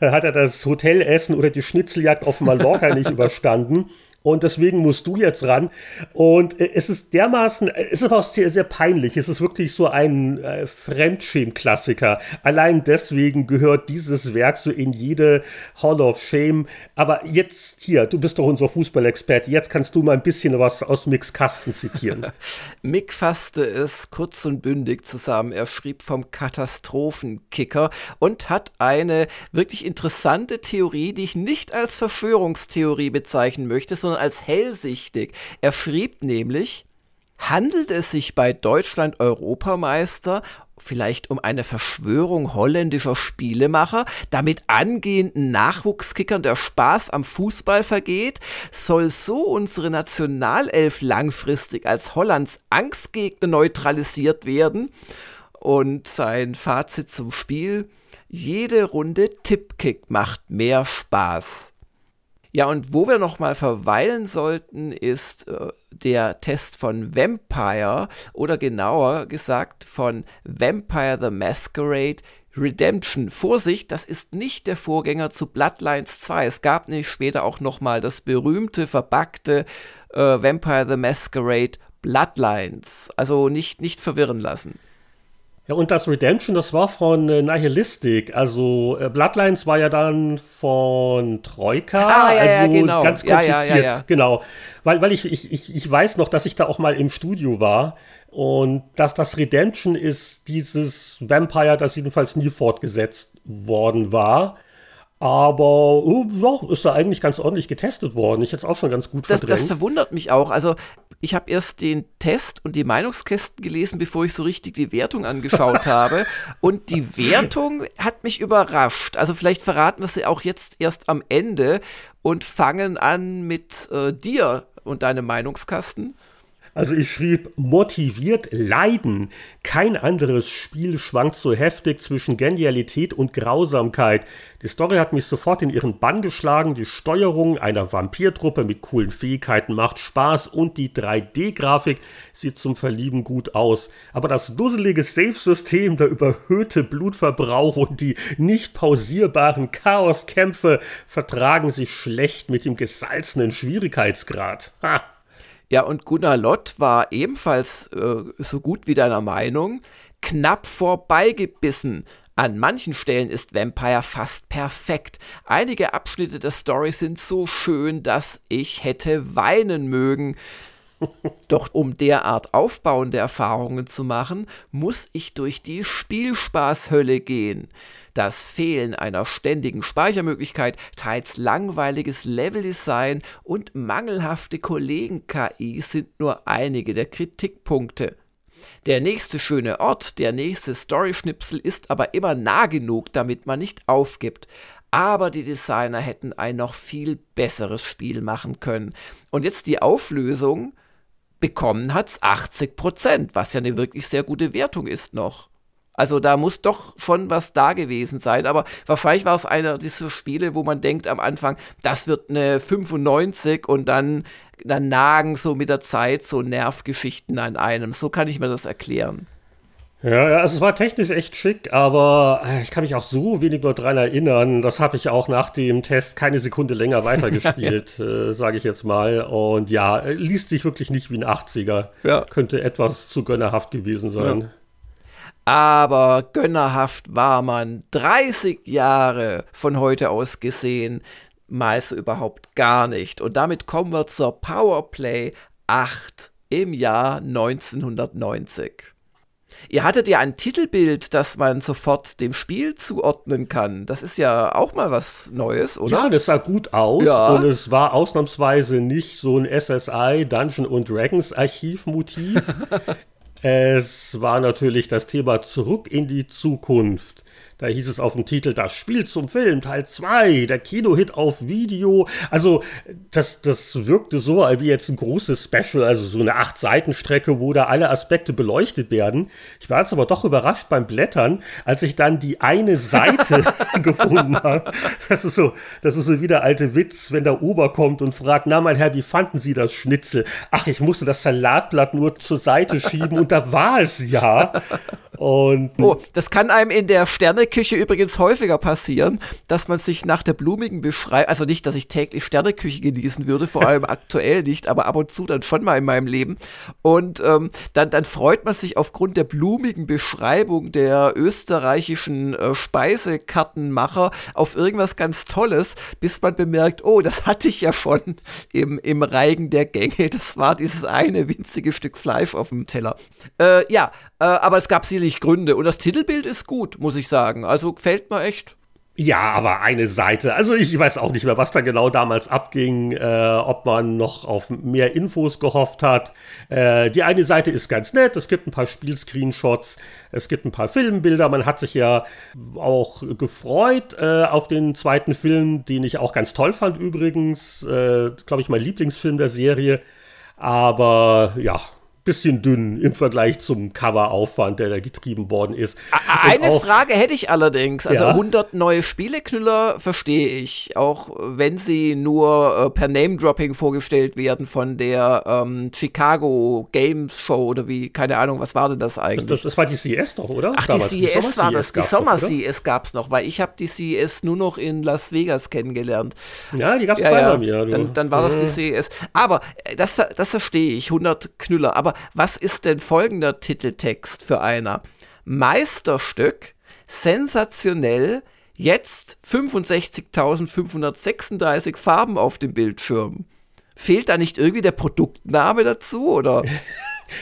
hat er das Hotelessen oder die Schnitzeljagd auf Mallorca nicht überstanden. Und deswegen musst du jetzt ran. Und äh, es ist dermaßen, äh, es ist auch sehr, sehr peinlich. Es ist wirklich so ein äh, Fremdschäm-Klassiker. Allein deswegen gehört dieses Werk so in jede Hall of Shame. Aber jetzt hier, du bist doch unser Fußballexperte. Jetzt kannst du mal ein bisschen was aus Micks Kasten zitieren. Mick fasste es kurz und bündig zusammen. Er schrieb vom Katastrophenkicker und hat eine wirklich interessante Theorie, die ich nicht als Verschwörungstheorie bezeichnen möchte, sondern sondern als hellsichtig. Er schrieb nämlich, handelt es sich bei Deutschland Europameister vielleicht um eine Verschwörung holländischer Spielemacher, damit angehenden Nachwuchskickern der Spaß am Fußball vergeht? Soll so unsere Nationalelf langfristig als Hollands Angstgegner neutralisiert werden? Und sein Fazit zum Spiel, jede Runde Tippkick macht mehr Spaß. Ja, und wo wir noch mal verweilen sollten, ist äh, der Test von Vampire oder genauer gesagt von Vampire the Masquerade Redemption. Vorsicht, das ist nicht der Vorgänger zu Bloodlines 2. Es gab nämlich später auch noch mal das berühmte, verbackte äh, Vampire the Masquerade Bloodlines. Also nicht, nicht verwirren lassen. Ja, und das Redemption, das war von äh, Nihilistic. Also äh, Bloodlines war ja dann von Troika. Ah, ja, also ja, genau. ganz kompliziert. Ja, genau. Weil, weil ich, ich, ich, ich weiß noch, dass ich da auch mal im Studio war. Und dass das Redemption ist dieses Vampire, das jedenfalls nie fortgesetzt worden war. Aber oh, ist da eigentlich ganz ordentlich getestet worden. Ich hätte es auch schon ganz gut das, verdrängt. Das verwundert mich auch. Also ich habe erst den Test und die Meinungskästen gelesen, bevor ich so richtig die Wertung angeschaut habe. Und die Wertung hat mich überrascht. Also vielleicht verraten wir sie auch jetzt erst am Ende und fangen an mit äh, dir und deinem Meinungskasten. Also ich schrieb motiviert leiden. Kein anderes Spiel schwankt so heftig zwischen Genialität und Grausamkeit. Die Story hat mich sofort in ihren Bann geschlagen. Die Steuerung einer Vampirtruppe mit coolen Fähigkeiten macht Spaß und die 3D-Grafik sieht zum Verlieben gut aus. Aber das dusselige Safe-System, der überhöhte Blutverbrauch und die nicht pausierbaren Chaoskämpfe vertragen sich schlecht mit dem gesalzenen Schwierigkeitsgrad. Ha! Ja, und Gunnar Lott war ebenfalls äh, so gut wie deiner Meinung, knapp vorbeigebissen. An manchen Stellen ist Vampire fast perfekt. Einige Abschnitte der Story sind so schön, dass ich hätte weinen mögen. Doch um derart aufbauende Erfahrungen zu machen, muss ich durch die Spielspaßhölle gehen. Das Fehlen einer ständigen Speichermöglichkeit, teils langweiliges Leveldesign und mangelhafte Kollegen-KI sind nur einige der Kritikpunkte. Der nächste schöne Ort, der nächste Storyschnipsel ist aber immer nah genug, damit man nicht aufgibt. Aber die Designer hätten ein noch viel besseres Spiel machen können. Und jetzt die Auflösung. Bekommen hat's 80%, was ja eine wirklich sehr gute Wertung ist noch. Also da muss doch schon was da gewesen sein. Aber wahrscheinlich war es einer dieser Spiele, wo man denkt am Anfang, das wird eine 95 und dann, dann nagen so mit der Zeit so Nervgeschichten an einem. So kann ich mir das erklären. Ja, ja, also es war technisch echt schick, aber äh, ich kann mich auch so wenig nur dran erinnern. Das habe ich auch nach dem Test keine Sekunde länger weitergespielt, ja. äh, sage ich jetzt mal. Und ja, äh, liest sich wirklich nicht wie ein 80er. Ja. Könnte etwas zu gönnerhaft gewesen sein. Ja. Aber gönnerhaft war man 30 Jahre von heute aus gesehen so überhaupt gar nicht. Und damit kommen wir zur Powerplay 8 im Jahr 1990. Ihr hattet ja ein Titelbild, das man sofort dem Spiel zuordnen kann. Das ist ja auch mal was Neues, oder? Ja, das sah gut aus ja. und es war ausnahmsweise nicht so ein SSI Dungeon und Dragons Archivmotiv. es war natürlich das Thema zurück in die Zukunft. Da hieß es auf dem Titel Das Spiel zum Film, Teil 2, der Kinohit auf Video. Also, das, das wirkte so wie jetzt ein großes Special, also so eine Acht-Seiten-Strecke, wo da alle Aspekte beleuchtet werden. Ich war jetzt aber doch überrascht beim Blättern, als ich dann die eine Seite gefunden habe. Das ist so, das ist so wie der alte Witz, wenn der Ober kommt und fragt, na mein Herr, wie fanden Sie das Schnitzel? Ach, ich musste das Salatblatt nur zur Seite schieben und da war es ja. Und oh, das kann einem in der Sterneküche übrigens häufiger passieren, dass man sich nach der blumigen Beschreibung, also nicht, dass ich täglich Sterneküche genießen würde, vor allem aktuell nicht, aber ab und zu dann schon mal in meinem Leben. Und ähm, dann, dann freut man sich aufgrund der blumigen Beschreibung der österreichischen äh, Speisekartenmacher auf irgendwas ganz Tolles, bis man bemerkt, oh, das hatte ich ja schon im, im Reigen der Gänge. Das war dieses eine winzige Stück Fleisch auf dem Teller. Äh, ja, äh, aber es gab sicherlich Gründe. Und das Titelbild ist gut, muss ich sagen. Also gefällt mir echt. Ja, aber eine Seite. Also ich weiß auch nicht mehr, was da genau damals abging, äh, ob man noch auf mehr Infos gehofft hat. Äh, die eine Seite ist ganz nett, es gibt ein paar Spielscreenshots, es gibt ein paar Filmbilder. Man hat sich ja auch gefreut äh, auf den zweiten Film, den ich auch ganz toll fand übrigens. Äh, Glaube ich, mein Lieblingsfilm der Serie. Aber ja, bisschen dünn im Vergleich zum Coveraufwand, der da getrieben worden ist. Eine auch, Frage hätte ich allerdings. Also ja? 100 neue Spieleknüller verstehe ich, auch wenn sie nur äh, per Name-Dropping vorgestellt werden von der ähm, Chicago Games Show oder wie, keine Ahnung, was war denn das eigentlich? Das, das, das war die CS doch, oder? Ach, Damals. die CS war das, die Sommer-CS gab es noch, weil ich habe die CS nur noch in Las Vegas kennengelernt. Ja, die gab es ja, zweimal ja. mir. Dann, dann, war das die CS. Aber äh, das, das verstehe ich, 100 Knüller. Aber was ist denn folgender Titeltext für einer? Meisterstück, sensationell, jetzt 65.536 Farben auf dem Bildschirm. Fehlt da nicht irgendwie der Produktname dazu, oder?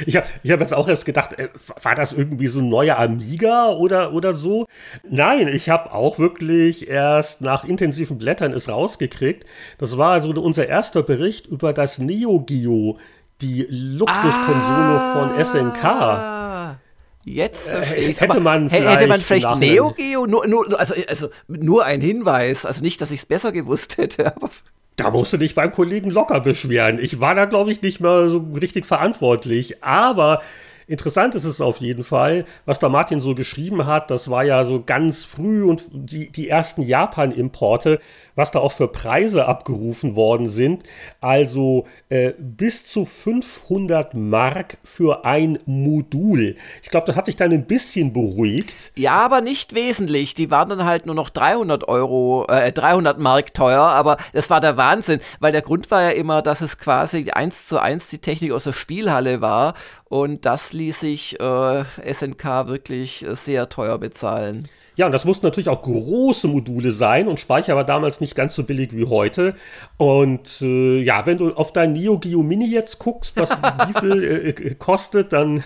Ich habe ich hab jetzt auch erst gedacht, äh, war das irgendwie so ein neuer Amiga oder, oder so? Nein, ich habe auch wirklich erst nach intensiven Blättern es rausgekriegt. Das war also unser erster Bericht über das Neo Geo die Luxuskonsole ah, von SNK. Jetzt äh, verstehe ich. Hätte man vielleicht, hätte man vielleicht Neo Geo, nur, nur, also, also nur ein Hinweis, also nicht, dass ich es besser gewusst hätte, aber. Da musst du dich beim Kollegen locker beschweren. Ich war da, glaube ich, nicht mehr so richtig verantwortlich. Aber Interessant ist es auf jeden Fall, was da Martin so geschrieben hat. Das war ja so ganz früh und die, die ersten Japan-Importe, was da auch für Preise abgerufen worden sind. Also äh, bis zu 500 Mark für ein Modul. Ich glaube, das hat sich dann ein bisschen beruhigt. Ja, aber nicht wesentlich. Die waren dann halt nur noch 300 Euro, äh, 300 Mark teuer. Aber das war der Wahnsinn, weil der Grund war ja immer, dass es quasi eins zu eins die Technik aus der Spielhalle war und das ließ sich äh, SNK wirklich äh, sehr teuer bezahlen. Ja, und das mussten natürlich auch große Module sein und Speicher war damals nicht ganz so billig wie heute. Und äh, ja, wenn du auf dein Neo Geo Mini jetzt guckst, was wie viel äh, äh, kostet, dann.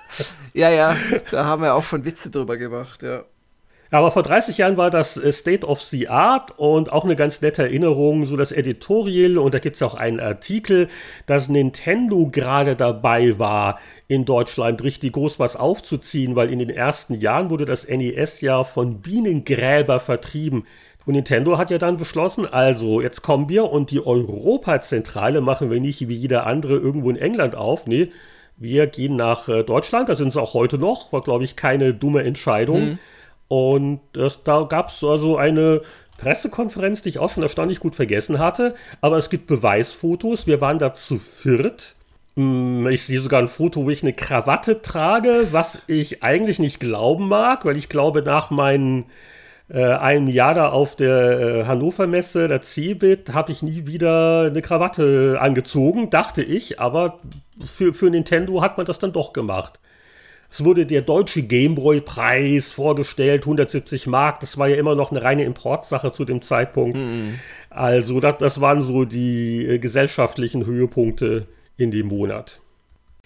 ja, ja, da haben wir auch schon Witze drüber gemacht, ja. Aber vor 30 Jahren war das äh, State of the Art und auch eine ganz nette Erinnerung, so das Editorial. Und da gibt es auch einen Artikel, dass Nintendo gerade dabei war, in Deutschland richtig groß was aufzuziehen, weil in den ersten Jahren wurde das NES ja von Bienengräber vertrieben. Und Nintendo hat ja dann beschlossen, also jetzt kommen wir und die Europazentrale machen wir nicht wie jeder andere irgendwo in England auf. Nee, wir gehen nach äh, Deutschland, da sind sie auch heute noch, war glaube ich keine dumme Entscheidung. Mhm und das, da gab es also eine Pressekonferenz, die ich auch schon erstaunlich gut vergessen hatte. Aber es gibt Beweisfotos. Wir waren da zu viert. Mm, ich sehe sogar ein Foto, wo ich eine Krawatte trage, was ich eigentlich nicht glauben mag, weil ich glaube, nach meinen äh, einem Jahr da auf der äh, Hannover Messe, der CeBIT, habe ich nie wieder eine Krawatte angezogen, dachte ich, aber für, für Nintendo hat man das dann doch gemacht. Es wurde der deutsche Gameboy-Preis vorgestellt, 170 Mark. Das war ja immer noch eine reine Importsache zu dem Zeitpunkt. Mhm. Also, das, das waren so die äh, gesellschaftlichen Höhepunkte in dem Monat.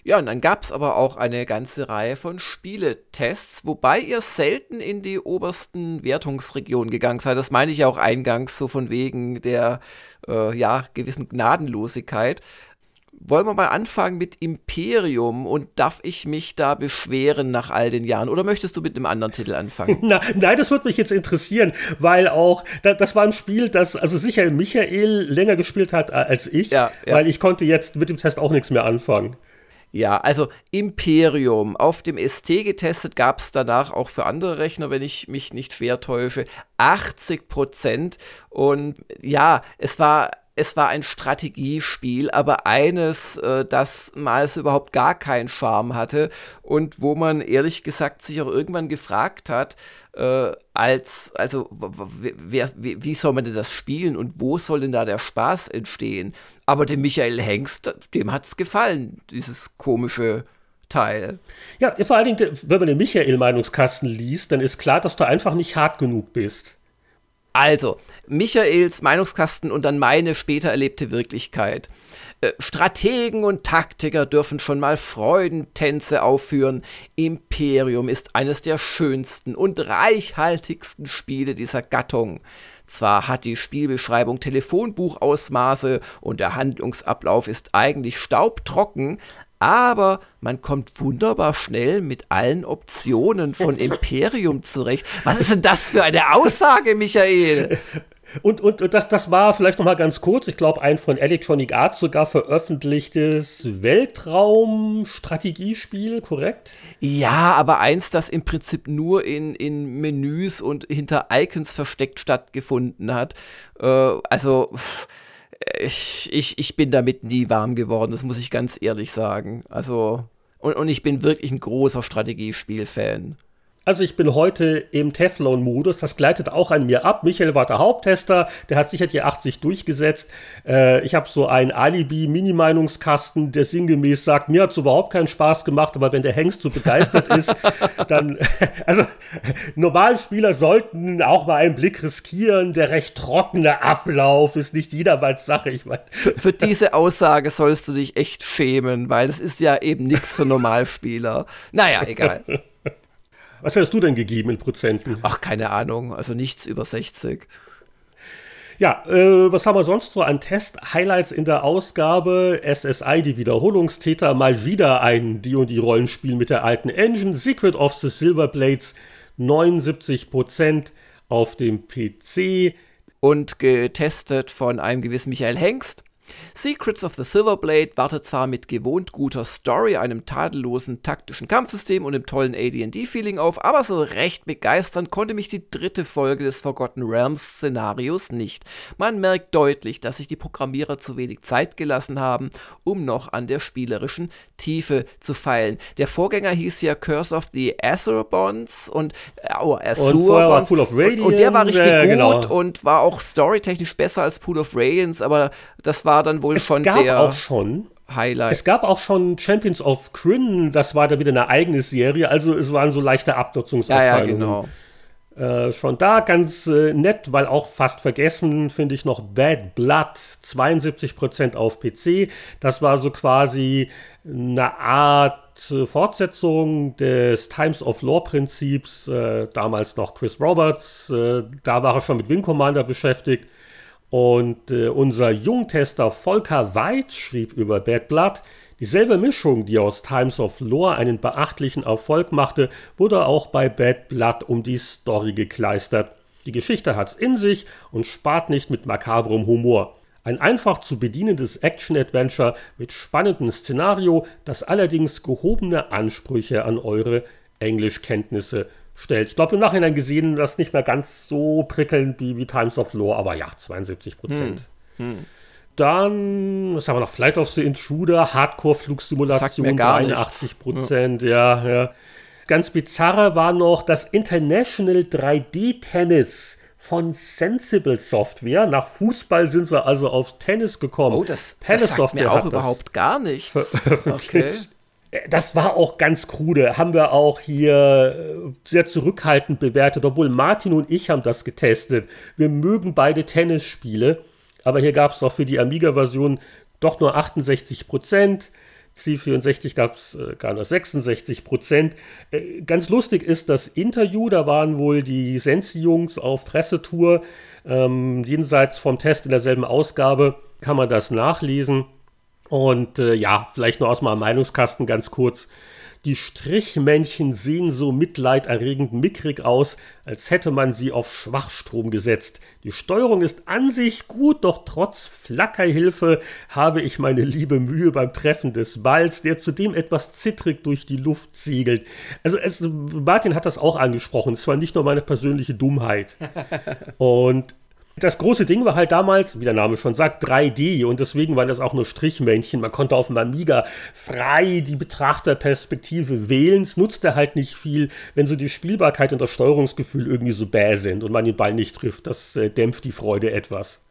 Ja, und dann gab es aber auch eine ganze Reihe von Spieletests, wobei ihr selten in die obersten Wertungsregionen gegangen seid. Das meine ich ja auch eingangs, so von wegen der äh, ja, gewissen Gnadenlosigkeit. Wollen wir mal anfangen mit Imperium und darf ich mich da beschweren nach all den Jahren? Oder möchtest du mit einem anderen Titel anfangen? Na, nein, das würde mich jetzt interessieren, weil auch, da, das war ein Spiel, das also sicher Michael länger gespielt hat als ich, ja, ja. weil ich konnte jetzt mit dem Test auch nichts mehr anfangen. Ja, also Imperium. Auf dem ST getestet gab es danach auch für andere Rechner, wenn ich mich nicht schwer täusche, 80 Prozent. Und ja, es war es war ein Strategiespiel, aber eines, äh, das mal so überhaupt gar keinen Charme hatte und wo man ehrlich gesagt sich auch irgendwann gefragt hat, äh, als, also, wer, wie soll man denn das spielen und wo soll denn da der Spaß entstehen? Aber dem Michael Hengst, dem hat es gefallen, dieses komische Teil. Ja, vor allen Dingen, wenn man den Michael-Meinungskasten liest, dann ist klar, dass du einfach nicht hart genug bist. Also, Michaels Meinungskasten und dann meine später erlebte Wirklichkeit. Äh, Strategen und Taktiker dürfen schon mal Freudentänze aufführen. Imperium ist eines der schönsten und reichhaltigsten Spiele dieser Gattung. Zwar hat die Spielbeschreibung Telefonbuchausmaße und der Handlungsablauf ist eigentlich staubtrocken, aber man kommt wunderbar schnell mit allen Optionen von Imperium zurecht. Was ist denn das für eine Aussage, Michael? Und, und, und das, das war vielleicht noch mal ganz kurz, ich glaube, ein von Electronic Arts sogar veröffentlichtes Weltraumstrategiespiel, korrekt? Ja, aber eins, das im Prinzip nur in, in Menüs und hinter Icons versteckt stattgefunden hat. Äh, also. Ich, ich, ich bin damit nie warm geworden, das muss ich ganz ehrlich sagen. Also, und, und ich bin wirklich ein großer Strategiespiel-Fan. Also ich bin heute im Teflon-Modus, das gleitet auch an mir ab. Michael war der Haupttester, der hat sicher die 80 durchgesetzt. Äh, ich habe so einen Alibi-Mini-Meinungskasten, der sinngemäß sagt, mir hat es überhaupt keinen Spaß gemacht, aber wenn der Hengst so begeistert ist, dann, also Normalspieler sollten auch mal einen Blick riskieren. Der recht trockene Ablauf ist nicht jedermanns Sache. Ich mein. Für diese Aussage sollst du dich echt schämen, weil das ist ja eben nichts für Normalspieler. Naja, egal. Was hast du denn gegeben in Prozenten? Ach, keine Ahnung. Also nichts über 60. Ja, äh, was haben wir sonst so an Test-Highlights in der Ausgabe? SSI, die Wiederholungstäter, mal wieder ein D&D-Rollenspiel mit der alten Engine. Secret of the Silver Blades, 79% auf dem PC. Und getestet von einem gewissen Michael Hengst. Secrets of the Silverblade wartet zwar mit gewohnt guter Story, einem tadellosen taktischen Kampfsystem und dem tollen AD&D-Feeling auf, aber so recht begeistern konnte mich die dritte Folge des Forgotten Realms Szenarios nicht. Man merkt deutlich, dass sich die Programmierer zu wenig Zeit gelassen haben, um noch an der spielerischen Tiefe zu feilen. Der Vorgänger hieß ja Curse of the Azurbons und äh, oh, Azurbons und, und, und, der war richtig äh, genau. gut und war auch storytechnisch besser als Pool of Radiance, aber das war dann wohl es von gab der auch schon Highlight. Es gab auch schon Champions of Kryn, das war da wieder eine eigene Serie, also es waren so leichte Abnutzungserscheinungen. Ja, ja, genau. Äh, schon da ganz äh, nett, weil auch fast vergessen, finde ich noch Bad Blood, 72% auf PC. Das war so quasi eine Art äh, Fortsetzung des Times of Law Prinzips, äh, damals noch Chris Roberts, äh, da war er schon mit Wing Commander beschäftigt und äh, unser Jungtester Volker Weitz schrieb über Bad Blood, dieselbe Mischung, die aus Times of Lore einen beachtlichen Erfolg machte, wurde auch bei Bad Blood um die Story gekleistert. Die Geschichte hat's in sich und spart nicht mit makabrem Humor. Ein einfach zu bedienendes Action-Adventure mit spannendem Szenario, das allerdings gehobene Ansprüche an eure Englischkenntnisse stellt. Ich glaube, im Nachhinein gesehen, das nicht mehr ganz so prickelnd wie, wie Times of Lore, aber ja, 72 Prozent. Hm. Hm. Dann, was haben wir noch? Flight of the Intruder, Hardcore-Flugsimulation, 83 Prozent, ja. ja, ja. Ganz bizarre war noch das International 3D-Tennis von Sensible Software. Nach Fußball sind sie also auf Tennis gekommen. Oh, das, Palace das sagt mir auch überhaupt gar nichts. Okay. Das war auch ganz krude. Haben wir auch hier äh, sehr zurückhaltend bewertet, obwohl Martin und ich haben das getestet. Wir mögen beide Tennisspiele, aber hier gab es auch für die Amiga-Version doch nur 68 Prozent. C64 gab es äh, gar nur 66 Prozent. Äh, ganz lustig ist das Interview, da waren wohl die Sensi-Jungs auf Pressetour. Ähm, jenseits vom Test in derselben Ausgabe kann man das nachlesen. Und äh, ja, vielleicht nur aus meinem Meinungskasten ganz kurz. Die Strichmännchen sehen so mitleiderregend mickrig aus, als hätte man sie auf Schwachstrom gesetzt. Die Steuerung ist an sich gut, doch trotz Flackerhilfe habe ich meine liebe Mühe beim Treffen des Balls, der zudem etwas zittrig durch die Luft siegelt. Also es, Martin hat das auch angesprochen, es war nicht nur meine persönliche Dummheit. Und das große Ding war halt damals, wie der Name schon sagt, 3D und deswegen waren das auch nur Strichmännchen. Man konnte auf dem Amiga frei die Betrachterperspektive wählen. Es nutzte halt nicht viel, wenn so die Spielbarkeit und das Steuerungsgefühl irgendwie so bäh sind und man den Ball nicht trifft. Das äh, dämpft die Freude etwas.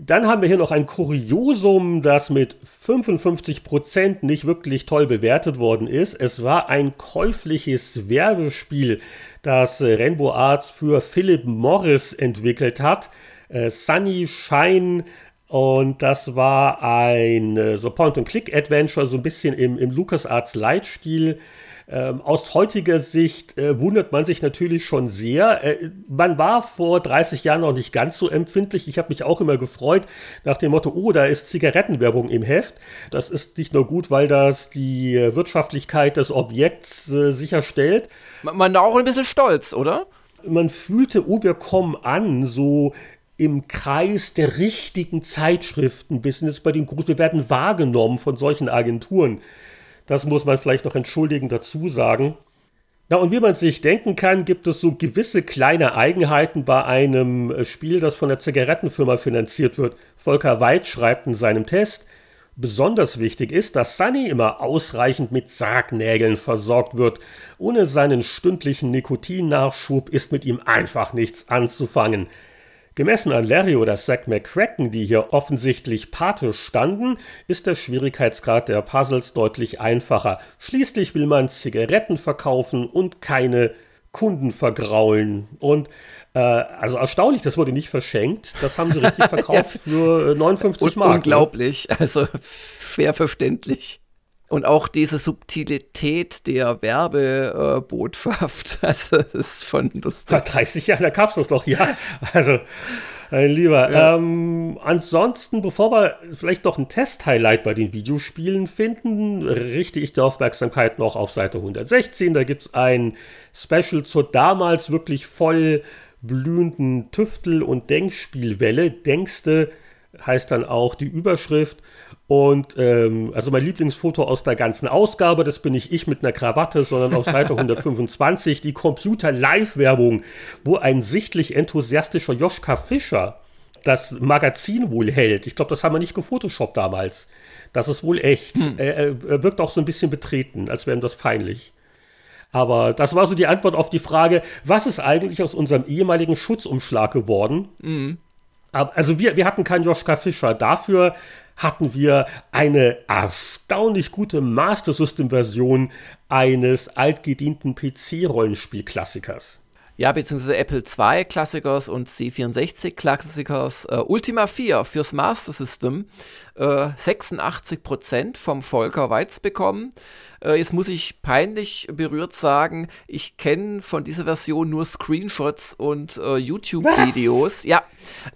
Dann haben wir hier noch ein Kuriosum, das mit 55% nicht wirklich toll bewertet worden ist. Es war ein käufliches Werbespiel, das Rainbow Arts für Philip Morris entwickelt hat. Äh, Sunny Shine und das war ein äh, so Point-and-Click-Adventure, so ein bisschen im, im LucasArts-Light-Stil. Ähm, aus heutiger Sicht äh, wundert man sich natürlich schon sehr. Äh, man war vor 30 Jahren noch nicht ganz so empfindlich. Ich habe mich auch immer gefreut nach dem Motto, oh, da ist Zigarettenwerbung im Heft. Das ist nicht nur gut, weil das die Wirtschaftlichkeit des Objekts äh, sicherstellt. Man war auch ein bisschen stolz, oder? Man fühlte, oh, wir kommen an, so im Kreis der richtigen Zeitschriften, bis jetzt bei den Gruppen, wir werden wahrgenommen von solchen Agenturen. Das muss man vielleicht noch entschuldigen dazu sagen. Na, und wie man sich denken kann, gibt es so gewisse kleine Eigenheiten bei einem äh, Spiel, das von der Zigarettenfirma finanziert wird. Volker Weid schreibt in seinem Test, Besonders wichtig ist, dass Sunny immer ausreichend mit Sargnägeln versorgt wird. Ohne seinen stündlichen Nikotinnachschub ist mit ihm einfach nichts anzufangen. Gemessen an Larry oder Zack McCracken, die hier offensichtlich Pate standen, ist der Schwierigkeitsgrad der Puzzles deutlich einfacher. Schließlich will man Zigaretten verkaufen und keine Kunden vergraulen. Und äh, also erstaunlich, das wurde nicht verschenkt. Das haben sie richtig verkauft für 59 äh, Mark. Ne? Unglaublich, also schwer verständlich. Und auch diese Subtilität der Werbebotschaft, also das ist schon lustig. Vor 30 Jahren, da gab es das doch, ja. Also, mein Lieber. Ja. Ähm, ansonsten, bevor wir vielleicht noch ein Test-Highlight bei den Videospielen finden, richte ich die Aufmerksamkeit noch auf Seite 116. Da gibt es ein Special zur damals wirklich voll blühenden Tüftel- und Denkspielwelle. Denkste heißt dann auch die Überschrift. Und ähm, also mein Lieblingsfoto aus der ganzen Ausgabe, das bin nicht ich mit einer Krawatte, sondern auf Seite 125 die Computer-Live-Werbung, wo ein sichtlich enthusiastischer Joschka Fischer das Magazin wohl hält. Ich glaube, das haben wir nicht gefotoshoppt damals. Das ist wohl echt. Hm. Er, wirkt auch so ein bisschen betreten, als wäre ihm das peinlich. Aber das war so die Antwort auf die Frage, was ist eigentlich aus unserem ehemaligen Schutzumschlag geworden? Mhm. Also wir, wir hatten keinen Joschka Fischer. Dafür hatten wir eine erstaunlich gute Master System Version eines altgedienten PC-Rollenspiel-Klassikers. Ja, beziehungsweise Apple II Klassikers und C64 Klassikers. Äh, Ultima 4 fürs Master System. Äh, 86% vom Volker Weiz bekommen. Äh, jetzt muss ich peinlich berührt sagen, ich kenne von dieser Version nur Screenshots und äh, YouTube-Videos. Ja.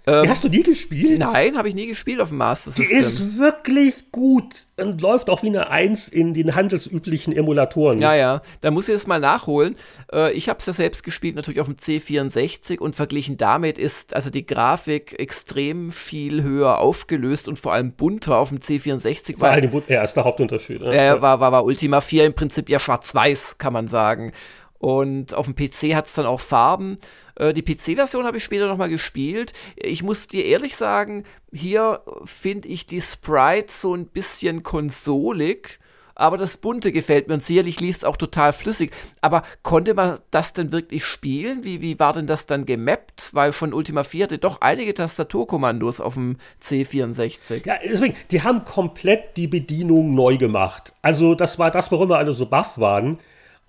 Ähm, hast du nie gespielt? Nein, habe ich nie gespielt auf dem Master System. Die ist wirklich gut und läuft auch wie eine 1 in den handelsüblichen Emulatoren. Ja, ja. Da muss ich es mal nachholen. Äh, ich habe es ja selbst gespielt, natürlich auf dem C64 und verglichen damit ist also die Grafik extrem viel höher aufgelöst und vor allem bunter auf dem C64. War, war der erste Hauptunterschied. Ja, war, war, war Ultima 4 im Prinzip ja schwarz-weiß, kann man sagen. Und auf dem PC hat es dann auch Farben. Äh, die PC-Version habe ich später nochmal gespielt. Ich muss dir ehrlich sagen, hier finde ich die Sprites so ein bisschen konsolig aber das Bunte gefällt mir und sicherlich liest auch total flüssig. Aber konnte man das denn wirklich spielen? Wie, wie war denn das dann gemappt? Weil von Ultima 4 hatte doch einige Tastaturkommandos auf dem C64. Ja, deswegen, die haben komplett die Bedienung neu gemacht. Also das war das, warum wir alle so baff waren.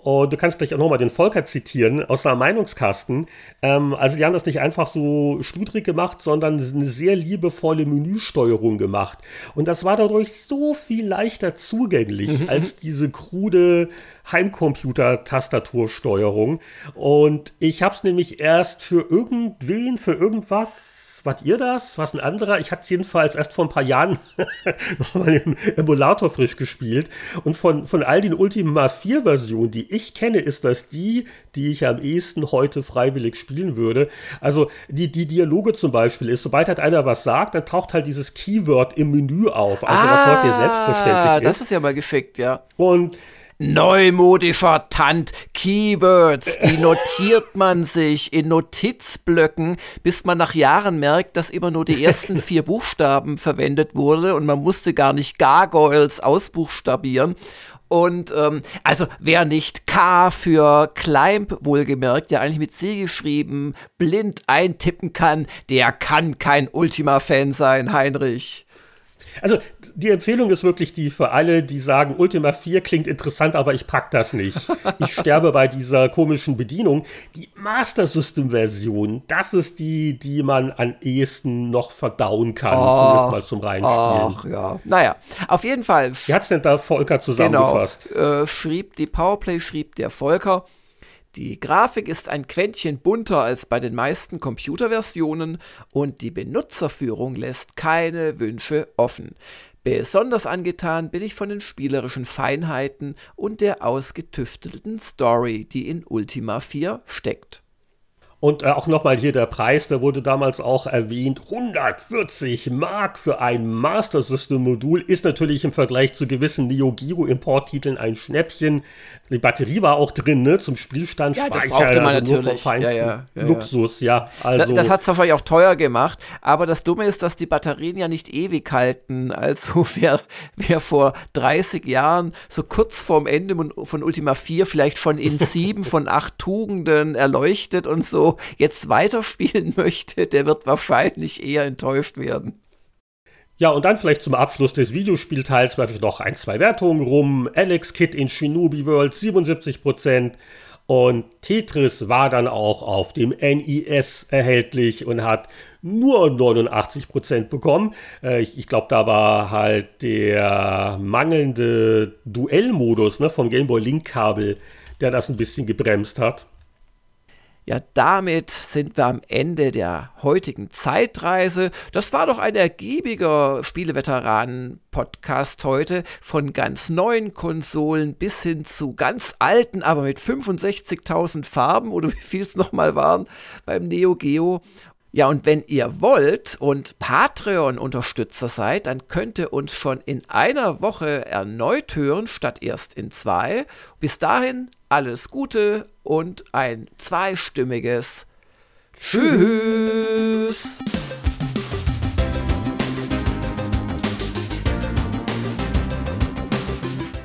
Und du kannst gleich auch nochmal den Volker zitieren aus seinem Meinungskasten. Ähm, also die haben das nicht einfach so schludrig gemacht, sondern eine sehr liebevolle Menüsteuerung gemacht. Und das war dadurch so viel leichter zugänglich mhm. als diese krude Heimcomputer-Tastatursteuerung. Und ich habe es nämlich erst für irgendwen, für irgendwas wart ihr das? Was ein anderer? Ich hatte es jedenfalls erst vor ein paar Jahren nochmal im Emulator frisch gespielt. Und von, von all den Ultima 4 Versionen, die ich kenne, ist das die, die ich am ehesten heute freiwillig spielen würde. Also die, die Dialoge zum Beispiel ist, sobald halt einer was sagt, dann taucht halt dieses Keyword im Menü auf. Also ah, was heute selbstverständlich ist. Das ist ja mal geschickt, ja. Und neumodischer Tant, Keywords, die notiert man sich in Notizblöcken, bis man nach Jahren merkt, dass immer nur die ersten vier Buchstaben verwendet wurde und man musste gar nicht Gargoyles ausbuchstabieren. Und ähm, also wer nicht K für Climb wohlgemerkt, der eigentlich mit C geschrieben, blind eintippen kann, der kann kein Ultima-Fan sein, Heinrich. Also die Empfehlung ist wirklich die für alle, die sagen, Ultima 4 klingt interessant, aber ich pack das nicht. Ich sterbe bei dieser komischen Bedienung. Die Master System Version, das ist die, die man am ehesten noch verdauen kann, oh, zumindest mal zum Reinspielen. Ach ja, naja, auf jeden Fall. Wie hat es denn da Volker zusammengefasst? Genau, äh, schrieb die Powerplay, schrieb der Volker. Die Grafik ist ein Quäntchen bunter als bei den meisten Computerversionen und die Benutzerführung lässt keine Wünsche offen. Besonders angetan bin ich von den spielerischen Feinheiten und der ausgetüftelten Story, die in Ultima 4 steckt. Und äh, auch nochmal hier der Preis, der wurde damals auch erwähnt. 140 Mark für ein Master System Modul ist natürlich im Vergleich zu gewissen Neo Geo Importtiteln ein Schnäppchen. Die Batterie war auch drin, ne, zum Spielstand, ja, das brauchte man also natürlich. Ja, ja, ja, Luxus, ja. Also. Das, das hat es wahrscheinlich auch teuer gemacht, aber das Dumme ist, dass die Batterien ja nicht ewig halten. Also wer, wer vor 30 Jahren so kurz vorm Ende von Ultima 4 vielleicht schon in sieben von acht Tugenden erleuchtet und so jetzt weiterspielen möchte, der wird wahrscheinlich eher enttäuscht werden. Ja, und dann vielleicht zum Abschluss des Videospielteils werfe ich noch ein, zwei Wertungen rum. Alex Kid in Shinobi World 77%. Und Tetris war dann auch auf dem NES erhältlich und hat nur 89% bekommen. Äh, ich, ich glaube, da war halt der mangelnde Duellmodus ne, vom Game Boy Link Kabel, der das ein bisschen gebremst hat. Ja, damit sind wir am Ende der heutigen Zeitreise. Das war doch ein ergiebiger Spieleveteranen-Podcast heute. Von ganz neuen Konsolen bis hin zu ganz alten, aber mit 65.000 Farben oder wie viel es nochmal waren beim Neo Geo. Ja, und wenn ihr wollt und Patreon-Unterstützer seid, dann könnt ihr uns schon in einer Woche erneut hören, statt erst in zwei. Bis dahin alles Gute und ein zweistimmiges Tschüss.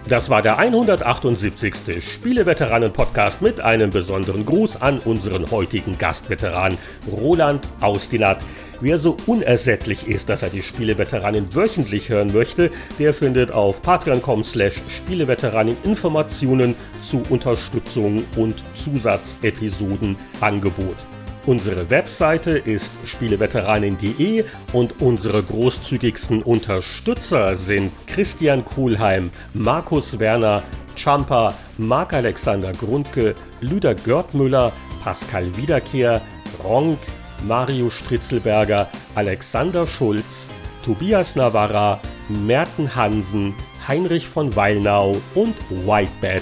Das war der 178. Spieleveteranen-Podcast mit einem besonderen Gruß an unseren heutigen Gastveteran Roland Austinat. Wer so unersättlich ist, dass er die Spieleveteranen wöchentlich hören möchte, der findet auf patreon.com slash Spieleveteranen Informationen zu Unterstützung und Zusatzepisoden Angebot. Unsere Webseite ist spieleveteranin.de und unsere großzügigsten Unterstützer sind Christian Kuhlheim, Markus Werner, Champa, Marc-Alexander Grundke, Lüder Görtmüller, Pascal Wiederkehr, Ronk, Mario Stritzelberger, Alexander Schulz, Tobias Navarra, Merten Hansen, Heinrich von Weilnau und Whitebed.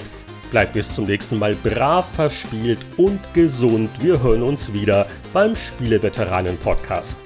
Bleibt bis zum nächsten Mal brav verspielt und gesund. Wir hören uns wieder beim Spieleveteranen-Podcast.